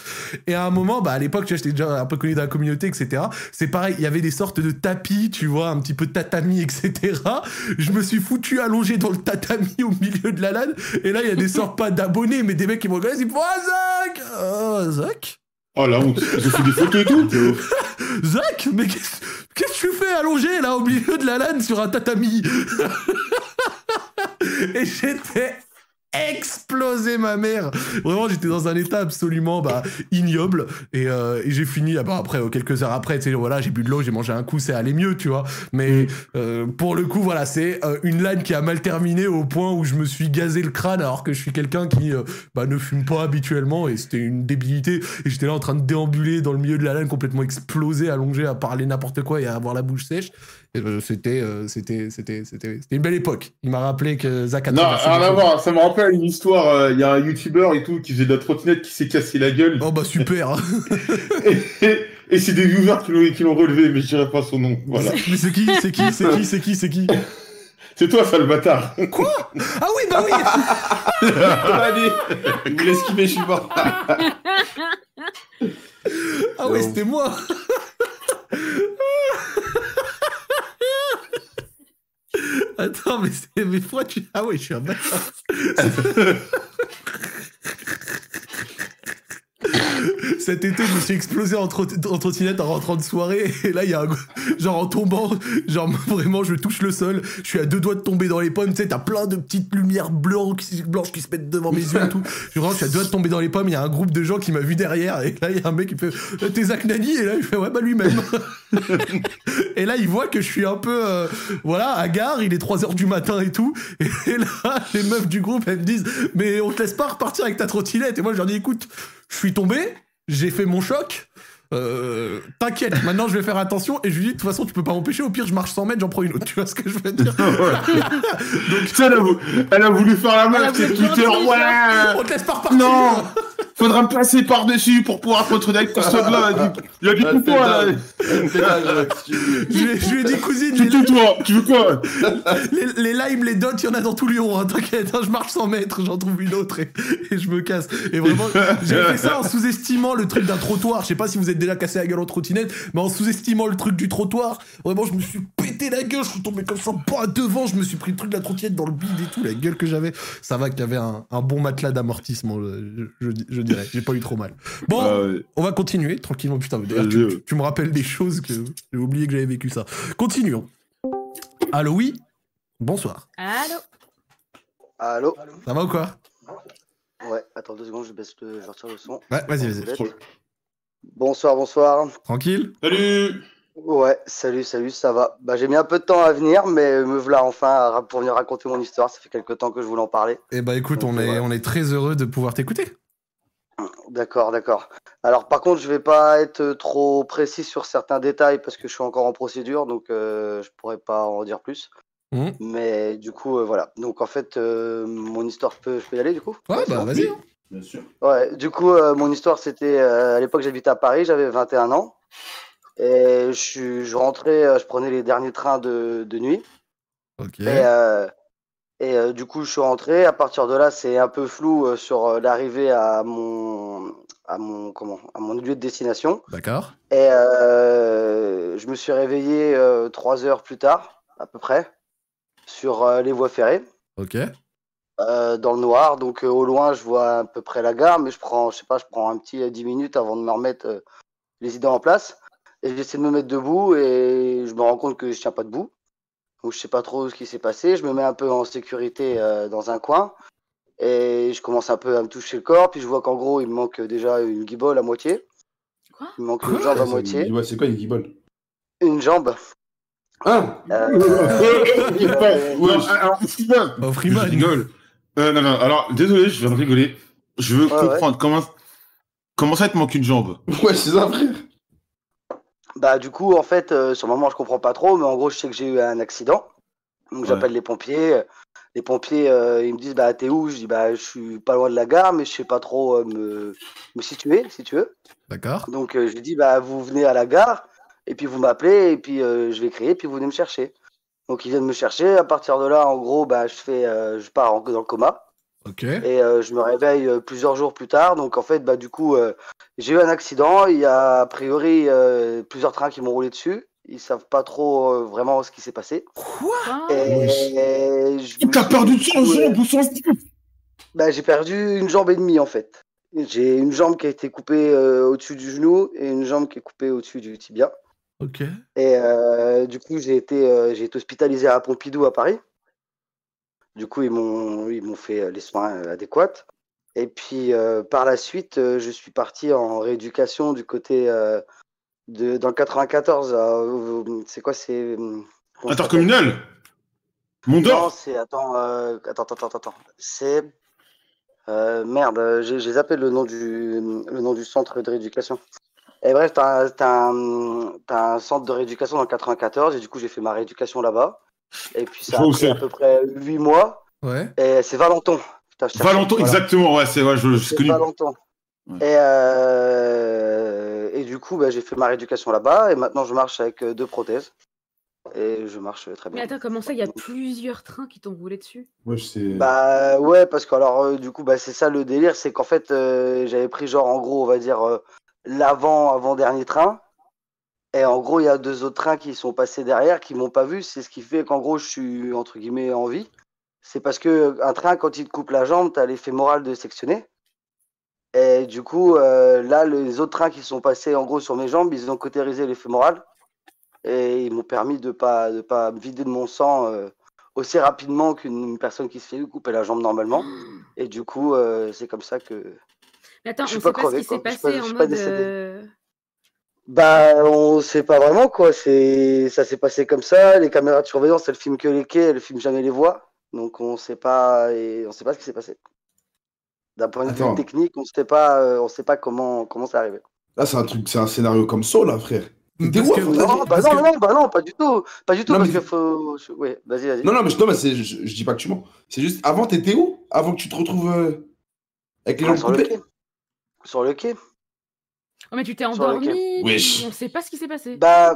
B: Et à un moment, bah, à l'époque, tu vois, j'étais déjà un peu connu dans la communauté, etc. C'est pareil, il y avait des sortes de tapis, tu vois, un petit peu tatami, etc. Je me suis foutu allongé dans le tatami au milieu de la LAN. Et là, il y a des sortes pas d'abonnés, mais des mecs qui me regardent, ils me font Ah, Zach Ah, Zach?
D: Oh la honte, ils ont fait des photos et tout. (laughs)
B: Zach, mais qu'est-ce que tu fais allongé là au milieu de la LAN sur un tatami? (laughs) Et j'étais explosé ma mère. Vraiment, j'étais dans un état absolument bah, ignoble et, euh, et j'ai fini ah bah, après euh, quelques heures après, tu sais, voilà, j'ai bu de l'eau, j'ai mangé un coup, c'est allé mieux, tu vois. Mais euh, pour le coup, voilà, c'est euh, une LAN qui a mal terminé au point où je me suis gazé le crâne alors que je suis quelqu'un qui bah, ne fume pas habituellement et c'était une débilité et j'étais là en train de déambuler dans le milieu de la LAN complètement explosé, allongé à parler n'importe quoi et à avoir la bouche sèche. Euh, c'était, euh, c'était, c'était, c'était, c'était une belle époque. Il m'a rappelé que Zach a
D: Non, rien à
B: choses.
D: voir. Ça me rappelle une histoire. euh, Il y a un youtubeur et tout qui faisait de la trottinette qui s'est cassé la gueule.
B: Oh bah super.
D: Et, (laughs) et- et c'est des viewers qui l'ont, qui l'ont relevé, mais je dirais pas son nom. Voilà. (laughs)
B: Mais c'est qui C'est qui C'est qui C'est qui C'est qui? (laughs)
D: C'est toi, sale bâtard.
B: Quoi? Ah oui, bah oui
C: Allez, kiffer, je suis mort.
B: Ah ouais, c'était moi (laughs) Attends, mais, mais pourquoi tu... Ah ouais, je suis un bâtard. (laughs) (laughs) Cet été, je me suis explosé en, trot- en trottinette en rentrant de soirée. Et là, il y a un... Genre en tombant, genre (laughs) vraiment, je touche le sol. Je suis à deux doigts de tomber dans les pommes. Tu sais, t'as plein de petites lumières blanches qui, blanches qui se mettent devant mes yeux et tout. (laughs) Je suis vraiment, je suis à deux doigts de tomber dans les pommes. Il y a un groupe de gens qui m'a vu derrière. Et là, il y a un mec qui fait Euh, T'es Zach Nani? Et là, il fait Ouais, bah lui-même. et là, il voit que je suis un peu, euh, voilà, à gare. Il est 3 heures du matin et tout. Et là, les meufs du groupe, elles me disent Mais on te laisse pas repartir avec ta trottinette. Et moi, je leur dis Écoute, je suis tombé, j'ai fait mon choc. Euh, T'inquiète, maintenant je vais faire attention et je lui dis de toute façon tu peux pas m'empêcher, au pire je marche 100 mètres, j'en prends une autre, tu vois ce que je veux dire? (laughs)
D: Donc, tu sais, elle, a vou- elle a voulu faire la meuf,
E: voulu
D: c'est Twitter. Ouais!
B: On te laisse pas repartir
D: Non Faudra me passer par-dessus pour pouvoir contrôler avec personne là. Il y a du
C: Ah,
D: coup, toi, là.
B: je, lui ai- dit cousine,
D: Tu te toi, tu veux quoi?
B: Les, les limes, les dots, il y en a dans tout Lyon, hein, t'inquiète, hein, je marche 100 mètres, j'en trouve une autre et, et je me casse. Et vraiment, j'ai fait ça en sous-estimant le truc d'un trottoir. Je sais pas si vous êtes déjà cassé la gueule en trottinette, mais en sous-estimant le truc du trottoir, vraiment, je me suis pété la gueule, je suis tombé comme ça, pas devant, je me suis pris le truc de la trottinette dans le bide et tout, la gueule que j'avais. Ça va qu'il y avait un, un bon matelas d'amortissement, je, je- je dirais, j'ai pas eu trop mal. Bon,
D: Ah
B: on va continuer tranquillement. Putain, mais tu, tu- tu me rappelles des choses que j'ai oublié que j'avais vécu ça. Continuons. Allô, oui? Bonsoir.
E: Allô?
I: Allô?
B: Ça va ou quoi?
I: Ouais, attends deux secondes, je baisse le, je retire le son.
B: Ouais, vas-y, vas-y.
I: Bonsoir, bonsoir.
B: Tranquille
D: Salut
I: Ouais, salut, salut, ça va. Bah, j'ai mis un peu de temps à venir, mais me voilà enfin pour venir raconter mon histoire. Ça fait quelques temps que je voulais en parler.
B: Eh bah écoute,
I: Donc,
B: on est,
I: voilà.
B: on est très heureux de pouvoir t'écouter.
I: D'accord, d'accord. Alors, par contre, je vais pas être trop précis sur certains détails parce que je suis encore en procédure, donc euh, je pourrais pas en dire plus.
B: Mhm.
I: Mais du coup, euh, voilà. Donc, en fait, euh, mon histoire, je peux, je peux y aller du coup?
B: Ouais, bah vas-y. hein.
C: Bien sûr.
I: Ouais, du coup, euh, mon histoire, c'était euh, à l'époque, j'habitais à Paris, j'avais 21 ans. Et je, suis- je rentrais, euh, je prenais les derniers trains de, de nuit.
B: Ok.
I: Et, euh, et euh, du coup, je suis rentré. À partir de là, c'est un peu flou euh, sur euh, l'arrivée à mon, à, mon, comment, à mon lieu de destination.
B: D'accord.
I: Et euh, je me suis réveillé euh, trois heures plus tard, à peu près, sur euh, les voies ferrées
B: Ok.
I: Euh, dans le noir. Donc euh, au loin, je vois à peu près la gare, mais je prends, je sais pas, je prends un petit euh, 10 minutes avant de me remettre euh, les idées en place. Et j'essaie de me mettre debout et je me rends compte que je tiens pas debout. Donc je sais pas trop ce qui s'est passé. Je me mets un peu en sécurité euh, dans un coin et je commence un peu à me toucher le corps. Puis je vois qu'en gros, il me manque déjà une guibole à moitié.
E: Quoi?
I: Il me manque une jambe à
C: C'est-
I: moitié.
C: Ouais, c'est quoi une guibole?
I: Une jambe.
C: Ah
I: Euh, (laughs)
D: Ouais,
I: euh,
D: ouais, alors, Freeman, Euh, non, non, alors, désolé, je viens de rigoler. Je veux
I: Ouais, ouais.
D: comprendre comment, comment ça te manque une jambe? (laughs)
C: Ouais, c'est ça, frère.
I: Bah du coup en fait euh, sur le moment je comprends pas trop mais en gros je sais que j'ai eu un accident donc
D: Ouais.
I: j'appelle les pompiers les pompiers euh, ils me disent bah t'es où? Je dis bah je suis pas loin de la gare mais je sais pas trop euh, me, me situer si tu veux
B: D'accord.
I: donc euh, je lui dis bah vous venez à la gare et puis vous m'appelez et puis euh, je vais crier puis vous venez me chercher donc ils viennent me chercher à partir de là en gros bah je fais euh, je pars en- dans le coma
B: Ok.
I: et euh, je me réveille euh, plusieurs jours plus tard. Donc en fait, bah, du coup, euh, j'ai eu un accident. Il y a a priori euh, plusieurs trains qui m'ont roulé dessus. Ils savent pas trop euh, vraiment ce qui s'est passé.
E: Ah,
I: Et je me
D: T'as
I: suis-
D: perdu de son jambe ou son
I: bah, j'ai perdu une jambe et demie en fait. J'ai une jambe qui a été coupée euh, au-dessus du genou et une jambe qui est coupée au-dessus du tibia.
B: Ok.
I: Et euh, du coup, j'ai été, euh, j'ai été hospitalisé à Pompidou à Paris. Du coup, ils m'ont, ils m'ont fait euh, les soins adéquats. Et puis, euh, par la suite, je suis parti en rééducation du côté de, dans le 94. euh, c'est quoi C'est
D: Intercommunal
I: Non, c'est attends, euh, attends, attends, attends, attends. C'est merde. J'ai, j'ai zappé le nom du, le nom du centre de rééducation. Et bref, t'as, t'as un, centre de rééducation dans le 94 et du coup j'ai fait ma rééducation là-bas. Et puis ça a pris
D: c'est.
I: à peu près 8 mois.
B: Ouais.
I: Et c'est Valenton. Putain,
D: Valenton,
I: voilà.
D: exactement, ouais, c'est ouais, je, je
I: C'est
D: connu.
I: Valenton.
D: Ouais.
I: Et, euh, et du coup, bah, j'ai fait ma rééducation là-bas et maintenant je marche avec euh, deux prothèses. Et je marche euh, très bien.
E: Mais attends, comment ça, il y a plusieurs trains qui t'ont roulé dessus?
C: Ouais, je sais.
I: Bah ouais, parce que alors euh, du coup, bah, c'est ça le délire, c'est qu'en fait, euh, j'avais pris genre en gros, on va dire euh, l'avant avant dernier train. Et en gros, il y a deux autres trains qui sont passés derrière, qui m'ont pas vu. C'est ce qui fait qu'en gros, je suis entre guillemets en vie. C'est parce que un train, quand il te coupe la jambe, t'as l'effet moral de sectionner. Et du coup, euh, là, les autres trains qui sont passés en gros sur mes jambes, ils ont cautérisé l'effet moral. Et ils m'ont permis de pas de pas me vider de mon sang euh, aussi rapidement qu'une personne qui se fait couper la jambe normalement. Et du coup, euh, c'est comme ça que.
E: Mais attends,
I: Je
E: on
I: suis
E: sait
I: pas
E: pas
I: crevé,
E: ce qui s'est
I: pas-
E: passé en mode. euh,
I: Bah, on sait pas vraiment quoi. C'est, ça s'est passé comme ça. Les caméras de surveillance, elles filment que les quais, elles filment jamais les voies. Donc on sait pas, et on sait pas ce qui s'est passé. D'un point de vue technique, on sait pas, euh, on sait pas comment comment c'est arrivé.
C: Là, c'est un truc, c'est un scénario comme ça, là, frère.
B: Que-
C: ton
I: Non, bah non,
B: que-
I: non, bah non, pas du tout, pas du tout,
C: Non,
I: parce
C: mais-
I: que faut. je- Ouais, vas-y, vas-y.
C: Non, non, mais, je, non, mais c'est, je, je dis pas que tu mens. C'est juste, avant, t'étais où? Avant que tu te retrouves euh, avec les
I: Ah,
C: jambes
I: sur le. Sur le quai.
E: Oh, mais tu t'es endormi
C: Wesh.
E: On sait pas ce qui s'est passé.
I: Bah,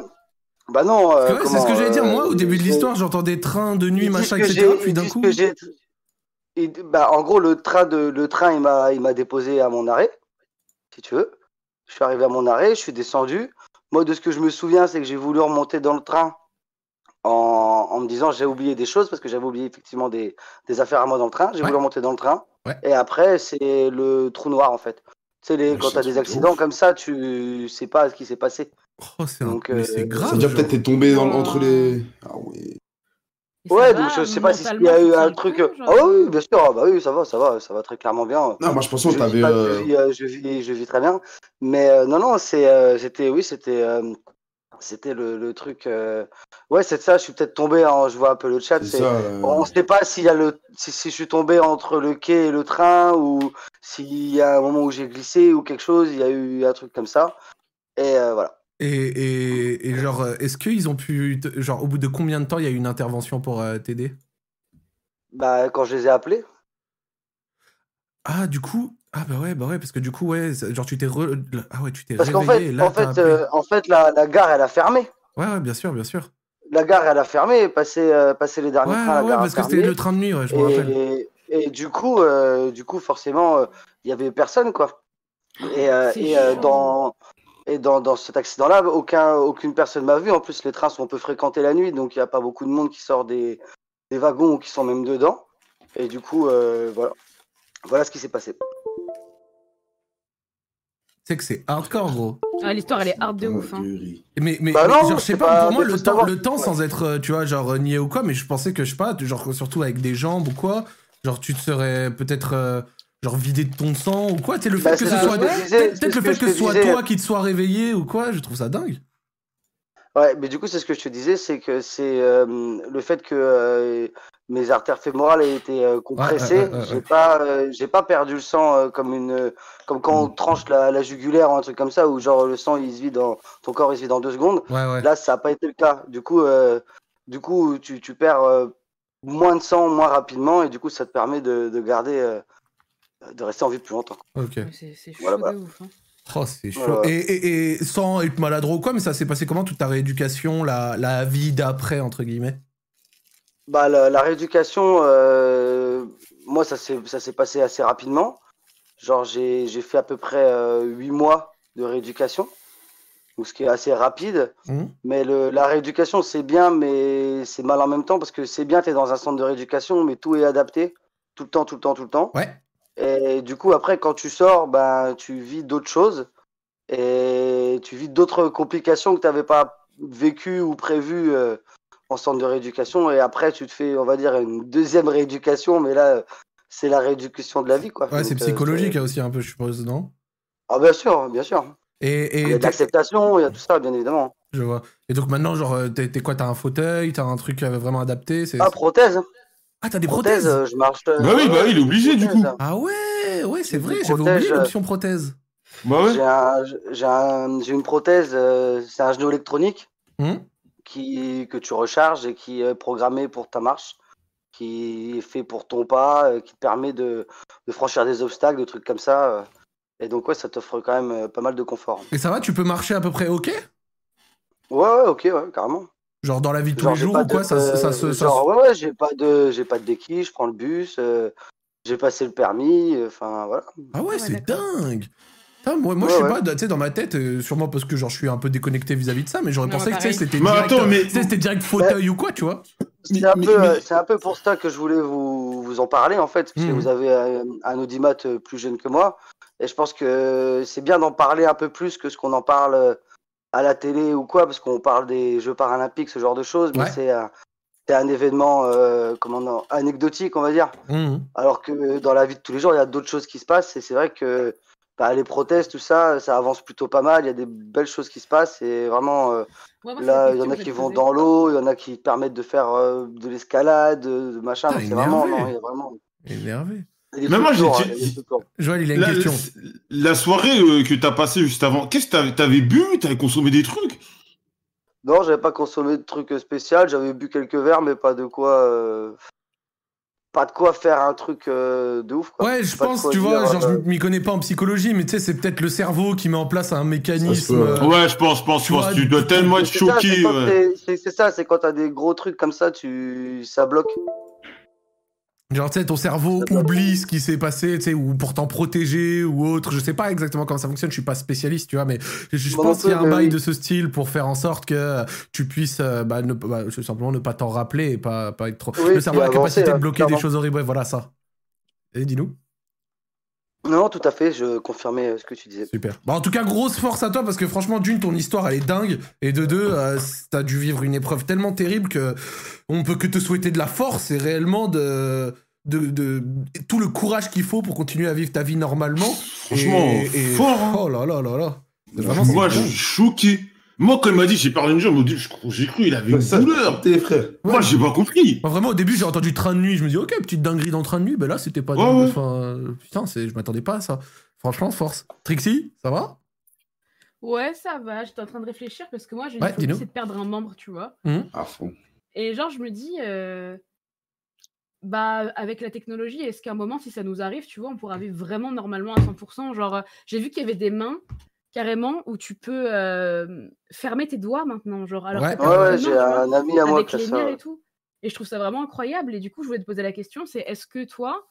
I: bah non. Euh,
B: ouais, c'est ce que j'allais dire.
I: euh,
B: Moi, au début de l'histoire, j'entendais train de nuit, machin, etc. Puis d'un coup.
I: bah, en gros, le train, de, le train il m'a il m'a déposé à mon arrêt, si tu veux. Je suis arrivé à mon arrêt, je suis descendu. Moi, de ce que je me souviens, c'est que j'ai voulu remonter dans le train en, en me disant j'ai oublié des choses parce que j'avais oublié effectivement des, des affaires à moi dans le train. J'ai
B: Ouais.
I: voulu remonter dans le train.
B: Ouais.
I: Et après, c'est le trou noir en fait. Tu sais, les,
C: Ouais,
I: quand t'as des accidents
C: ouf.
I: comme ça, tu sais pas ce qui s'est passé.
B: Oh, c'est
I: euh,
B: grave.
C: veut dire
B: genre.
C: peut-être t'es tombé dans- entre les. Ah ouais.
I: Ouais,
E: va,
I: donc je sais pas si il y a eu un truc.
E: coup,
I: euh, Ah oui, bien sûr, ah bah oui, ça va, ça va, ça va très clairement bien.
C: Non, moi, je pensais que t'avais. euh,
I: je, vis, euh, je, vis, je vis très bien. Mais euh, non, non, c'est, euh, c'était, oui, c'était, euh, c'était le, le truc. euh, Ouais, c'est ça. Je suis peut-être tombé. Je vois un peu le chat.
C: C'est euh,
I: on ne sait pas s'il y a le, si, si je suis tombé entre le quai et le train ou s'il y a un moment où j'ai glissé ou quelque chose. Il y a eu un truc comme ça. Et euh, voilà.
B: Et, et, et genre, euh, est-ce qu'ils ont pu. Genre, au bout de combien de temps il y a eu une intervention pour t'aider?
I: Bah, quand je les ai appelés.
B: Ah, du coup. Ah, bah ouais, bah ouais, parce que du coup, ouais, genre, tu t'es. re- Ah, ouais, tu t'es
I: Parce qu'en
B: réveillé.
I: fait,
B: là,
I: en euh, en fait, la, la gare, elle a fermé.
B: Ouais, ouais, bien sûr, bien sûr.
I: La gare, elle a fermé. Passé, euh, passé les derniers
B: Ouais,
I: trains, la
B: ouais,
I: gare a
B: parce que c'était le train de nuit, ouais, je me rappelle.
I: Et, et du coup, euh, du coup, forcément, euh, il y avait personne, quoi. Et, euh, et, euh, dans et dans, dans cet accident-là, aucun, aucune personne m'a vu. En plus, les trains sont peu fréquentés la nuit, donc il n'y a pas beaucoup de monde qui sort des, des wagons ou qui sont même dedans. Et du coup, euh, voilà. Voilà ce qui s'est passé.
B: C'est que c'est hardcore, gros.
E: Ah, L'histoire, elle est hard de ouf. hein.
B: Mais, mais,
I: Bah
B: mais
I: non,
B: genre, je sais pas,
I: pas-
B: pour moi, le temps, le temps sans être, euh, tu vois, genre, niais ou quoi, mais je pensais que, je sais pas, genre, surtout avec des jambes ou quoi, genre, tu te serais peut-être, euh, genre, vidé de ton sang ou quoi, tu sais, le
I: Bah,
B: fait que ce soit, peut-être
I: ce
B: le fait que ce soit toi qui te sois réveillé ou quoi, je trouve ça dingue.
I: Ouais, mais du coup, c'est ce que je te disais, c'est que c'est euh, le fait que euh, mes artères fémorales aient été euh, compressées.
B: ouais, ouais, ouais,
I: j'ai pas, euh, j'ai pas perdu le sang euh, comme une, comme quand on tranche la, la jugulaire ou un truc comme ça, où genre le sang il se vide dans ton corps, il se vide en deux secondes.
B: Ouais, ouais.
I: Là, ça n'a pas été le cas. Du coup, euh, du coup, tu, tu perds euh, moins de sang moins rapidement, et du coup, ça te permet de, de garder, euh, de rester en vie plus longtemps.
B: Ok.
E: C'est c'est chaud
I: Voilà, bah.
E: de ouf. hein.
B: Oh, c'est chaud.
I: Voilà.
B: Et, et, et sans être maladroit ou quoi, mais ça s'est passé comment toute ta rééducation, la, la vie d'après, entre guillemets?
I: Bah, la, la rééducation, euh, moi, ça s'est passé assez rapidement. Genre, j'ai fait à peu près euh, 8 mois de rééducation, donc ce qui est assez rapide.
B: Mhm.
I: Mais le, la rééducation, c'est bien, mais c'est mal en même temps parce que c'est bien, tu es dans un centre de rééducation, mais tout est adapté tout le temps, tout le temps, tout le temps.
B: Ouais.
I: Et du coup, après, quand tu sors, ben, tu vis d'autres choses et tu vis d'autres complications que tu n'avais pas vécues ou prévues euh, en centre de rééducation. Et après, tu te fais, on va dire, une deuxième rééducation, mais là, c'est la rééducation de la vie, quoi.
B: Ouais, c'est
I: euh,
B: psychologique
I: c'est-
B: aussi un peu, je suppose, non?
I: Ah, bien sûr, bien sûr.
B: Et,
I: Il y a de l'acceptation, il y a tout ça, bien évidemment.
B: je vois. Et donc maintenant, genre, euh, t'es quoi T'as un fauteuil T'as un truc euh, vraiment adapté
I: Ah, prothèse.
B: Ah, t'as des
I: Prothèse,
B: prothèses
I: je marche. euh,
D: Bah oui, bah oui, il est obligé, du coup.
B: Ah ouais, ouais, c'est vrai, j'avais oublié
I: euh,
B: l'option prothèse.
D: Bah ouais.
I: J'ai un, j'ai un- j'ai une prothèse, euh, c'est un genou électronique
B: Hum
I: qui, que tu recharges et qui est programmé pour ta marche, qui est fait pour ton pas, euh, qui te permet de, de franchir des obstacles, des trucs comme ça. euh. Et donc, ouais, ça t'offre quand même euh, pas mal de confort.
B: Et ça va, tu peux marcher à peu près ok?
I: Ouais, ouais, ok, ouais, carrément.
B: Genre dans la vie de tous
I: Genre,
B: les jours ou quoi
I: de-
B: ça, ça, ça se- ça
I: genre, ouais, ouais, j'ai pas de, j'ai pas de je prends le bus, euh, j'ai passé le permis, euh, enfin, voilà.
B: Ah ouais,
E: Ouais,
B: c'est dingue Putain, moi, moi
I: Ouais,
B: je sais
I: ouais.
B: pas, tu sais, dans ma tête, euh, sûrement parce que genre je suis un peu déconnecté vis-à-vis de ça, mais j'aurais pensé que c'était
D: Mais
B: direct,
D: attends, mais-
B: direct fauteuil ou quoi, tu vois
I: C'est un,
D: mais-
I: peu,
D: mais-
I: euh, c'est un peu pour ça que je voulais vous, vous en parler, en fait, parce que
B: Mhm.
I: vous avez euh, un audimat euh, plus jeune que moi. Et je pense que c'est bien d'en parler un peu plus que ce qu'on en parle euh, à la télé ou quoi, parce qu'on parle des Jeux paralympiques, ce genre de choses, mais
B: Ouais.
I: c'est un, événement euh, comment on- anecdotique, on va dire.
B: Mhm.
I: Alors que dans la vie de tous les jours, il y a d'autres choses qui se passent. Et c'est vrai que bah, les protestes, tout ça, ça avance plutôt pas mal. Il y a des belles choses qui se passent. Et vraiment, euh,
E: Ouais, moi, c'est
I: Là, il y en a qui vont dans l'eau, il y en a qui permettent de faire euh, de l'escalade, de, de machin. Donc, c'est vraiment, non, il y a vraiment.
B: Énervé.
D: Mais moi, j'ai-
I: hein.
B: Joël, il a une
D: La,
B: question.
D: la soirée euh, que t'as passée juste avant, qu'est-ce que t'avais- t'avais bu? T'avais consommé des trucs?
I: Non, j'avais pas consommé de trucs spéciaux. J'avais bu quelques verres, mais pas de quoi. euh, Pas de quoi faire un truc euh, de ouf. Quoi.
B: Ouais, je
I: Pas
B: pense, tu vois, genre, je m'y connais pas en psychologie, mais tu sais, c'est peut-être le cerveau qui met en place un mécanisme. euh,
D: Ouais, je pense, je pense, je
B: Tu
D: pense.
B: vois,
D: Tu dois tellement être
I: c'est ça, c'est
D: choqué.
I: c'est ça, c'est quand t'as des gros trucs comme ça, tu ça bloque.
B: Genre, tu sais, ton cerveau oublie ce qui s'est passé, tu sais, ou pour t'en protéger ou autre. Je sais pas exactement comment ça fonctionne, je suis pas spécialiste, tu vois, mais je, pense qu'il y a un bail
I: oui.
B: de ce style pour faire en sorte que tu puisses euh, bah, ne, bah, simplement ne pas t'en rappeler et pas, pas être trop.
I: Oui,
B: le cerveau a la capacité de
I: hein,
B: bloquer des choses horribles, ouais, voilà ça. Et dis-nous.
I: Non, tout à fait, je confirmais euh, ce que tu disais.
B: Super. Bah, en tout cas, grosse force à toi parce que franchement, d'une, ton histoire elle est dingue. Et de deux, euh, t'as dû vivre une épreuve tellement terrible que on peut que te souhaiter de la force et réellement de. De, de- tout le courage qu'il faut pour continuer à vivre ta vie normalement.
D: Franchement,
B: Et- et-
D: fort. hein.
B: Oh là là là là. Vraiment,
D: Moi, je suis choqué. Moi, quand il m'a dit j'ai perdu une jambe, je- j'ai cru il avait une
C: Ça,
D: douleur.
C: T'es frère.
D: Moi, j'ai pas compris.
B: Vraiment, au début, j'ai entendu train de nuit. Je me dis, ok, petite dinguerie dans train de nuit. Ben là, c'était pas
D: Ouais,
B: dingue.
D: ouais.
B: Enfin, putain, c'est- je m'attendais pas à ça. Franchement, force. Trixie, ça va?
E: Ouais, ça va. J'étais en train de réfléchir parce que moi, j'ai une
B: Ouais,
E: phobie, c'est de perdre un membre, tu vois.
C: À fond.
E: Et genre, je me dis, euh, bah, avec la technologie, est-ce qu'à un moment, si ça nous arrive, tu vois, on pourra vivre vraiment normalement à 100% Genre, euh, j'ai vu qu'il y avait des mains, carrément, où tu peux euh, fermer tes doigts maintenant. Genre, alors
B: Ouais.
E: que
I: Ouais, j'ai un ami à moi
E: avec les
I: ça.
E: et tout. Et je trouve ça vraiment incroyable. Et du coup, je voulais te poser la question, c'est est-ce que toi,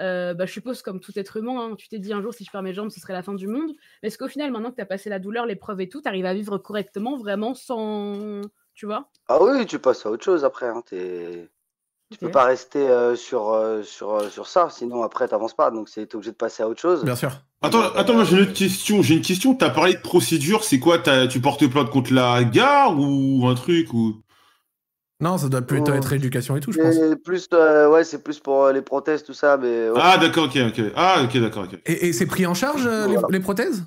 E: euh, bah, je suppose comme tout être humain, hein, tu t'es dit un jour si je perds mes jambes, ce serait la fin du monde. Mais est-ce qu'au final, maintenant que tu as passé la douleur, l'épreuve et tout, tu arrives à vivre correctement, vraiment sans... Tu vois?
I: Ah oui, tu passes à autre chose après. Hein. Tu peux
E: Ok.
I: pas rester euh, sur, euh, sur, euh, sur ça, sinon après t'avances pas. Donc c'est t'es obligé de passer à autre chose.
B: Bien sûr.
D: Attends, attends, moi j'ai une autre question. J'ai une question. T'as parlé de procédure. C'est quoi t'as- Tu portes plainte contre la gare ou un truc ou?
B: Non, ça doit plutôt être éducation et tout, je pense.
I: C'est plus, euh, ouais, c'est plus pour euh, les prothèses, tout ça. Mais ouais.
D: Ah, d'accord, ok, ok. Ah, ok, d'accord, ok.
B: Et, et c'est pris en charge, euh, les,
I: Voilà.
B: les prothèses?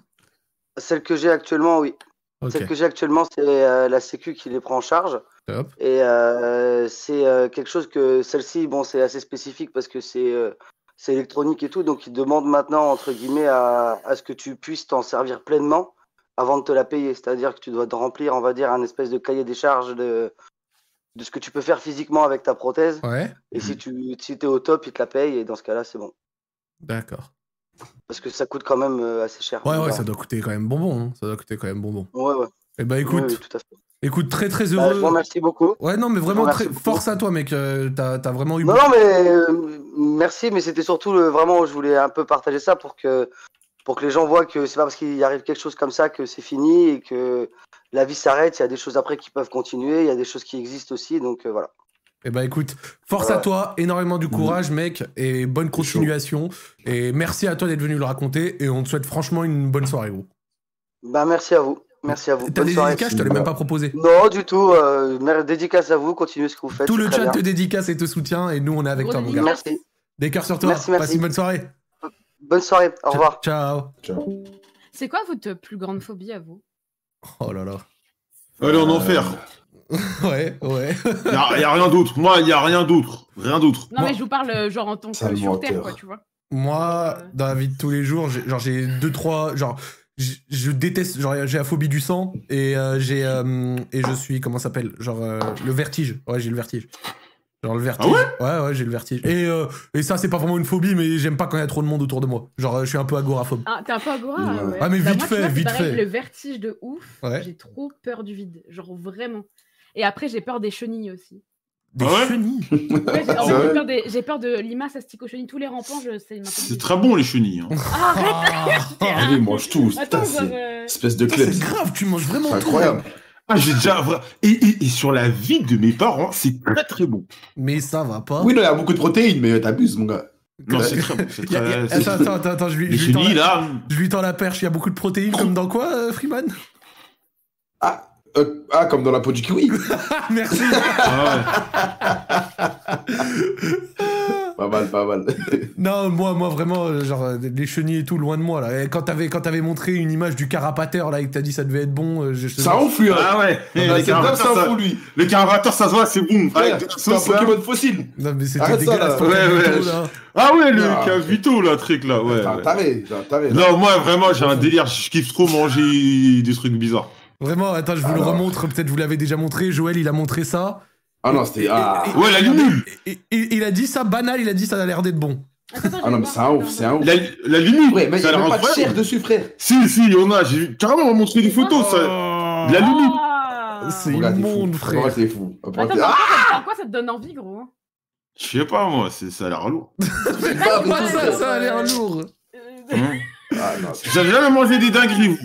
I: Celle que j'ai actuellement, oui.
B: Ok.
I: Celle que j'ai actuellement, c'est euh, la Sécu qui les prend en charge.
B: Top.
I: Et euh, c'est euh, quelque chose que celle-ci, bon, c'est assez spécifique parce que c'est euh, c'est électronique et tout. Donc, ils demandent maintenant, entre guillemets, à, à ce que tu puisses t'en servir pleinement avant de te la payer. C'est-à-dire que tu dois te remplir, on va dire, un espèce de cahier des charges de, de ce que tu peux faire physiquement avec ta prothèse.
B: Ouais,
I: Et si tu si es au top, ils te la payent. Et dans ce cas-là, c'est bon.
B: d'accord.
I: Parce que ça coûte quand même euh, assez cher.
B: Ouais, ouais, ça doit coûter quand même bonbon. hein. Ça doit coûter quand même bonbon.
I: Ouais, ouais.
B: Eh bah
I: Oui,
B: écoute,
I: oui, tout à fait.
B: Écoute, très très
I: Bah, je
B: heureux.
I: vous remercie beaucoup.
B: Ouais, non, mais vraiment, très... force à toi, mec. euh, T'as t'as vraiment eu.
I: Non, non, mais euh, merci, mais c'était surtout vraiment, je voulais un peu partager ça pour que, pour que les gens voient que c'est pas parce qu'il arrive quelque chose comme ça que c'est fini et que la vie s'arrête. Il y a des choses après qui peuvent continuer, il y a des choses qui existent aussi, donc euh, voilà.
B: Eh bah écoute, force
I: Ouais.
B: à toi, énormément du courage, mec, et bonne continuation. Et merci à toi d'être venu le raconter. Et on te souhaite franchement une bonne soirée, gros.
I: Bah, merci à vous. Merci à vous.
B: T'as des
I: soirée.
B: dédicaces, je te l'ai même pas proposé.
I: Non, du tout. Euh, dédicace à vous. Continuez ce que vous faites.
B: Tout le chat
I: bien.
B: te dédicace et te soutient, et nous on est avec toi, mon gars.
I: Merci.
B: Des cœurs sur toi,
I: Merci, merci.
B: passe une bonne soirée.
I: Bonne soirée. Au revoir.
B: Ciao.
E: C'est quoi votre plus grande phobie à vous?
B: Oh là là.
D: Allez, en enfer. (laughs)
B: Ouais, ouais.
D: Il y, a rien d'autre. Moi, il y a rien d'autre. Rien d'autre.
E: Non,
B: Moi-
E: mais je vous parle euh, genre en tant que sur Terre, quoi, tu vois.
B: Moi, dans la vie de tous les jours, j'ai- genre j'ai deux trois, genre je, je déteste, genre j'ai la phobie du sang et euh, j'ai euh, et je suis comment ça s'appelle, genre euh, le vertige. Ouais, j'ai le vertige. Genre le vertige.
D: Ah
B: ouais, ouais, j'ai le vertige. Et euh, et ça c'est pas vraiment une phobie, mais j'aime pas quand il y a trop de monde autour de moi. Genre je suis un peu agoraphobe.
E: Ah, t'es un peu agora
C: Ouais.
E: ouais.
B: Ah, mais
E: Bah,
B: vite
E: moi,
B: fait,
E: vois,
B: vite
E: pareil,
B: fait.
E: Le vertige de ouf,
B: Ouais.
E: j'ai trop peur du vide. Genre vraiment. Et après, j'ai peur des chenilles aussi.
B: Des
D: Ah ouais
B: chenilles. (laughs)
E: Ouais, j'ai en
C: Ah
E: j'ai peur, des- j'ai peur de limaces asticochenilles. Tous les rampants, je sais.
D: C'est très bon, les chenilles. hein.
E: Ah, arrête
B: Ah,
C: Allez, mange tout.
E: Attends,
C: c'est
E: euh,
C: espèce de
B: c'est grave, tu manges vraiment
C: C'est
B: tout.
C: incroyable.
D: Ah, j'ai déjà. Et, et, et sur la vie de mes parents, c'est très très bon.
B: Mais ça va pas.
C: Oui, non, il y a beaucoup de protéines, mais t'abuses, mon gars.
D: Non, c'est très bon. c'est (laughs) très- c'est-
B: Attends, attends, attends, je lui,
D: Les
B: je lui tends
D: chenilles,
B: la-
D: là.
B: je lui tends la perche. Il y a beaucoup de protéines, comme dans quoi, euh, Freeman?
C: Ah, euh, ah, comme dans la peau du kiwi. (laughs)
B: Merci.
D: Ah
C: pas mal, pas mal. (laughs)
B: Non, moi, moi vraiment, genre, les chenilles et tout, loin de moi, là. Et quand t'avais, quand t'avais montré une image du carapateur, là, et que t'as dit ça devait être bon, euh, je, je
C: Ça ouf, lui.
D: ouais.
C: hein.
D: Ah ouais. Et le carapateur,
C: ça lui.
D: Le carapateur, ça se voit, c'est bon. La
C: C'est un. Pokémon fossile.
B: Non, mais c'était dégueulasse,
D: Ouais, ouais.
B: là.
D: Ah ouais, le
C: Ah.
D: cavito, là, truc, là. Ouais.
C: T'es un
D: ouais.
C: taré, t'es un taré. là.
D: Non, moi, vraiment, j'ai un délire. Je kiffe trop manger des trucs bizarres.
B: Vraiment, attends, je vous le remontre, peut-être vous l'avez déjà montré. Joël, il a montré ça.
C: Ah non, c'était. Ah,
B: Et-
D: Ouais, la lunule.
B: Il a dit ça banal, il a dit ça a l'air d'être bon.
C: Ah non, mais c'est un ouf, c'est un ouf.
D: La, la lunule.
C: Ouais, mais il
D: a
C: même pas de chair dessus, frère.
D: Si, si, il y en a. J'ai carrément montré des photos. Ça... De la lunule.
E: Ah
B: C'est immonde,
C: fou.
B: frère.
C: T'es fou.
E: Attends,
C: Après, Ah
E: quoi ça- te donne envie, gros? Hein
D: Je sais pas, moi. c'est- Ça a l'air lourd. (laughs)
B: Mais
E: pas tout,
B: ça, ça a l'air
E: euh,
B: lourd.
E: Euh,
C: Ah, non, c'est-
D: Vous avez jamais mangé des dingueries, vous?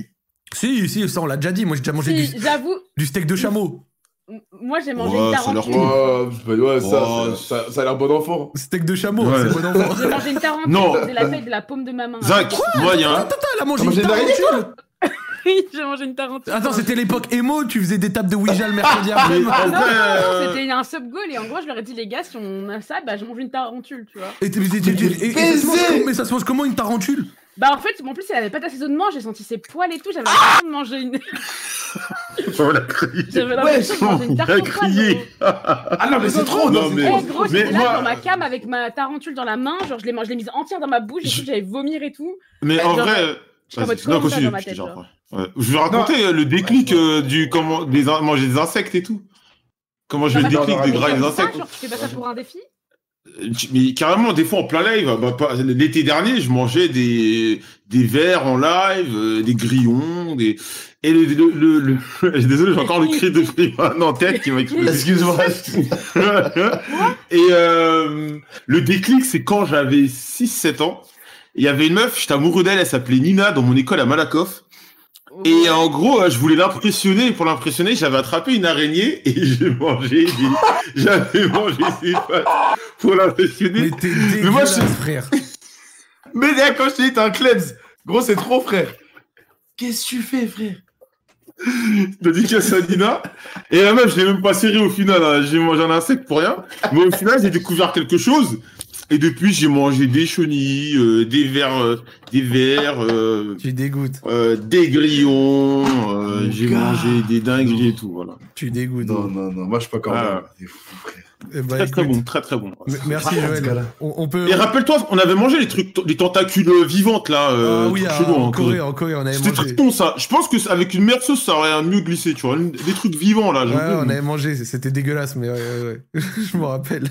B: Si, si, ça on l'a déjà dit. Moi j'ai déjà mangé
E: si,
B: du,
E: J'avoue,
B: du steak de chameau.
E: m- moi j'ai mangé
D: Ouais,
E: une
D: ça a l'air
E: tarentule.
C: Ouais, ouais, ça,
D: Oh.
C: ça, ça, ça a l'air bon enfant.
B: Steak de chameau,
D: Ouais.
B: c'est bon enfant.
E: J'ai mangé une tarentule,
D: Non.
E: c'est la taille de la paume de ma main.
D: Zach, moi, il y a un.
B: Attends, attends, elle a mangé
C: T'as
B: une
C: mangé une araignée,
B: tarentule. (laughs)
E: Oui, j'ai mangé une tarentule.
B: Attends, c'était l'époque emo, tu faisais des tables de Ouija le mercredi après.
D: Mais
E: Non,
D: en
E: non, non,
D: vrai, euh,
E: c'était un sub goal et en gros je leur ai dit les gars si on a ça bah je mange une tarentule tu vois.
B: Et, t'es- t'es- t'es- et- et ça se mange
C: Baiser
B: comment- mais ça se mange comment une tarentule?
E: Bah en fait en plus elle avait pas d'assaisonnement j'ai senti ses poils et tout j'avais l'impression de manger une (laughs)
D: On l'a crié.
E: j'avais l'impression de manger une
D: On
E: tarentule.
D: crié.
C: Ah non, mais c'est trop,
D: Non, mais-
C: c'est trop.
E: gros,
D: Mais
E: j'étais là dans ma cam avec ma tarentule dans la main, genre je l'ai je l'ai mise entière dans ma bouche et
D: Je-
E: tout, j'allais vomir et tout.
D: Mais en
E: Genre,
D: vrai.
E: j'étais en
D: non, continue.
E: ma
D: je te
E: tête,
D: dis
E: genre
D: après. Ouais. Je vais raconter euh, le déclic euh, du comment des in- manger des insectes et tout. Comment je
E: Bah,
D: le
E: bah,
D: déclic gras et des
E: ça,
D: insectes.
E: tu fais pas ça pour un défi?
D: Mais carrément, des fois en plein live. Bah, L'été dernier, je mangeais des des vers en live, euh, des grillons, des et le le, le, le- (laughs) désolé, j'ai encore le cri de Freeman en tête qui m'a explosé.
C: Excuse-moi. (laughs)
D: et euh, le déclic, c'est quand j'avais 6-7 ans. Il y avait une meuf, j'étais amoureux d'elle, elle s'appelait Nina dans mon école à Malakoff. Et en gros, euh, je voulais l'impressionner. Pour l'impressionner, j'avais attrapé une araignée et (laughs) j'ai mangé des... (laughs) J'avais mangé ses pattes pour l'impressionner.
B: Mais t'es
D: Mais moi,
B: dégueulasse,
D: je-
B: frère. (laughs)
C: Mais là, quand je t'ai dit, t'es un klebs. Gros, c'est trop, frère. Qu'est-ce que tu fais, frère?
D: Dédicace à Nina. Et la meuf, je l'ai même pas serré au final. hein. J'ai mangé un insecte pour rien. Mais au final, j'ai découvert quelque chose. Et depuis, j'ai mangé des chenilles, euh, des vers, euh, des vers, euh,
B: Tu dégoûtes.
D: euh, des grillons. euh, j'ai mangé des dingueries et tout. Voilà.
B: Tu dégoûtes.
C: Non, non, non, moi je suis pas cordial.
D: Ah.
B: Eh ben,
D: Très très bon, très très bon.
B: Merci
C: Ah,
B: Joël. On, on peut.
D: Et rappelle-toi, on avait mangé les trucs, les tentacules vivantes là. Euh,
B: Ah oui,
D: trucs
B: à-
D: chelous,
B: en
D: hein,
B: Corée, en Corée, on avait
D: C'était
B: mangé.
D: très bon ça. Je pense que avec une meilleure sauce, ça aurait mieux glissé, tu vois. Des trucs vivants là.
B: Ouais, on avait mangé, c'était dégueulasse, mais ouais, ouais, ouais. (laughs) je me rappelle.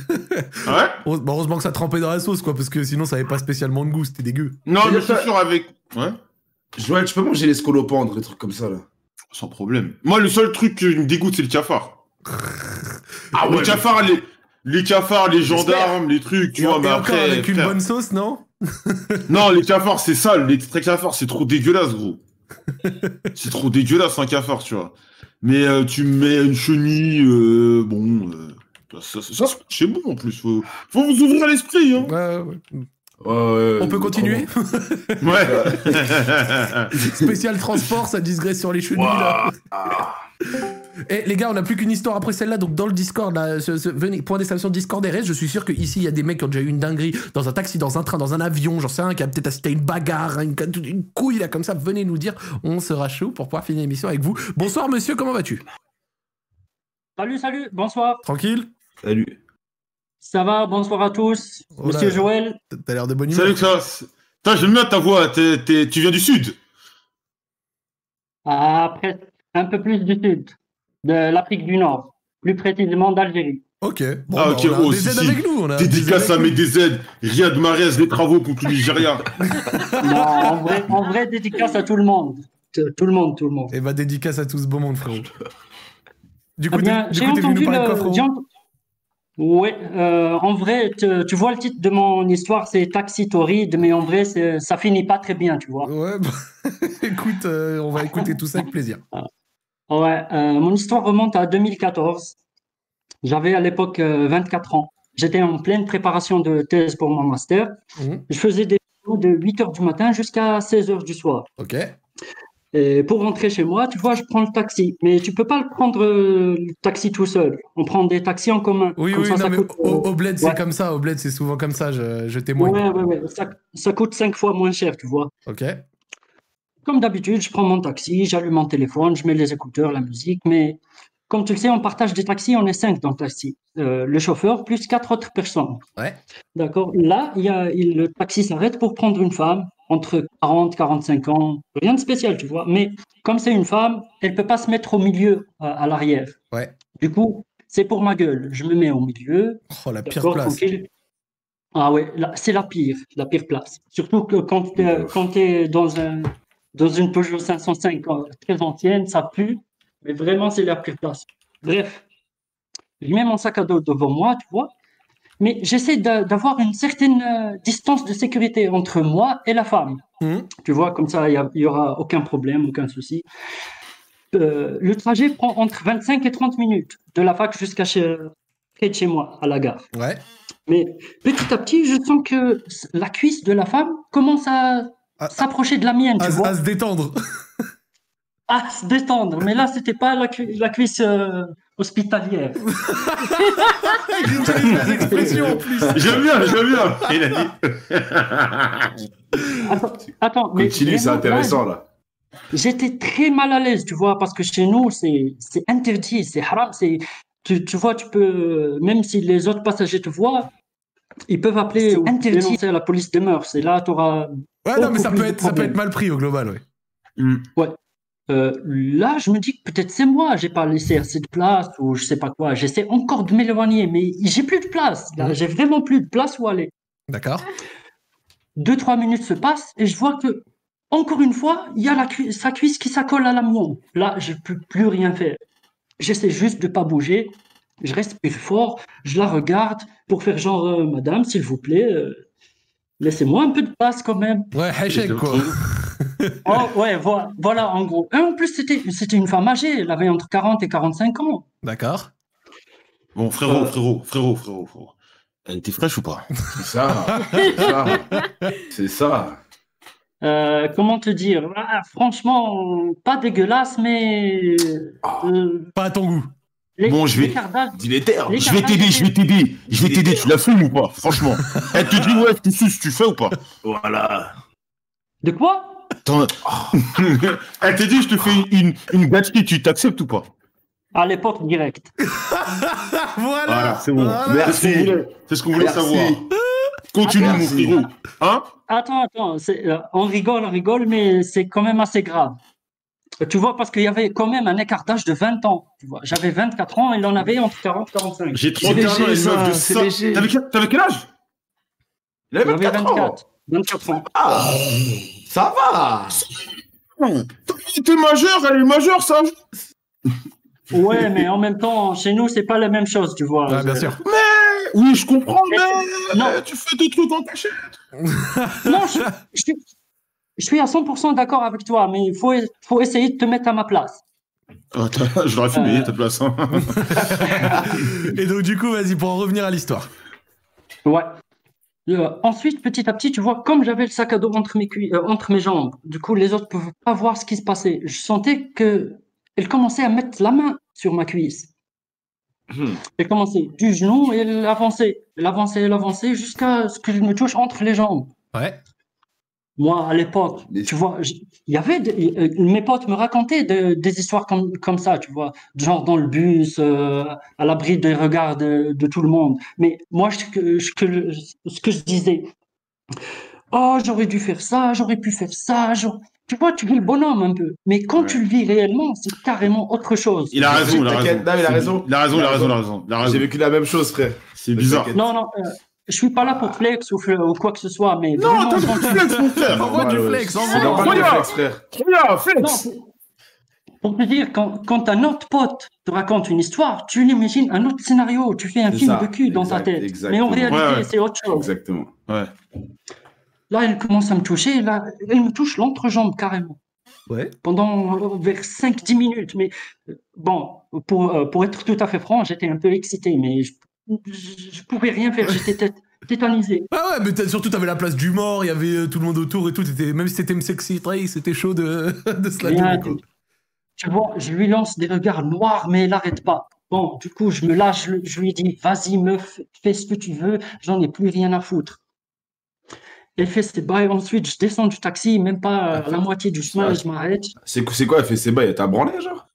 D: Ah ouais? (laughs)
B: Heureuse- bah, heureusement que ça trempait dans la sauce, quoi, parce que sinon ça avait pas spécialement de goût, c'était dégueu.
D: Non, mais
C: ça.
D: c'est sûr avec. Ouais.
C: Joël, tu peux manger les scolopendres, des trucs comme ça là.
D: Sans problème. Moi, le seul truc qui me dégoûte, c'est le cafard.
C: Ah
D: les cafards, les, les cafards, les gendarmes, les trucs, tu
B: Et,
D: vois.
B: et
D: Mais après,
B: avec une
D: frère.
B: bonne sauce, non (laughs)
D: non, les cafards, c'est sale. L'extrait cafard, c'est trop dégueulasse, gros. (laughs) c'est trop dégueulasse un cafard, tu vois. Mais euh, tu mets une chenille, euh, bon, euh, ça, ça, ça, c'est bon en plus. Faut, faut vous ouvrir l'esprit, hein.
B: Ouais, ouais.
C: Ouais, ouais,
B: On peut continuer (laughs)
D: Ouais.
B: Spécial transport, ça digresse sur les chenilles, là. (laughs) Et les gars, on n'a plus qu'une histoire après celle-là, donc dans le Discord, là, ce- ce- venez, point d'exclamation Discord RS, je suis sûr qu'ici, il y a des mecs qui ont déjà eu une dinguerie dans un taxi, dans un train, dans un avion, j'en sais un, qui a peut-être assisté à une bagarre, une, une couille, là, comme ça, venez nous dire, on sera chaud pour pouvoir finir l'émission avec vous. Bonsoir, monsieur, comment vas-tu?
J: Salut, salut, bonsoir.
B: Tranquille?
C: Salut.
J: Ça va, bonsoir à tous.
B: Oh là
J: Monsieur. Joël?
B: T'as l'air de bonne humeur.
D: Salut. Putain, j'aime bien ta voix. tu viens du sud.
J: Après, un peu plus du sud, de l'Afrique du Nord, plus précisément d'Algérie.
B: Ok, bon,
D: Ah,
B: bah,
D: ok,
B: on a
D: oh,
B: des
D: si,
B: aides
D: si.
B: avec nous, on a
D: Dédicace
B: des
D: à
B: aides
D: mes des Riyad Mahrez, les travaux contre le Nigeria. (laughs)
J: Non, en vrai, en vrai, dédicace à tout le monde. Tout le monde, tout le monde.
B: Et bah, dédicace à tout ce beau monde, frérot. Du coup,
J: Eh bien,
B: t'es du
J: j'ai
B: coup, t'es venu
J: entendu
B: nous parler de quoi,
J: le.
B: frérot
J: j'ai ent- Ouais, euh, en vrai, te- tu vois le titre de mon histoire, c'est Taxi Torride, mais en vrai, ça finit pas très bien, tu vois.
B: Ouais, bah, (laughs) écoute, euh, on va écouter tout ça avec plaisir.
J: Ouais, euh, mon histoire remonte à 2014. J'avais à l'époque euh, 24 ans. J'étais en pleine préparation de thèse pour mon master.
B: Mhm.
J: Je faisais des cours de 8 heures du matin jusqu'à 16 heures du soir.
B: Ok.
J: Et pour rentrer chez moi, tu vois, je prends le taxi. Mais tu peux pas le prendre euh, le taxi tout seul. On prend des taxis en commun.
B: Oui,
J: Comme
B: oui,
J: ça,
B: non,
J: ça
B: mais
J: coûte,
B: au,
J: euh,
B: au bled, c'est comme ça. Au bled, c'est souvent comme ça, je, je témoigne.
J: Ouais, ouais, ouais. Ça, ça coûte 5 fois moins cher, tu vois.
B: Ok.
J: Comme d'habitude, je prends mon taxi, j'allume mon téléphone, je mets les écouteurs, la musique, mais comme tu le sais, on partage des taxis, on est cinq dans le taxi. Euh, le chauffeur plus quatre autres personnes.
B: Ouais.
J: D'accord. Là, il y a, il- le taxi s'arrête pour prendre une femme entre 40 et 45 ans. Rien de spécial, tu vois. Mais comme c'est une femme, elle peut pas se mettre au milieu, à, à l'arrière.
B: Ouais.
J: Du coup, c'est pour ma gueule. Je me mets au milieu.
B: Oh, la pire place.
J: tranquille. Ah ouais, c'est la pire, la pire place. Surtout que quand tu es dans, un, dans une Peugeot 505 euh, très ancienne, ça pue, mais vraiment, c'est la pire place. Bref, je mets mon sac à dos devant moi, tu vois, mais j'essaie d'a- d'avoir une certaine euh, distance de sécurité entre moi et la femme.
B: Mhm.
J: Tu vois, comme ça, il n'y aura aucun problème, aucun souci. Euh, le trajet prend entre 25 et 30 minutes de la fac jusqu'à chez, près de chez moi, à la gare.
B: Ouais.
J: Mais petit à petit, je sens que la cuisse de la femme commence à
B: À-
J: s'approcher de la mienne, tu
B: À,
J: vois,
B: à se détendre. (laughs)
J: à se détendre. Mais là, c'était pas la, cu- la cuisse euh, hospitalière. (laughs)
B: Il utilise les expressions en plus.
D: J'aime bien, j'aime bien. Il a dit. (laughs)
J: Attends, attends mais
C: Continue, c'est intéressant
J: là,
C: là.
J: J'étais très mal à l'aise, tu vois, parce que chez nous, c'est c'est interdit, c'est haram, c'est tu, tu vois, tu peux même si les autres passagers te voient, ils peuvent appeler ou dénoncer à la police des mœurs. Et là, tu auras
B: Ouais, non, mais ça peut, être, ça peut être mal pris au global, ouais.
J: Euh, là, je me dis que peut-être c'est moi, j'ai pas laissé assez de place ou je sais pas quoi. J'essaie encore de m'éloigner, mais j'ai plus de place. Là,
B: Mhm.
J: j'ai vraiment plus de place où aller.
B: D'accord.
J: Deux, trois minutes se passent et je vois que, encore une fois, il y a la cu- sa cuisse qui s'accole à la mienne. Là, je peux plus rien faire. J'essaie juste de pas bouger. Je respire fort, je la regarde pour faire genre, euh, madame, s'il vous plaît, euh, laissez-moi un peu de place quand même.
B: Ouais, hashtag, quoi. (laughs)
J: Oh, ouais, voilà, voilà, en gros. Et en plus, c'était, c'était une femme âgée, elle avait entre 40 et 45 ans.
B: D'accord.
D: Bon, frérot,
J: Euh.
D: frérot, frérot, frérot, frérot. Elle était fraîche ou pas?
C: C'est ça. C'est ça. C'est ça.
J: Euh, comment te dire? Ah, franchement, pas dégueulasse, mais euh,
B: Pas à ton goût.
J: Les-
D: Bon, je vais- Je vais t'aider, je vais t'aider. Je vais t'aider, tu la fumes ou pas Franchement? Elle te dit, ouais, tu suces, tu fais ou pas?
C: Voilà.
J: De quoi? (laughs)
D: Elle te dit, je te fais une, une gâterie, tu t'acceptes ou pas?
J: À l'époque, direct. (laughs)
B: Voilà.
D: Voilà, c'est bon.
B: Voilà.
D: C'est ce qu'on voulait, c'est ce qu'on voulait
C: Merci.
D: savoir. Continue, mon
C: merci.
D: frérot. Hein?
J: Attends, attends, euh, on rigole, on rigole, mais c'est quand même assez grave. Tu vois, parce qu'il y avait quand même un écart d'âge de 20 ans. Tu vois, j'avais 24 ans, il en avait entre 40 et 45.
D: J'ai 31 ans et une meuf de
C: c'est
D: ça.
C: léger.
D: T'avais quel, t'avais quel âge?
C: Il avait
J: Il avait
C: 24 ans.
J: 24. 24 ans.
C: Ah, ça va.
D: T'es majeur, elle est majeure, ça
J: Ouais, mais en même temps, chez nous, c'est pas la même chose, tu vois.
B: Ah, bien sûr.
D: Oui, je comprends, mais
J: Non.
D: tu fais des trucs en cachette.
J: Non, je, je suis à 100% d'accord avec toi, mais il faut, faut essayer de te mettre à ma place.
D: Ah, t'as- je l'aurais fumé,
J: Euh.
D: ta place. hein. (laughs)
B: Et donc, du coup, vas-y, pour en revenir à l'histoire.
J: Ouais. Euh, ensuite, petit à petit, tu vois, comme j'avais le sac à dos entre mes, euh, entre mes jambes, du coup, les autres ne pouvaient pas voir ce qui se passait. Je sentais que elle commençait à mettre la main sur ma cuisse.
C: Hmm.
J: Elle commençait du genou et elle avançait. Elle avançait, elle avançait jusqu'à ce que je me touche entre les jambes.
B: Ouais.
J: Moi, à l'époque,
C: Mais-
J: tu vois, il y avait des- euh, mes potes me racontaient de- des histoires comme, comme ça, tu vois, genre dans le bus, euh, à l'abri des regards de, de tout le monde. Mais moi, ce que, ce que, ce que je disais, oh, j'aurais dû faire ça, j'aurais pu faire ça, j'aurais- tu vois, tu vis le bonhomme un peu. Mais quand
C: Ouais.
J: tu le vis réellement, c'est carrément autre chose.
D: Il a raison, il a raison.
C: Il a raison.
D: Il a raison, il a raison, il a raison.
C: J'ai vécu la même chose, frère.
D: C'est bizarre.
J: Non, non, euh, je suis pas là pour flex ou, ou quoi que ce soit, mais
D: Non, t'as
J: quand
D: du flex, mon frère.
B: Envoie du flex, envoie.
D: Regarde.
C: flex, frère.
D: Trop bien,
J: Non,
D: flex.
J: pour- te dire, quand, quand un autre pote te raconte une histoire, tu l'imagines un autre scénario, tu fais un film
C: ça,
J: de cul dans ta
C: exact-
J: tête.
C: exactement.
J: Mais en réalité,
D: Ouais, ouais.
J: c'est autre chose.
C: Exactement.
D: Ouais.
J: Là, elle commence à me toucher, là, elle me touche l'entrejambe carrément.
B: Ouais.
J: Pendant euh, vers 5-10 minutes. Mais euh, bon, pour, euh, pour être tout à fait franc, j'étais un peu excité, mais je, je, je pouvais rien faire, j'étais tét- tétanisé.
B: Ah ouais, mais t'as- surtout, t'avais la place du mort, il y avait euh, tout le monde autour et tout. Même si c'était sexy Trace, c'était chaud de, (laughs) de se la
J: Tu vois, je lui lance des regards noirs, mais elle n'arrête pas. Bon, du coup, je me lâche, je, je lui dis, vas-y, meuf, fais ce que tu veux, j'en ai plus rien à foutre. Elle fait ses bails, ensuite, je descends du taxi, même pas euh, la moitié du chemin,
C: Ah.
J: je m'arrête.
C: C'est quoi, elle fait ses bails Elle t'a branlé, genre?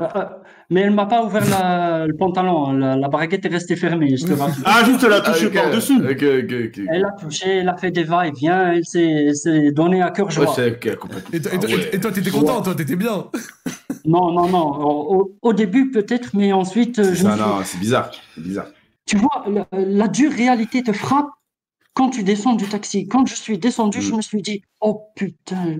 J: Euh, euh, mais elle m'a pas ouvert la- le pantalon, la, la braguette est restée fermée, je te. (laughs)
D: Ah, juste, elle a touché
C: ok,
D: par-dessus.
J: Elle a touché, elle a fait des va-et-vient, elle s'est elle s'est donnée à cœur joie.
B: Et toi,
C: Ah ouais.
B: et toi, t'étais content, toi, t'étais bien. (laughs)
J: Non, non, non. Au, début, peut-être, mais ensuite, euh, je
C: Ça, non, c'est bizarre. C'est bizarre.
J: Tu vois, la, la dure réalité te frappe quand tu descends du taxi. Quand je suis descendu,
C: Mm.
J: je me suis dit, oh putain,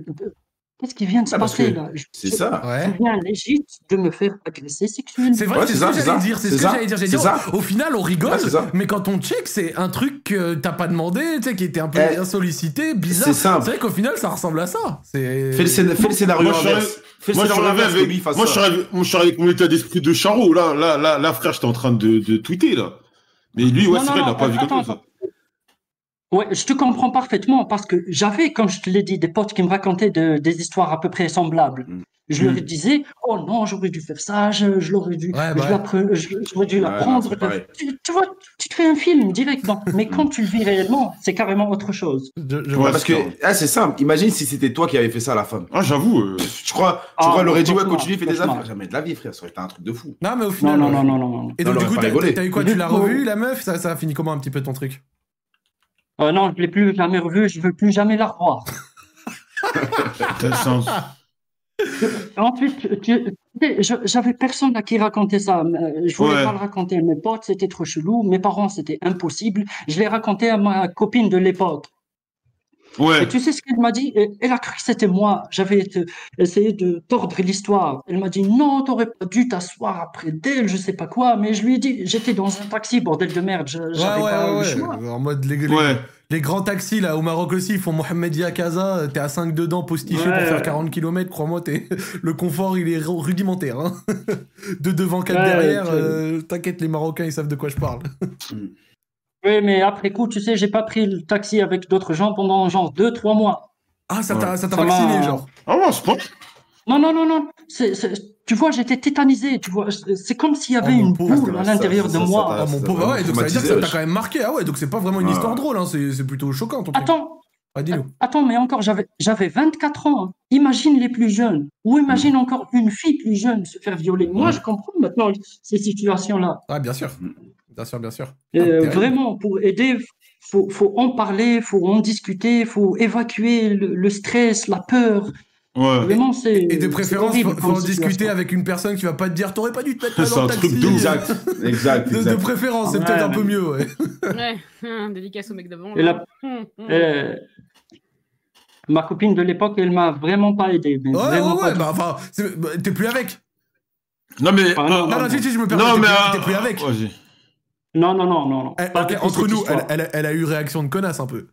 J: qu'est-ce qui vient de se
C: Ah,
J: passer
C: que
J: là?
C: C'est ça.
B: Ouais.
J: Je viens légit de me faire agresser sexuellement.
B: C'est vrai,
C: Ouais,
B: c'est
C: c'est
B: ce que
C: ça, c'est
B: j'allais
C: ça.
B: dire. C'est ce
C: C'est
B: que
C: ça.
B: j'allais dire. Dire,
C: ça.
B: Au final, on rigole,
C: Ouais, c'est ça.
B: mais quand on check, c'est un truc que t'as pas demandé, tu sais, qui était un peu
C: Eh,
B: insollicité, bizarre.
C: c'est simple.
B: vrai qu'au final, ça ressemble à ça.
C: Fais le, scén- fais le scénario
D: Moi,
C: inverse. Fais
D: Moi, je
C: scénario
D: serais
C: inverse
D: avec,
C: que lui fasse
D: moi, je
C: ça.
D: serais avec, moi, je serais avec mon état d'esprit de Charo. Là, là, là, là, frère, j'étais en train de, de tweeter, là. Mais lui, ouais, c'est vrai, il n'a pas vu comme ça.
J: Ouais, je te comprends parfaitement parce que j'avais, comme je te l'ai dit, des potes qui me racontaient de- des histoires à peu près semblables.
C: Mm.
J: Je leur
D: Mm.
J: disais, oh non, j'aurais dû faire ça, je, je l'aurais dû,
B: Ouais,
J: je
B: bah
J: je- j'aurais dû la
C: Ouais, non,
J: prendre.
C: c'est pareil.
J: tu, tu vois, tu te fais un film direct. non. Mais quand tu le vis réellement, c'est carrément autre chose.
B: Je- je.
C: Parce que,
D: c'est
C: ah, c'est simple. Imagine si c'était toi qui avais fait ça à la femme.
D: Ah, j'avoue. euh,
C: Tu crois, tu
J: Ah,
C: crois, elle aurait dit, ouais, continue, fais des affaires. Jamais de la vie, frère. Ça aurait été un truc de fou.
B: Non, mais au final.
J: non, non, non, non. non.
B: Et donc,
C: Non,
B: du coup, t'as eu quoi? Tu l'as revu, la meuf? Ça, ça a fini comment un petit peu ton truc?
J: Euh, non, je l'ai plus jamais revu, je veux plus jamais la revoir. (laughs)
D: sens.
J: Ensuite, tu- j'avais personne à qui raconter ça. Euh, Je voulais
D: Ouais.
J: pas le raconter à mes potes, c'était trop chelou. Mes parents, c'était impossible. Je l'ai raconté à ma copine de l'époque.
D: Ouais.
J: Et tu sais ce qu'elle m'a dit? Elle a cru que c'était moi. J'avais essayé de tordre l'histoire. Elle m'a dit non, t'aurais pas dû t'asseoir après d'elle, je sais pas quoi. Mais je lui ai dit, j'étais dans un taxi, bordel de merde. J'avais
B: ouais,
J: pas
B: ouais,
J: le
B: ouais.
J: choix.
B: En mode les, les-
D: Ouais.
B: les grands taxis, là, au Maroc aussi, ils font Mohamedia Casa, t'es à 5 dedans, postiché
J: Ouais.
B: pour faire 40 km, crois-moi, t'es... (laughs) le confort, il est ru- rudimentaire. Hein. (laughs) de devant, quatre
J: Ouais,
B: derrière,
J: tu-
B: euh, t'inquiète, les Marocains, ils savent de quoi je parle.
J: Oui, mais après coup, tu sais, j'ai pas pris le taxi avec d'autres gens pendant genre deux, trois mois.
B: Ah, ça t'a, ça
J: Ça
B: vacciné, genre
D: Ah, ouais, c'est pas.
J: Non, non, non, non. Tu vois, j'étais tétanisé. Tu vois, c'est comme s'il y avait
B: Oh, mon
J: une
B: pauvre,
J: boule à
C: ça-
J: l'intérieur
C: ça-
J: de
C: ça-
J: moi.
B: Ah, mon
C: ça
B: pauvre, ouais, donc ça veut dire que ça t'a quand même marqué. Ah ouais, donc c'est pas vraiment une
C: Ah.
B: histoire drôle, hein, c'est plutôt choquant ton.
J: Attends,
B: Ah,
J: attends, mais encore, j'avais, j'avais 24 ans. hein. Imagine les plus jeunes. Ou imagine encore une fille plus jeune se faire violer. Moi, je comprends maintenant ces situations-là.
B: Ah, bien sûr. Bien sûr, bien sûr.
J: Euh,
B: Ah,
J: vraiment, pour aider, faut, faut en parler, faut en discuter, faut évacuer le, le stress, la peur.
D: Ouais.
J: Vraiment, c'est.
B: Et de préférence, faut, faut en discuter avec une personne qui va pas te dire T'aurais pas dû te mettre (laughs) là dans le
D: un truc
B: taxi.
C: Exact, exact,
B: De, préférence, c'est
J: Ouais,
B: peut-être un peu mieux, ouais.
E: Ouais, hum, dédicace au mec d'avant.
J: Et
E: là.
J: la-
E: Hum, hum.
J: Euh, ma copine de l'époque, elle m'a vraiment pas aidé. mais
B: Ouais,
J: vraiment
B: ouais,
J: pas
B: ouais, bah enfin, bah, t'es plus avec.
D: Non, mais.
J: Ah, non,
B: Non, non, si, si, je me permets,
D: non,
B: t'es
D: mais.
B: plus- t'es plus avec.
D: Vas-y.
J: Non, non, non, non. non. Pas
B: ok,
J: depuis
B: entre
J: cette
B: nous,
J: histoire.
B: elle, elle- elle a eu réaction de connasse un peu.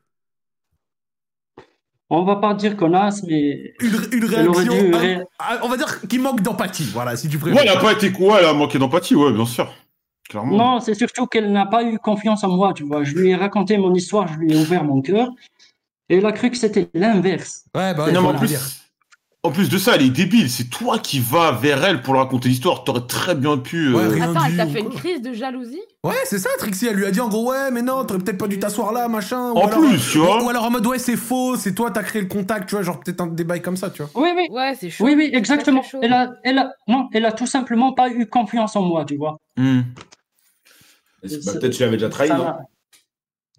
J: On va pas dire connasse, mais
B: Une, réaction,
J: dû
B: un-
J: ré-
B: ah, on va dire, qui manque d'empathie, voilà, si tu préfères.
D: Ouais, elle a pas été quoi, elle a manqué d'empathie, ouais, bien sûr. Clairement.
J: non, c'est surtout qu'elle n'a pas eu confiance en moi, tu vois. Je lui ai raconté mon histoire, je lui ai ouvert mon cœur, et elle a cru que c'était l'inverse.
B: Ouais, bah,
D: Non, mais en plus, en plus de ça, elle est débile. C'est toi qui vas vers elle pour lui raconter l'histoire. T'aurais très bien pu.
B: Ouais,
D: euh,
B: rien
E: Attends, elle t'a fait une crise de jalousie?
B: Ouais, c'est ça, Trixie. Elle lui a dit en gros, ouais, mais non, t'aurais peut-être pas dû t'asseoir là, machin. ou
D: En
B: alors-
D: plus, tu vois.
B: Ou, ou alors en mode, ouais, c'est faux, c'est toi, t'as créé le contact, tu vois, genre peut-être un débat comme ça, tu vois.
J: Oui, oui.
E: Ouais, c'est chaud.
J: Oui, oui, exactement. Elle a, elle a, non, elle a tout simplement pas eu confiance en moi, tu vois.
D: hmm.
C: Bah, Peut-être tu l'avais déjà trahi,
J: Ça
C: non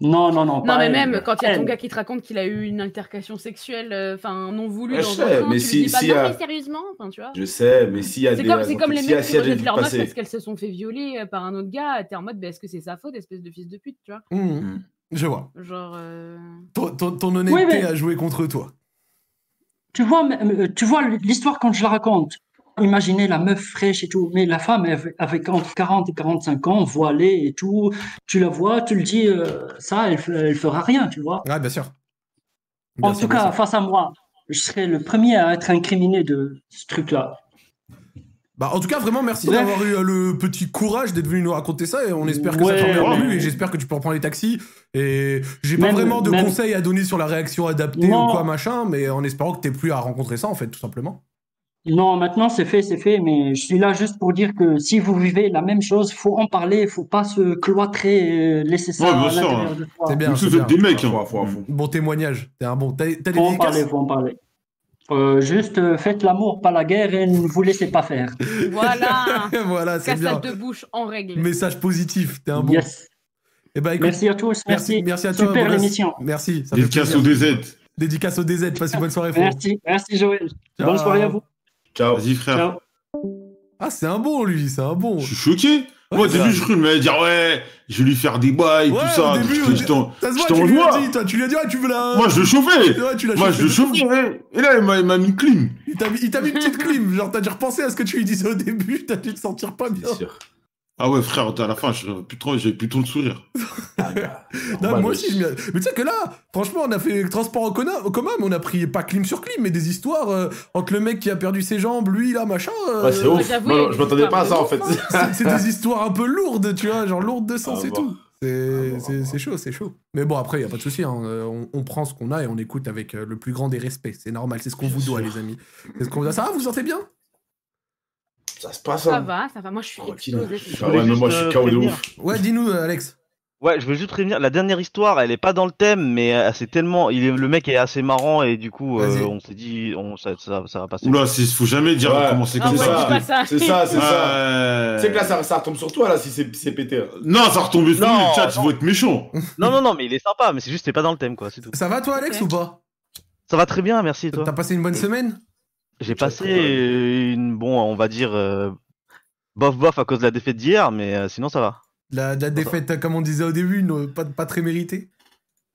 J: Non, non, non.
E: Non, mais même quand il y a ton gars qui te raconte qu'il a eu une altercation sexuelle, euh, enfin non voulue
C: Ouais,
E: dans
C: je sais,
E: train,
C: mais
E: tu
C: si-
E: lui dis pas
C: si,
E: non, mais sérieusement, enfin tu vois.
C: Je sais, mais s'il y a
E: C'est
C: des.
E: comme, c'est comme les mecs qui rejettent leur meuf parce qu'elles se sont fait violer euh, par un autre gars, t'es en mode, bah, est-ce que c'est sa faute, espèce de fils de pute, tu vois
B: Mhm. Je vois.
E: Genre. euh,
B: Ton, ton- ton honnêteté
J: Oui, mais-
B: a joué contre toi.
J: Tu vois, tu vois l'histoire quand je la raconte. Imaginez la meuf fraîche et tout, mais la femme avec, entre 40 et 45 ans, voilée et tout, tu la vois, tu le dis, euh, ça, elle, elle fera rien, tu vois.
B: Ouais, bien sûr.
J: En
B: Bien
J: tout
B: sûr,
J: cas,
B: sûr.
J: face à moi, je serais le premier à être incriminé de ce truc-là.
B: Bah, en tout cas, vraiment, merci
J: Bref.
B: d'avoir eu euh, le petit courage d'être venu nous raconter ça et on espère que
J: Ouais,
B: ça
J: ouais.
B: plus et j'espère que tu peux reprendre les taxis. Et j'ai pas vraiment de
J: même-
B: conseils à donner sur la réaction adaptée
J: Non.
B: ou quoi machin, mais en espérant que t'aies plus à rencontrer ça en fait, tout simplement.
J: Non, maintenant c'est fait, c'est fait, mais je suis là juste pour dire que si vous vivez la même chose, faut en parler, faut pas se cloîtrer, euh, laisser ça
D: Ouais, bien
J: à
D: sûr,
J: l'intérieur de soi.
B: C'est bien.
D: Vous
B: c'est
D: êtes
B: bien.
D: des mecs. Hein.
B: Bon témoignage. T'es un bon. T'as t'as des
J: Faut en parler, faut en parler. Euh, juste euh, faites l'amour, pas la guerre, et ne vous laissez pas faire. (laughs)
E: Voilà (laughs)
B: Voilà, c'est bien.
E: De bouche en règle.
B: Message positif. T'es un bon.
J: Yes.
B: Eh ben, écoute,
J: Merci à tous,
B: merci,
J: merci.
B: merci à toi.
J: Super l'émission.
B: Merci. Ça fait
D: Dédicace au DZ.
B: Dédicace au DZ. Passe une bonne soirée.
J: Merci, merci Joël.
B: Ciao.
J: Bonne soirée à vous.
C: Ciao.
D: Vas-y, frère.
J: Ciao.
B: Ah, c'est un bon, lui. C'est un bon.
D: Je suis choqué. Moi, au début, je crois qu'il m'allait dire, ouais, je vais lui faire des bails,
B: Ouais,
D: tout ça.
B: au début,
D: J'étais-
B: au dé-
D: j'étais en-
B: Ça se
D: j'étais
B: voit,
D: en
B: tu lui as
D: joie.
B: dit, toi. Tu lui as dit, ouais, tu veux la.
D: Moi, je le chauffais.
B: Ouais, tu l'as
D: Moi, je le chauffais. Et là, il m'a- il m'a mis une clim.
B: Il t'a mis, il t'a mis une petite clim. Genre, t'as dû repenser à ce que tu lui disais au début. T'as dû te sentir pas bien.
C: Bien sûr.
D: Ah ouais, frère, à la fin, j'avais plus trop, j'avais plus trop de sourire. (laughs)
C: Ah, bah,
B: Non, moi aussi, je mais tu sais que là, franchement, on a fait transport en commun, mais on a pris pas clim sur clim, mais des histoires euh, entre le mec qui a perdu ses jambes, lui là, machin. euh,
C: Ouais, c'est ouf. Moi, je
E: des
C: m'attendais pas à ça en
E: histoires
C: fait.
B: c'est des histoires un peu lourdes, tu vois, genre lourdes de sens
C: Ah,
B: et
C: bon.
B: tout. C'est
C: Ah, bon,
B: c'est-
C: ah,
B: c'est chaud, c'est chaud. Mais bon, après, il a pas de souci, hein, euh, on, on prend ce qu'on a et on écoute avec le plus grand des respects. C'est normal, c'est ce qu'on vous doit,
C: sûr.
B: les amis. C'est ce qu'on vous doit. Ça va, vous vous sentez bien?
C: Ça se passe,
E: Ça
C: hein.
E: va, ça va. Moi, je suis
C: Tranquille. Ah ouais, mais moi, je suis KO de
F: prévenir.
C: ouf.
B: Ouais, dis-nous, euh, Alex.
F: Ouais, je veux juste prévenir, la dernière histoire, elle est pas dans le thème, mais euh, c'est tellement, il est, le mec est assez marrant et du coup, euh, on s'est dit, on, ça, ça, ça va passer.
D: Oula, c'est- faut jamais dire
C: Ouais.
D: comment c'est
E: Ah
D: comme
E: ouais, dis
D: ça.
C: C'est ça, c'est ça.
D: Ouais.
C: Tu sais que là, ça, ça retombe sur toi, là, si c'est pété.
D: Non, ça retombe sur le chat, ils
F: non.
D: vont être méchants. (laughs)
F: Non, non, non, mais il est sympa, mais c'est juste, c'est pas dans le thème, quoi, c'est tout.
B: Ça va, toi, Alex, ou pas?
F: Ça va très bien, merci, toi.
B: T'as passé une bonne semaine?
F: J'ai passé une, bon, on va dire, euh, bof bof à cause de la défaite d'hier, mais euh, sinon ça va.
B: la, la défaite, euh, comme on disait au début, pas, pas très méritée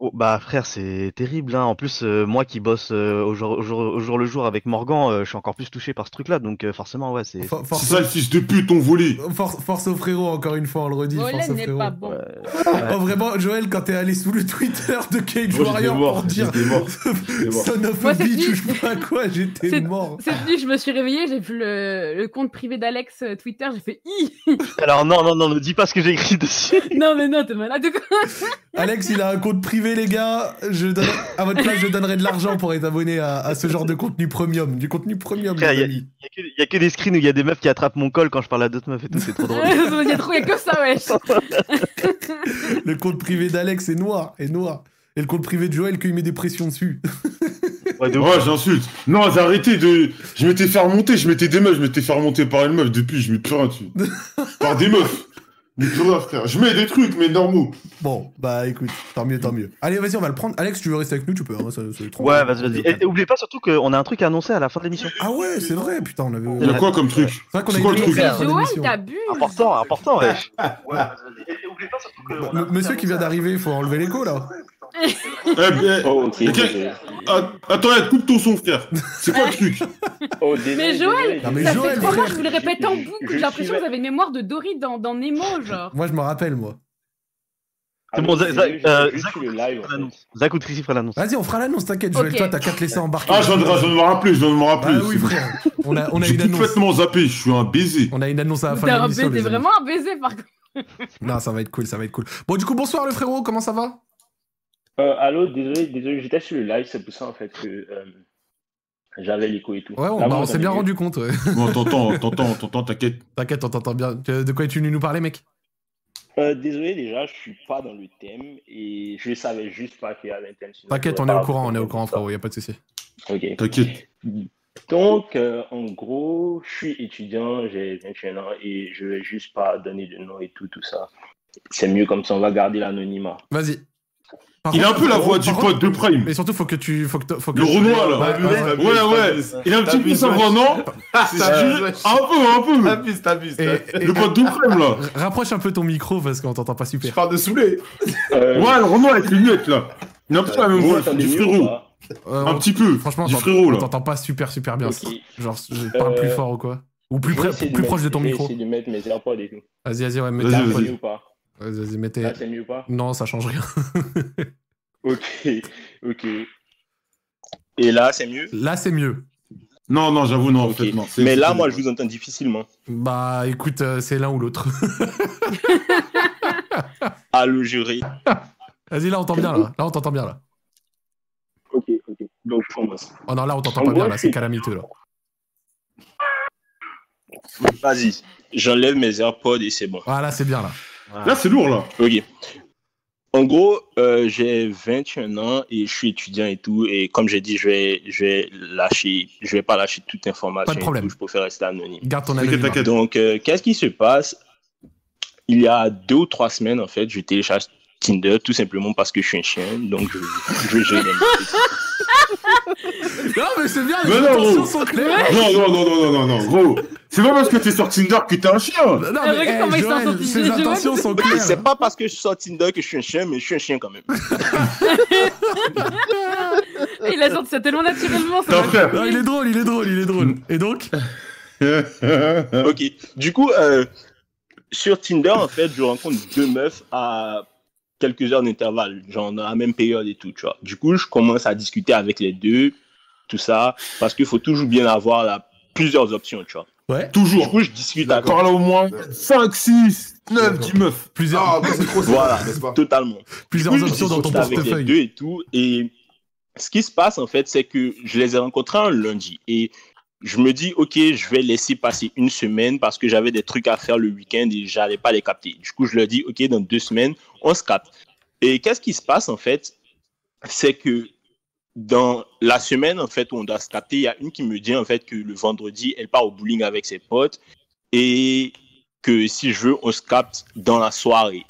F: Oh, bah frère, c'est terrible, hein. En plus, euh, moi qui bosse euh, au, jour, au, jour, au jour le jour avec Morgan, euh, je suis encore plus touché par ce truc-là, donc euh, forcément, ouais, c'est.
B: For-
D: C'est
B: Force,
D: ça le fils de pute, on volé.
B: force, force au frérot, encore une fois, on le redit. force
E: Molène
B: au
E: n'est
B: frérot.
E: pas bon.
B: Oh, vraiment, Joël, quand t'es allé sous le Twitter de Cage
C: Moi,
B: Warrior
C: mort.
B: pour dire
C: mort.
B: Son of a bitch ou je sais pas quoi, j'étais
E: C'est-
B: mort.
E: Cette nuit, je me suis réveillée, j'ai vu le, le compte privé d'Alex euh, Twitter, j'ai fait i.
F: Alors non, non, non, ne dis pas ce que j'ai écrit dessus.
E: non mais non, t'es malade quoi?
B: Alex, il a un compte privé les gars. Je donne... À votre place, je donnerai de l'argent pour être abonné à, à ce genre de contenu premium. Du contenu premium,
F: Frère,
B: les
F: y a-
B: amis.
F: Il y, a que- y a que des screens où il y a des meufs qui attrapent mon col quand je parle à d'autres meufs et tout, c'est trop drôle. (laughs)
E: Il y a que ça, wesh. (laughs)
B: Le compte privé d'Alex est noir, est noir. Et le compte privé de Joël, qu'il met des pressions dessus. (laughs)
F: Ouais, de
D: Ouais, j'insulte. Non, j'ai arrêté de. Je m'étais fait remonter, je m'étais des meufs, je m'étais fait remonter par une meuf. Depuis, je mets plus rien dessus. par des meufs. Rien, frère. Je mets des trucs, mais normaux.
B: Bon, bah écoute, tant mieux, tant mieux. Allez, vas-y, on va le prendre. Alex, tu veux rester avec nous, tu peux. hein, ça- ça- tranquille.
F: Ouais, vas-y, vas-y. Et, et oubliez pas surtout qu'on a un truc à annoncer à la fin de l'émission.
B: Ah ouais, c'est vrai, putain, on avait.
D: Il y a quoi comme truc
B: C'est vrai qu'on a
D: C'est quoi
B: une
D: le truc
B: émission à la fin de
E: Joël,
B: l'émission.
E: t'abuses.
F: Important, important, (laughs) ouais.
B: M- Monsieur qui vient d'arriver, il faut enlever l'écho là.
D: Eh,
K: Oh, désolé.
D: ah, Attends, coupe ton son, frère. C'est quoi le truc
K: Oh, désolé,
E: Mais Joël,
K: désolé,
B: Non, mais
E: ça
B: Joël,
E: fait trois mois que je vous le répète en boucle. J'ai l'impression
K: suis-
E: que vous avez une mémoire de Dory dans, dans Nemo, genre.
B: Moi, je me rappelle, moi.
F: C'est bon, Zach- euh, ou Tracy fera l'annonce.
B: Vas-y, on fera l'annonce, t'inquiète, Joël. Toi, t'as qu'à te laisser embarquer.
D: Ah, je de me rappeler, je viens de me rappeler.
B: Bah oui, frère. On a, on a une annonce.
D: complètement zappé, je suis un baiser.
B: On a une annonce à la fin
E: T'es
B: de
E: un
B: l'émission. amis.
E: vraiment un baiser, par contre.
B: Non, ça va être cool, ça va être cool. Bon, du coup, bonsoir le frérot, comment ça va?
K: Euh, allô, désolé, désolé, j'étais sur le live, c'est pour ça en fait que euh, j'avais l'écho et tout.
B: Ouais, on, bah, on s'est bien rendu compte. ouais.
D: Bon, t'entends, t'entends, t'entends, t'inquiète.
B: T'inquiète, on t'entend bien. De quoi es-tu venu nous parler, mec?
K: Euh, désolé déjà, je suis pas dans le thème et je savais juste pas qu'il y avait un thème.
B: T'inquiète, on est au courant, on est au courant, frérot, y a pas de souci.
K: Ok.
D: T'inquiète.
K: Donc, euh, en gros, je suis étudiant, j'ai 21 ans et je vais juste pas donner de nom et tout, tout ça. C'est mieux comme ça, on va garder l'anonymat.
B: Vas-y. Par
D: Il a un peu la voix du pote de Prime.
B: Mais surtout, faut que tu. Faut que, faut que
D: Le Renoir, là.
B: Ouais, ouais, ouais.
D: Ouais, ouais. Il a un petit peu sa voix, non Un peu, un peu.
L: T'abuses, t'abuses.
D: Le pote de Prime, là. (laughs)
B: Rapproche un peu ton micro parce qu'on t'entend pas
L: Je
B: super.
L: parle de saouler.
K: Euh,
D: Ouais, le Renoir avec les lunettes, là. Il a un peu la même voix du frérot.
B: Euh,
D: Un petit peu.
B: Franchement,
D: Du frérot,
B: on
D: là.
B: t'entend pas super super bien. Genre, je parle
K: Euh,
B: plus fort ou quoi Ou plus,
K: Je
B: proche de ton
K: je vais
B: micro.
K: essayer de mettre mes AirPods et tout.
B: Vas-y, vas-y, ouais, mets tes AirPods. Vas-y, tes-
K: Là, c'est mieux ou pas
B: Non, ça change rien. (laughs)
K: Ok, ok. Et là, c'est mieux?
B: Là, c'est mieux.
D: Non, non, j'avoue, non, en
K: Ok.
D: fait, non. C'est-
K: Mais là, moi, je vous entends difficilement.
B: Bah, écoute, euh, c'est l'un ou l'autre. (laughs)
K: Allô, jury.
B: Vas-y, là, on t'entend bien, là. Là, on t'entend bien, là.
K: Ok, ok. Donc, je commence.
B: Oh non, là, on t'entend
K: En
B: pas bien, là. C'est calamiteux, là.
K: Vas-y. J'enlève mes AirPods et c'est bon.
B: Ah, là, c'est bien, là.
D: Là, c'est lourd, là.
K: Ok. En gros, euh, j'ai 21 ans et je suis étudiant et tout. Et comme j'ai dit, je vais, je vais lâcher, je vais pas lâcher toute information.
B: Pas de problème.
K: tout, je préfère rester anonyme.
B: Garde ton
D: t'inquiète.
K: Donc, euh, qu'est-ce qui se passe? Il y a deux ou trois semaines, en fait, je télécharge Tinder tout simplement parce que je suis un chien. Donc, je, je vais gérer les (laughs) meufs.
B: Non, mais c'est bien, les
D: Mais non,
B: intentions
D: gros.
B: sont claires.
D: Non, non, non, non, non, non, non, gros. C'est pas parce que t'es sur Tinder que t'es un chien.
B: Non,
E: Ah,
B: mais,
E: regarde
B: hey,
E: comment il s'en
B: Joël, ses
E: Joël.
B: intentions sont claires.
K: C'est pas parce que je suis sur Tinder que je suis un chien, mais je suis un chien quand même. (laughs)
E: Il a sorti ça tellement naturellement. ça.
B: Non, il est drôle, il est drôle, il est drôle. Et donc (laughs)
K: ok. Du coup, euh, sur Tinder, en fait, je rencontre deux meufs à quelques heures d'intervalle, genre dans la même période et tout, tu vois. Du coup, je commence à discuter avec les deux, tout ça, parce qu'il faut toujours bien avoir là, plusieurs options, tu vois.
B: Ouais.
K: Du
D: Toujours.
K: coup, je discute avec
D: là au moins 5, 6, 9, 10 meufs.
B: Plusieurs,
L: Ah, bah, c'est trop
K: Voilà,
L: pas
K: totalement.
B: plusieurs
K: Du coup,
B: options dans ton
K: discute avec les
B: portefeuille.
K: deux et tout. Et ce qui se passe, en fait, c'est que je les ai rencontrés un lundi. Et je me dis, OK, je vais laisser passer une semaine parce que j'avais des trucs à faire le week-end et j'allais pas les capter. Du coup, je leur dis, OK, dans deux semaines, on se capte. Et qu'est-ce qui se passe, en fait C'est que dans la semaine, en fait, où on doit se capter, il y a une qui me dit, en fait, que le vendredi, elle part au bowling avec ses potes et que si je veux, on se capte dans la soirée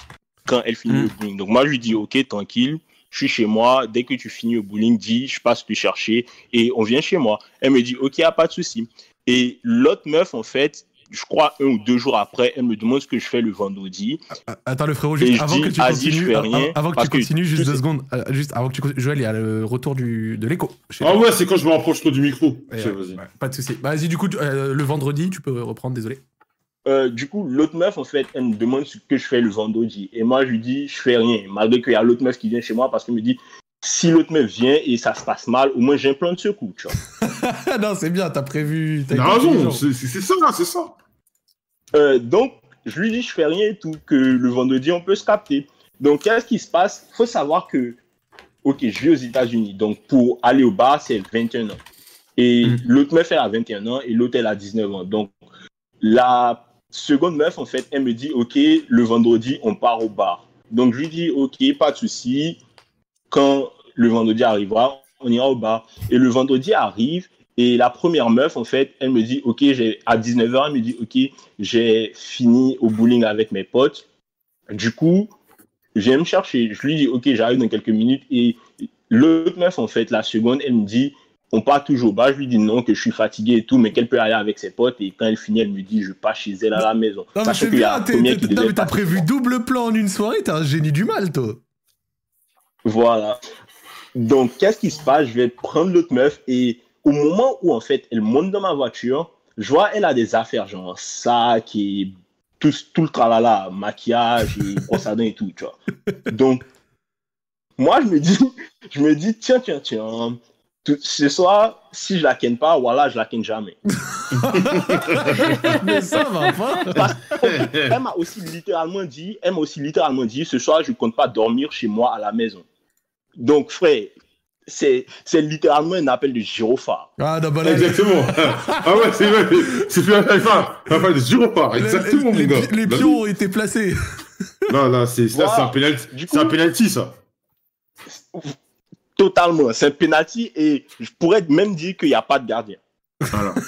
K: quand elle finit
B: Mm.
K: le bowling. Donc moi, je lui dis, ok, tranquille, je suis chez moi. Dès que tu finis au bowling, dis, je passe te chercher et on vient chez moi. Elle me dit, ok, y a pas de souci. Et l'autre meuf, en fait, je crois un ou deux jours après, elle me demande ce que je fais le vendredi.
B: Attends, le frérot, juste avant
K: dis,
B: que tu
K: je
B: continues,
K: rien,
B: avant que tu continues, juste deux secondes. Juste avant que tu continues, Joël, il y a le retour du, de l'écho.
D: Ah ouais, c'est quand je me rapproche trop du micro.
B: Euh, ouais, pas de souci. Bah, Vas-y, du coup, tu- euh, le vendredi, tu peux reprendre, désolé.
K: Euh, du coup, l'autre meuf, en fait, elle me demande ce que je fais le vendredi. Et moi, je lui dis, je fais rien. Malgré qu'il y a l'autre meuf qui vient chez moi parce qu'elle me dit, si l'autre meuf vient et ça se passe mal, au moins j'ai un plan de secours, tu vois.
B: Ah (laughs) non, c'est bien, t'as prévu.
D: T'as raison, c'est ça, c'est ça.
K: Euh, donc, je lui dis, je fais rien et tout, que le vendredi, on peut se capter. Donc, qu'est-ce qui se passe? Faut savoir que ok, je vais aux États-Unis. Donc, pour aller au bar, c'est 21 ans. Et
B: Mm.
K: l'autre meuf, elle a 21 ans et l'autre, elle a 19 ans. Donc, la seconde meuf, en fait, elle me dit, ok, le vendredi, on part au bar. Donc, je lui dis, ok, pas de souci. Quand le vendredi arrivera, on ira au bar. Et le vendredi arrive et la première meuf, en fait, elle me dit, ok, j'ai à 19h, elle me dit, ok, j'ai fini au bowling avec mes potes. Du coup, je viens me chercher. Je lui dis, ok, j'arrive dans quelques minutes. Et l'autre meuf, en fait, la seconde, elle me dit, on part toujours au bar. Je lui dis non, que je suis fatigué et tout, mais qu'elle peut aller avec ses potes. Et quand elle finit, elle me dit, je pars chez elle à la maison.
B: Non, mais
K: Sachant
B: bien,
K: la première qui
B: t'as prévu double plan en une soirée, t'es un génie du mal, toi.
K: Voilà. Donc, qu'est-ce qui se passe? Je vais prendre l'autre meuf et au moment où, en fait, elle monte dans ma voiture, je vois, elle a des affaires, genre sac et tout, tout le tralala, maquillage et brosse à dents et tout, tu vois. Donc, moi, je me dis, je me dis, tiens, tiens, tiens, tout- ce soir, si je la ken pas, voilà, je la ken jamais. (laughs)
B: mais ça va pas.
K: Parce qu'elle m'a aussi littéralement dit, elle m'a aussi littéralement dit, ce soir, je compte pas dormir chez moi à la maison. Donc, frère, c'est, c'est littéralement un appel de gyrophare.
B: Ah, non, bah là,
D: Exactement. (laughs) ah ouais, c'est vrai. C'est plus un alpha de gyrophare. Exactement,
B: les,
D: mon gars.
B: les
D: Bah
B: pions ont été placés.
D: Non, là, c'est ça,
K: Voilà.
D: c'est un penalty.
K: Du
D: C'est un penalty, ça.
K: Totalement. C'est un penalty et je pourrais même dire qu'il n'y a pas de gardien.
D: Voilà. (laughs)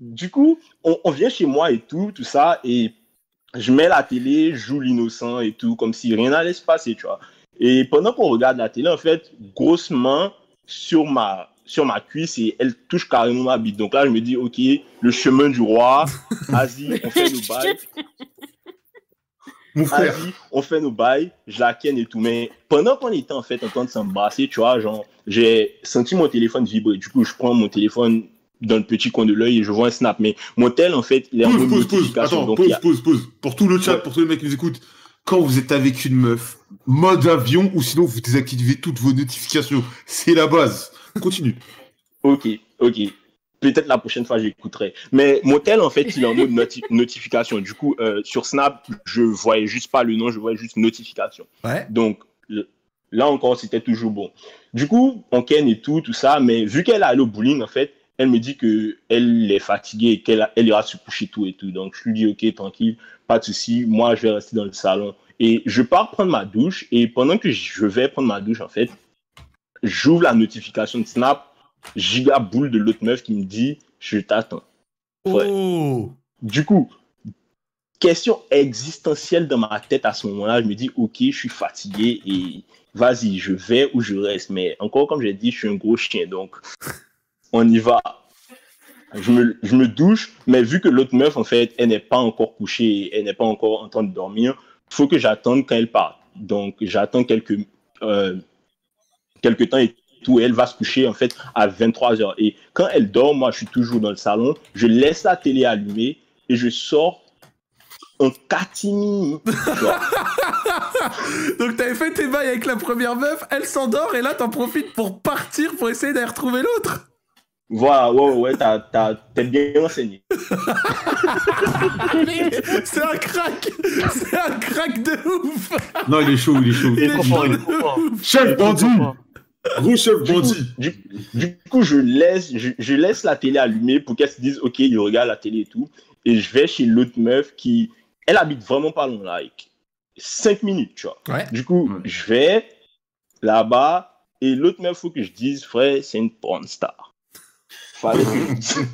K: Du coup, on, on vient chez moi et tout, tout ça, et je mets la télé, je joue l'innocent et tout, comme si rien n'allait se passer, tu vois. Et pendant qu'on regarde la télé, en fait, grosse main sur ma, sur ma cuisse et elle touche carrément ma bite. Donc là, je me dis, ok, le chemin du roi, (laughs) vas-y, on fait nos bails.
D: Mon frère.
K: Vas-y, on fait nos bails, je la ken et tout. Mais pendant qu'on était en fait en train de s'embrasser, tu vois, genre, j'ai senti mon téléphone vibrer. Du coup, je prends mon téléphone dans le petit coin de l'œil et je vois un snap. Mais mon tel, en fait, il est en
D: Pause,
K: mode
D: pause, pause.
K: notification.
D: Attends,
K: donc
D: pause,
K: a-
D: pause, pause. Pour tout le chat,
K: Ouais.
D: pour tous les mecs qui nous écoutent, quand vous êtes avec une meuf, mode avion ou sinon vous désactivez toutes vos notifications. C'est la base. Continue. (laughs)
K: Ok, ok. Peut-être la prochaine fois, j'écouterai. Mais mon tel, en fait, il est en mode noti- (laughs) notification. Du coup, euh, sur Snap, je voyais juste pas le nom, je voyais juste notification.
B: Ouais.
K: Donc là encore, c'était toujours bon. Du coup, on ken et tout, tout ça, mais vu qu'elle est allée au bowling, en fait, elle me dit que elle est fatiguée et qu'elle elle ira se coucher tout et tout. Donc je lui dis, ok, tranquille, pas de souci, moi je vais rester dans le salon. Et je pars prendre ma douche et pendant que je vais prendre ma douche, en fait, j'ouvre la notification de Snap, giga boule de l'autre meuf qui me dit, je t'attends. Ouais.
B: Oh
K: Du coup, question existentielle dans ma tête à ce moment-là, je me dis, ok, je suis fatigué et vas-y, je vais ou je reste. Mais encore, comme j'ai dit, je suis un gros chien, donc on y va. Je me, douche, mais vu que l'autre meuf, en fait, elle n'est pas encore couchée, elle n'est pas encore en train de dormir, il faut que j'attende quand elle part. Donc, j'attends quelques, euh, quelques temps et tout, elle va se coucher, en fait, à 23h. Et quand elle dort, moi, je suis toujours dans le salon, je laisse la télé allumée et je sors en catimini. (laughs)
B: Donc t'avais fait tes bails avec la première meuf, elle s'endort et là t'en profites pour partir pour essayer d'aller retrouver l'autre.
K: Voilà, ouais, ouais, ouais, t'as- t'as- t'es bien renseigné. (laughs)
B: C'est un crack C'est un crack de ouf
D: Non, il est chaud, il est chaud.
B: Il est
F: trop fort,
B: chaud
F: il est
B: de
F: trop fort.
B: ouf.
D: Chef bandit Gros chef bandit
K: Du, du coup, je laisse, je, je laisse la télé allumée pour qu'elle se dise, ok, il regarde la télé et tout. Et je vais chez l'autre meuf qui, elle habite vraiment pas loin, like 5 minutes, tu vois.
B: Ouais.
K: Du coup,
D: Ouais.
K: je vais là-bas et l'autre meuf, faut que je dise, frère, c'est une porn star. Fallait que je dise.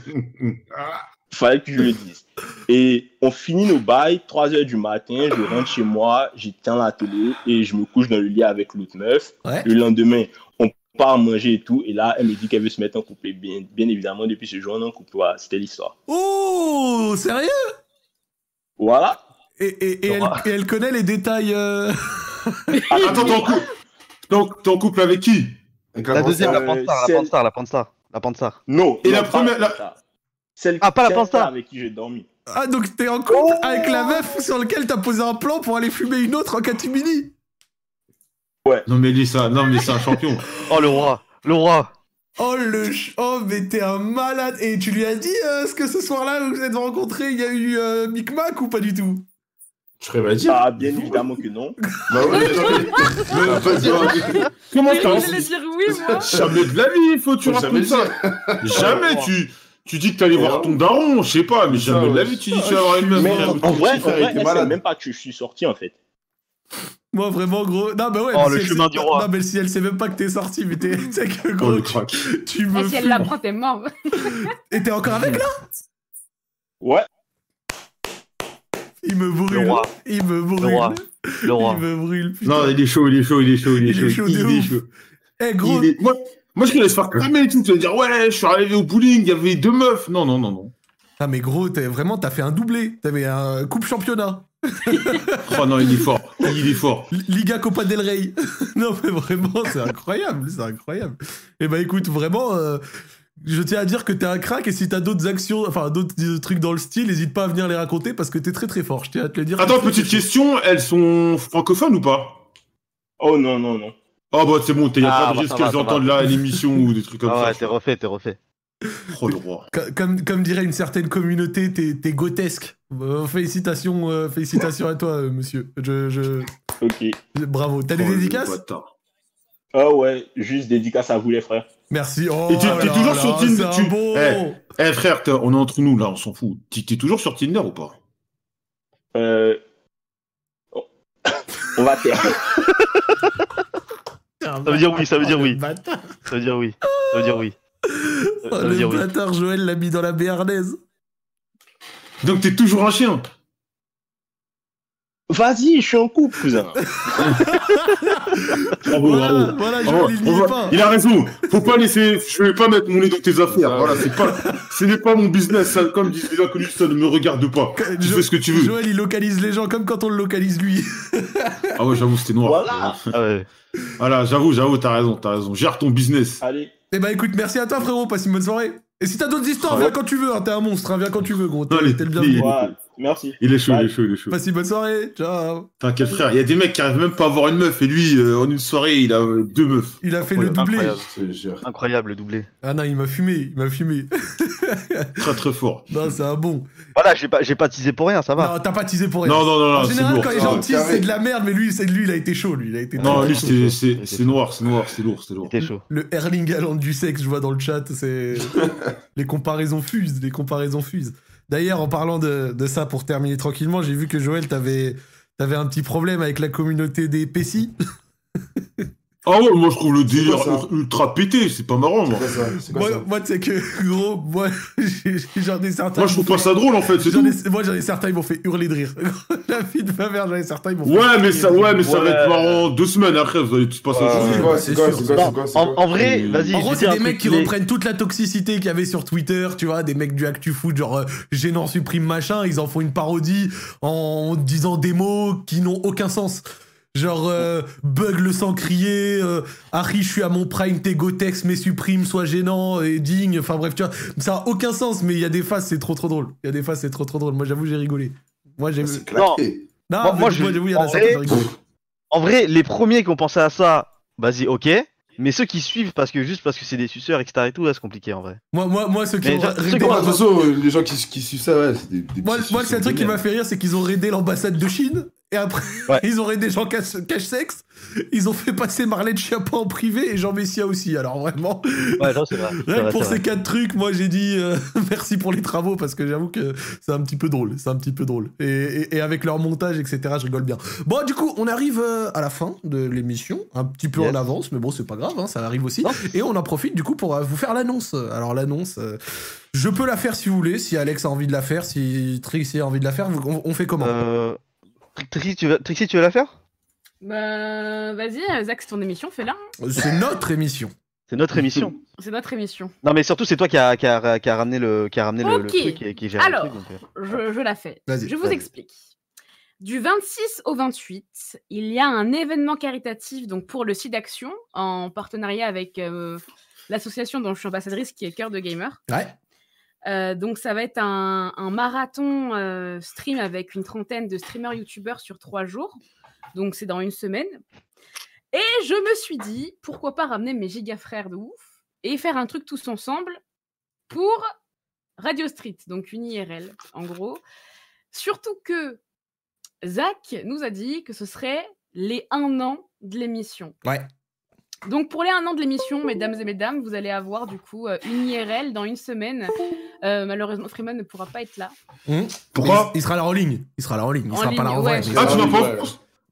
K: Fallait que je le dise. Et on finit nos bails, 3 heures du matin, je rentre chez moi, j'éteins la télé et je me couche dans le lit avec l'autre meuf.
B: Ouais.
K: Le lendemain, on part manger et tout. Et là, elle me dit qu'elle veut se mettre en couple. Et bien, bien évidemment, depuis ce jour, on est en couple. Voilà, c'était l'histoire.
B: Oh Sérieux?
K: Voilà.
B: et, et, et elle, et elle connaît les détails. euh, (laughs)
D: Attends, en couple Donc, en couple avec qui?
C: Avec
F: La deuxième, la panstar, la panstar, la panstar. La.
K: Non.
D: Et la première- la-.
K: Celle,
F: Ah, pas la panstar.
K: avec qui j'ai dormi.
B: Ah donc t'es en couple avec la meuf sur lequel t'as posé un plan pour aller fumer une autre en catimini
D: Non, mais lui, ça, non, mais c'est un champion. (laughs)
F: Oh, le roi Le roi
B: Oh le ch... Oh mais t'es un malade Et tu lui as dit euh, ce que ce soir-là où vous êtes rencontrés, il y a eu euh, Micmac ou pas du tout?
D: Je serais pas dire.
K: Ah, bien évidemment que non. (laughs)
D: Bah ouais. Mais pas dire. Comment t'as
E: dire oui, moi.
D: Jamais de la vie, il faut que tu racontes ça. Jamais tu. Tu dis que t'allais voir ton daron, je sais pas, mais
C: C'est
D: jamais
C: ça,
D: de la vie tu dis que tu vas avoir une meuf.
K: En vrai, sait même pas que je suis sorti en fait.
B: Moi, vraiment, gros. Non, bah ouais.
F: Oh,
B: mais
F: le
B: si elle
F: chemin du roi.
B: Non, mais si elle sait même pas que t'es sorti, mais t'es. (laughs) Tu sais que,
D: Oh,
B: gros,
D: le
B: tu, tu me.
E: Et si elle l'apprend, t'es mort.
B: Et t'es encore avec là?
K: Ouais.
B: Il me brûle.
F: Le roi.
B: Il me brûle.
F: Le roi. Le roi.
B: Il me brûle. putain.
D: Non, il est chaud, il est chaud, il est chaud, il est
B: Il est
D: chaud.
B: chaud. Eh, gros.
D: Il est- Moi, moi, je te laisse faire cramer et tout. Tu vas dire, ouais, je suis arrivé au bowling, il y avait deux meufs. Non, non, non, non.
B: Ah, mais gros, t'as vraiment, t'as fait un doublé. T'avais un coupe championnat. (laughs)
D: Oh non, il est fort. Il est fort.
B: Liga Copa del Rey. (laughs) non, mais vraiment, c'est incroyable. C'est incroyable. Et bah, écoute, vraiment. euh, Je tiens à dire que t'es un crack et si t'as d'autres actions, enfin d'autres trucs dans le style, n'hésite pas à venir les raconter parce que t'es très très fort. Je tiens à te le dire.
D: Attends, petite question, elles sont francophones ou pas?
K: Oh non, non, non.
D: Oh bah c'est bon, il y a
F: Ah,
D: pas de
F: bah,
D: qu'elles entendent là l'émission ou des trucs comme
F: Ah
D: ça.
F: ouais, t'es refait, t'es refait. (laughs)
D: Oh le roi.
B: Co- Comme, comme dirait une certaine communauté, t'es t'es grotesque. Euh, félicitations, euh, félicitations à toi, euh, monsieur. Je, je...
K: Ok.
B: Bravo. T'as des
D: Oh,
B: dédicaces?
K: Ah ouais, juste dédicace à vous les frères.
B: Merci. Oh,
D: Et t'es- toujours
B: là,
D: sur Tinder, tu-
B: bon.
D: Eh. Eh frère, on est entre nous là, on s'en fout. T'es t'es toujours sur Tinder ou pas?
K: Euh... oh. On va taire. (laughs)
B: Ça
F: veut dire oui, ça veut dire oui.
B: Bâtard.
F: Ça veut dire oui. Ça veut dire oui. Ça
B: Oh,
F: ça veut
B: le
F: dire oui.
B: bâtard Joël l'a mis dans la béarnaise.
D: Donc t'es toujours un chien?
K: Vas-y, je suis en couple, cousin. (laughs)
D: Bravo,
B: Voilà,
D: bravo.
B: voilà,
D: Bravo.
B: Joël, il
D: va-
B: pas.
D: Il a raison. Faut pas laisser. Je vais pas mettre mon nez dans tes affaires. Voilà, c'est pas. Ce n'est pas mon business. Ça, comme disent les inconnus, ça ne me regarde pas. Tu
B: Jo-
D: fais ce que tu veux.
B: Joël, il localise les gens comme quand on le localise lui.
D: Ah ouais, j'avoue, c'était noir.
K: Voilà.
F: Ah ouais.
D: Voilà, j'avoue, j'avoue, t'as raison, t'as raison. Gère ton business.
K: Allez.
B: Eh bah écoute, merci à toi frérot, passe une bonne soirée. Et si t'as d'autres histoires,
D: Ouais.
B: viens quand tu veux, hein, t'es un monstre, hein, viens quand tu veux gros, t'es le bienvenu.
K: Merci.
D: Il est chaud, il est chaud, il est chaud.
B: Passe une bonne soirée, ciao.
D: T'inquiète, frère. Il y a des mecs qui arrivent même pas à avoir une meuf et lui, euh, en une soirée, il a euh, deux meufs.
B: Il a fait le doublé.
F: Incroyable. Le doublé.
B: Ah non, il m'a fumé, il m'a fumé. (laughs)
D: Très très fort.
B: non, c'est un bon.
F: Voilà, j'ai pas, j'ai pas teasé pour rien, ça va.
B: Non, t'as pas teasé pour rien.
D: Non, non, non, non,
B: en
D: c'est
B: général,
D: lourd.
B: quand les gens teasent, c'est de la merde, mais lui, c'est lui, il a été chaud, lui, il a été
D: Non, lui, c'est noir, c'est noir, c'est lourd, c'est lourd.
F: C'était chaud.
B: Le Erling Haaland du sexe, je vois dans le chat, c'est (laughs) les comparaisons fusent, les comparaisons fusent. D'ailleurs, en parlant de, ça, pour terminer tranquillement, j'ai vu que Joël, t'avais avais un petit problème avec la communauté des Pessis. (laughs)
D: Ah ouais, moi je trouve le délire ultra pété, c'est pas marrant, moi.
C: C'est quoi ça C'est quoi
B: Moi,
C: ça
B: moi tu sais que, gros, moi, (laughs) j'ai- j'en ai certains.
D: Moi je trouve pas ça drôle en fait, c'est
B: J'en
D: tout.
B: ai- moi, j'en ai certains, ils m'ont fait hurler de rire. (laughs) la fille de ma mère, j'en ai certains, ils m'ont fait
D: Ouais, mais ça,
B: rire.
D: ouais, mais ça va être marrant deux semaines après, vous allez tous passer à
C: C'est quoi C'est quoi
B: c'est
C: quoi C'est quoi c'est
F: En,
C: quoi
F: en vrai, vas-y.
B: En gros, c'est des mecs qui reprennent toute la toxicité qu'il y avait sur Twitter, tu vois, des mecs du Actu Foot, genre euh, gênant, supprime, machin, ils en font une parodie en disant des mots qui n'ont aucun sens. Genre, euh, bug le sang crier, euh, Harry, je suis à mon prime, t'es Gotex, mais supprime, sois gênant et digne. Enfin bref, tu vois, ça a aucun sens, mais il y a des phases, c'est trop trop drôle. Il y a des phases, c'est trop trop drôle. Moi, j'avoue, j'ai rigolé. Moi, j'ai.
C: C'est claqué.
B: Non,
F: Moi-
B: j'avoue, il y en a
F: en vrai-
B: rigolé.
F: En vrai, les premiers qui ont pensé à ça, vas-y, ok. Mais ceux qui suivent parce que juste parce que c'est des suceurs, etc. et tout, c'est compliqué en vrai.
B: Moi, moi, moi, ceux qui
F: Mais
B: ont raidé
C: les gens qui, qui suivent ça, ouais, c'est des, des
B: Moi, c'est un truc qui m'a fait rire, c'est qu'ils ont raidé l'ambassade de Chine. Et après, (laughs)
F: Ouais.
B: ils ont Jean Cache- Cache-Sexe. Ils ont fait passer Marlène Schiappa en privé et Jean Messia aussi. Alors vraiment,
F: Ouais, non, c'est vrai. (laughs)
B: rien
F: vrai,
B: pour ces
F: vrai.
B: quatre trucs, moi j'ai dit euh, (laughs) merci pour les travaux parce que j'avoue que c'est un petit peu drôle. C'est un petit peu drôle. Et, et- et avec leur montage, etc., je rigole bien. Bon, du coup, on arrive euh, à la fin de l'émission. Un petit peu
F: Yes.
B: en avance, mais bon, c'est pas grave, hein, ça arrive aussi.
F: Non.
B: Et on en profite du coup pour euh, vous faire l'annonce. Alors l'annonce, je peux la faire si vous voulez, si Alex a envie de la faire, si Trixie a envie de la faire, on, on fait comment?
F: Trixie, tu veux... Trixie, tu veux la faire?
E: Bah, vas-y, Zach, c'est ton émission, fais-la.
B: C'est notre émission.
F: C'est notre émission. (laughs)
E: C'est notre émission.
F: non, mais surtout, c'est toi qui a, qui a, qui a ramené le, qui a ramené le- truc et qui gère
E: Alors,
F: le truc. donc, euh.
E: je, je la fais.
B: Vas-y,
E: Je vous explique. Du 26 au 28, il y a un événement caritatif donc pour le site d'action en partenariat avec euh, l'association dont je suis ambassadrice qui est Cœur de Gamer.
B: Ouais.
E: Euh, donc ça va être un, un marathon euh, stream avec une trentaine de streamers youtubeurs sur trois jours. Donc c'est dans une semaine. Et je me suis dit, pourquoi pas ramener mes giga frères de ouf et faire un truc tous ensemble pour Radio Street, donc une IRL en gros. Surtout que Zach nous a dit que ce serait les un an de l'émission.
B: Ouais.
E: Donc pour les un an de l'émission, mesdames et mesdames, vous allez avoir du coup euh, une IRL dans une semaine. Euh, malheureusement, Freeman ne pourra pas être là.
B: Hum
D: Pourquoi
B: il, il sera là en ligne. Il sera là en ligne. Il
E: En
B: sera pas là en vrai.
E: ouais.
D: Ah, tu vas pas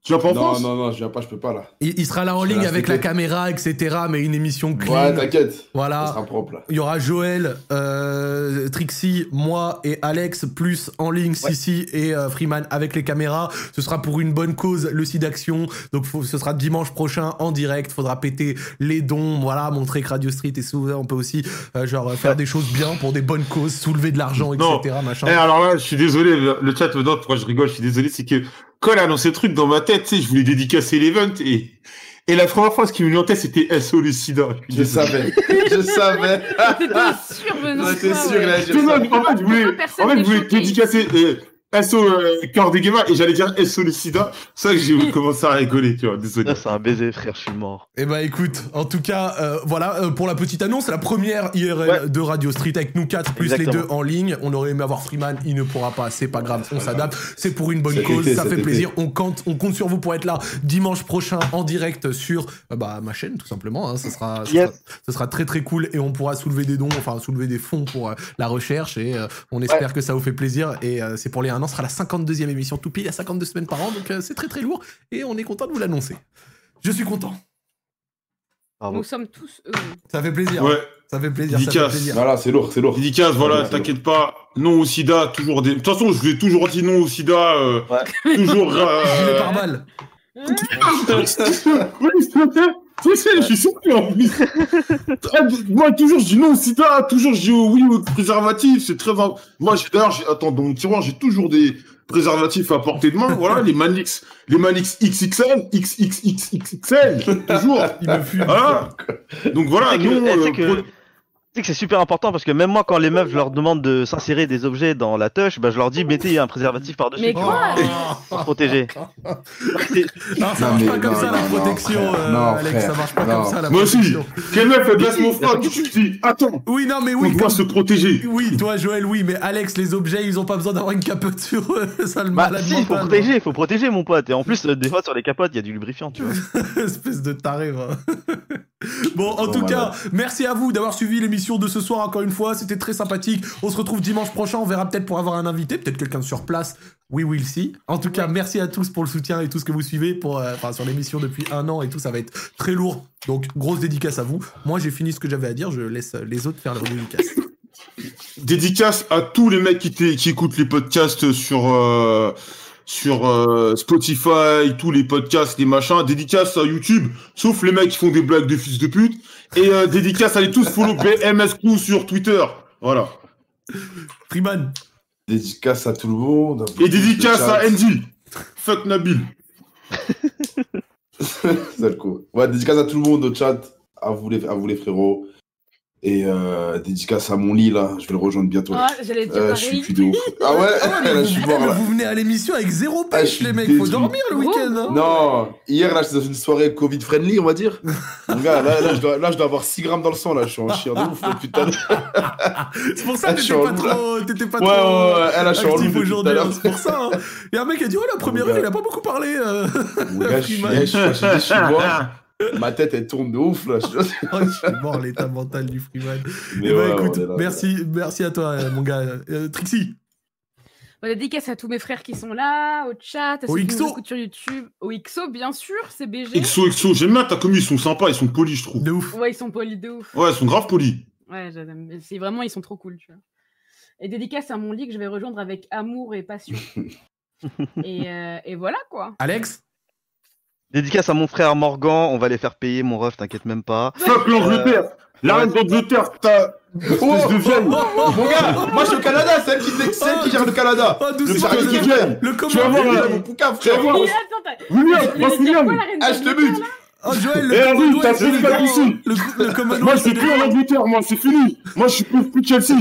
D: Tu vas pas en
C: Non,
D: France?
C: non, non, je viens pas, je peux pas là.
B: Il, il sera là en
C: Je
B: ligne avec la caméra, etc. Mais une émission clean.
C: Ouais, t'inquiète. Ça
B: Voilà.
C: sera propre là.
B: Il y aura Joël, euh, Trixie, moi et Alex, plus en ligne Sissi et euh, Freeman avec les caméras. Ce sera pour une bonne cause, le site d'action. Donc faut- ce sera dimanche prochain en direct. Faudra péter les dons, voilà, montrer que Radio Street est souverain. On peut aussi euh, genre faire des choses bien pour des bonnes causes, soulever de l'argent,
D: Non.
B: etc. Machin.
D: Eh, alors là, je suis désolé, le, le chat me demande pourquoi je rigole, je suis désolé, c'est que quand elle a annoncé le truc dans ma tête, tu sais, je voulais dédicacer l'event et, et la première phrase qui me venait en tête, c'était SO le sida. suis
C: Je savais. je savais. (laughs)
E: T'étais sûr, Benoît
C: J'étais
E: toi,
C: sûr,
D: Non,
C: ça.
D: non, en fait, je voulais, en fait, je voulais dédicacer euh, SO euh, Cœur de et j'allais dire SO le sida. C'est ça que j'ai (laughs) commencé à rigoler, tu vois. Désolé.
F: C'est un baiser, frère, je suis mort.
B: Eh bah écoute, en tout cas, euh, voilà euh, pour la petite annonce, la première IRL de Radio Street avec nous quatre plus les deux en ligne. On aurait aimé avoir Freeman, il ne pourra pas, c'est pas grave, on s'adapte. C'est pour une bonne cause, ça fait plaisir. On compte, on compte sur vous pour être là dimanche prochain en direct sur euh, bah, ma chaîne, tout simplement. Hein. Ça, sera,
F: ça,
B: sera, très très cool et on pourra soulever des dons, enfin soulever des fonds pour la recherche et on espère que ça vous fait plaisir et c'est pour les 1 sera la 52e émission tout pile, à 52 semaines par an, donc euh, c'est très très lourd, et on est content de vous l'annoncer. Je suis content.
E: Nous sommes tous.
B: Ça fait plaisir.
D: Ouais.
B: Ça fait plaisir.
D: Dédicace.
C: Voilà, c'est lourd, c'est lourd.
D: Voilà, t'inquiète pas. Non au sida, toujours des. De toute façon, je lui ai toujours dit non au sida. Euh,
F: ouais.
D: Toujours. (laughs) Euh...
B: par balle. (laughs)
D: Oui, tu sais, je suis surpris en plus. (laughs) Ah, Moi, toujours, je dis non au sida, toujours, je dis oui au préservatif, c'est très. Moi, j'ai- d'ailleurs, j'ai- attends, dans mon tiroir, j'ai toujours des préservatifs à portée de main, voilà, les Manix, les Manix XXL, XXXXL, toujours. (laughs)
B: Il me fume.
D: Voilà. Donc voilà,
F: Tu sais que- tu Tu c'est super important parce que même moi, quand les meufs, je leur demande de s'insérer des objets dans la touche, bah, je leur dis mettez un préservatif par-dessus
E: Mais
F: pour,
E: quoi
F: pour se protéger. (laughs)
B: Non, ça
C: Non,
B: marche pas comme ça la protection, Alex. Ça marche pas comme ça la
D: Moi aussi.
B: protection.
D: quelle meuf elle blesse mon je dis, attends,
B: Oui, non, mais
D: on
B: oui.
D: doit
B: comme-
D: se protéger.
B: Oui, toi, Joël, oui, mais Alex, les objets, ils ont pas besoin d'avoir une capote sur eux. (laughs) Ça le
F: Bah, si, il faut protéger, il faut protéger, mon pote. Et en plus, euh, des fois, sur les capotes, il y a du lubrifiant, tu vois. (laughs)
B: Espèce de taré, va. (laughs) Bon, en tout cas, merci à vous d'avoir suivi l'émission de ce soir encore une fois. C'était très sympathique. On se retrouve dimanche prochain. On verra peut-être pour avoir un invité, peut-être quelqu'un sur place. Oui, will see. En tout cas, merci à tous pour le soutien et tout ce que vous suivez pour, euh, enfin, sur l'émission depuis un an et tout. Ça va être très lourd. Donc, grosse dédicace à vous. Moi, j'ai fini ce que j'avais à dire. Je laisse les autres faire leur dédicace. (laughs)
D: Dédicace à tous les mecs qui écoutent les podcasts sur, euh, sur euh, Spotify, tous les podcasts, les machins. Dédicace à YouTube, sauf les mecs qui font des blagues de fils de pute. Et euh, dédicace, allez tous follow BMS Crew sur Twitter. Voilà.
B: Freeman,
C: Dédicace à tout le monde.
D: Et dédicace à Andy. Fuck Nabil.
C: C'est le coup. Ouais, dédicace à tout le monde au chat, à vous les, à vous les frérots. Et euh, dédicace à mon lit là, je vais le rejoindre bientôt.
E: Ah, j'allais dire
C: Euh, je suis plus de ouf. Ah ouais,
B: Ah (laughs) ouais, (laughs)
C: là,
B: vous,
C: je suis mort là.
B: vous venez à l'émission avec zéro
C: Ah,
B: pêche, les mecs. Faut dormir le week-end. hein.
C: Non, hier là, j'étais dans une soirée Covid friendly, on va dire. (laughs) Mon gars, là, là, je dois, là, je dois avoir 6 grammes dans le sang là, je suis en chien de ouf, là, putain.
B: C'est pour ça que
C: je suis
B: t'étais pas trop, t'étais pas
C: Ouais, ouais,
B: trop
C: ouais, là, je suis en
B: aujourd'hui. hein, C'est pour ça. hein. Et un mec a dit oh la première heure, il a pas beaucoup parlé. euh.
C: Mon gars, je suis. Ma tête, elle tourne de ouf là. Je- (laughs)
B: Oh, je suis mort l'état mental du Freeman.
C: Mais
B: Eh ben,
C: ouais,
B: écoute,
C: là,
B: merci, merci à toi, euh, mon gars. Euh, Trixie,
E: Bon, dédicace à tous mes frères qui sont là, au chat, à
B: Au
E: ceux qui
B: XO.
E: nous sur YouTube, au XO, bien sûr, c'est BG.
D: XO, XO, j'aime bien ta commu, ils sont sympas, ils sont polis, je trouve.
B: de ouf.
E: Ouais, ils sont polis de ouf.
D: Ouais, ils sont grave polis.
E: Ouais, j'aime- c'est vraiment, ils sont trop cool, tu vois. Et dédicace à mon lit que je vais rejoindre avec amour et passion. (laughs) et, euh, et voilà, quoi.
B: Alex,
F: Dédicace à mon frère Morgan, on va les faire payer, mon ref, t'inquiète même pas.
D: Fuck l'Angleterre. La reine d'Angleterre, t'as. Espèce de vieille.
C: Mon gars, moi je suis au Canada, c'est elle qui, c'est elle qui gère le Canada.
B: oh,
C: Le Charlie
B: le,
C: qui vient.
B: le
D: Tu vas voir, là.
C: mon poucave,
D: Tu vas
C: frère.
D: William, moi, William.
C: Ah, je te bute.
B: Oh, Joël, le
D: Eh,
B: commando
D: oui, t'as
B: dedans.
D: blague ici.
B: Le, le
D: Moi, je suis plus en. Angleterre, moi, c'est fini. Moi, je suis plus, plus Chelsea.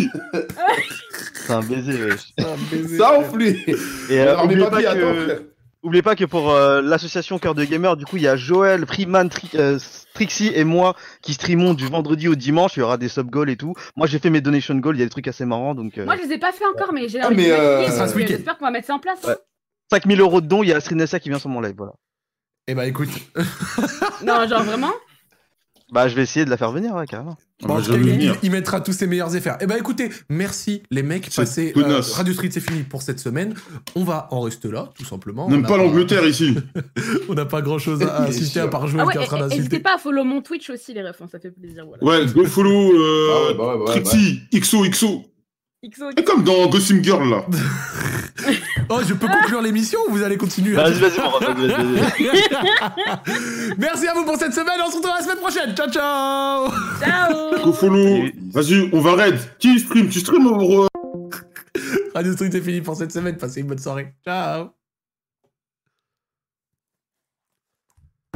F: C'est un baiser, wesh.
B: Ah, baiser,
C: Ça ouf lui.
F: Et euh, oubliez, pas que,
C: frère.
F: Oubliez pas que pour euh, l'association Cœur de Gamer, du coup, il y a Joël, Freeman, Tri- euh, Trixie et moi qui streamons du vendredi au dimanche. Il y aura des sub goals et tout. Moi, j'ai fait mes donation goals. Il y a des trucs assez marrants. Donc, euh,
E: Moi, je les ai pas fait encore, mais j'ai
C: Ah, mais, euh.
E: J'espère qu'on va mettre ça en place.
F: Ouais. 5000 euros de dons, il y a Astrid Nessa qui vient sur mon live, voilà.
B: Eh bah écoute.
E: Non, genre vraiment?
F: Bah, je vais essayer de la faire venir, ouais, carrément.
B: Bon, en tout cas, il, il mettra tous ses meilleurs effets. Eh ben écoutez, merci les mecs. Passez, euh. Radio Street, c'est fini pour cette semaine. On va en rester là, tout simplement.
D: On n'aime
B: n'a
D: pas l'Angleterre ici. (laughs)
B: On n'a pas grand chose à (laughs) assister à part jouer
E: Ah ouais,
B: qui est en train
E: et- n'hésitez
B: d'insulter.
E: pas à follow mon Twitch aussi, les références, ça fait plaisir. Voilà.
D: Ouais, go follow euh,
C: Ah ouais, bah ouais, bah ouais,
D: Trixie,
E: XO,
D: Et comme dans Gossip Girl là. (laughs)
B: Oh, je peux conclure l'émission ou vous allez continuer
F: Vas-y, vas-y, mon ref, vas-y, vas-y, vas-y. (laughs)
B: Merci à vous pour cette semaine. On se retrouve la semaine prochaine. Ciao, ciao.
E: Ciao
D: Go follow. Vas-y, on va raid. Qui stream Tu stream ou (laughs)
B: Radio Street, c'est fini pour cette semaine. Passez une bonne soirée. Ciao.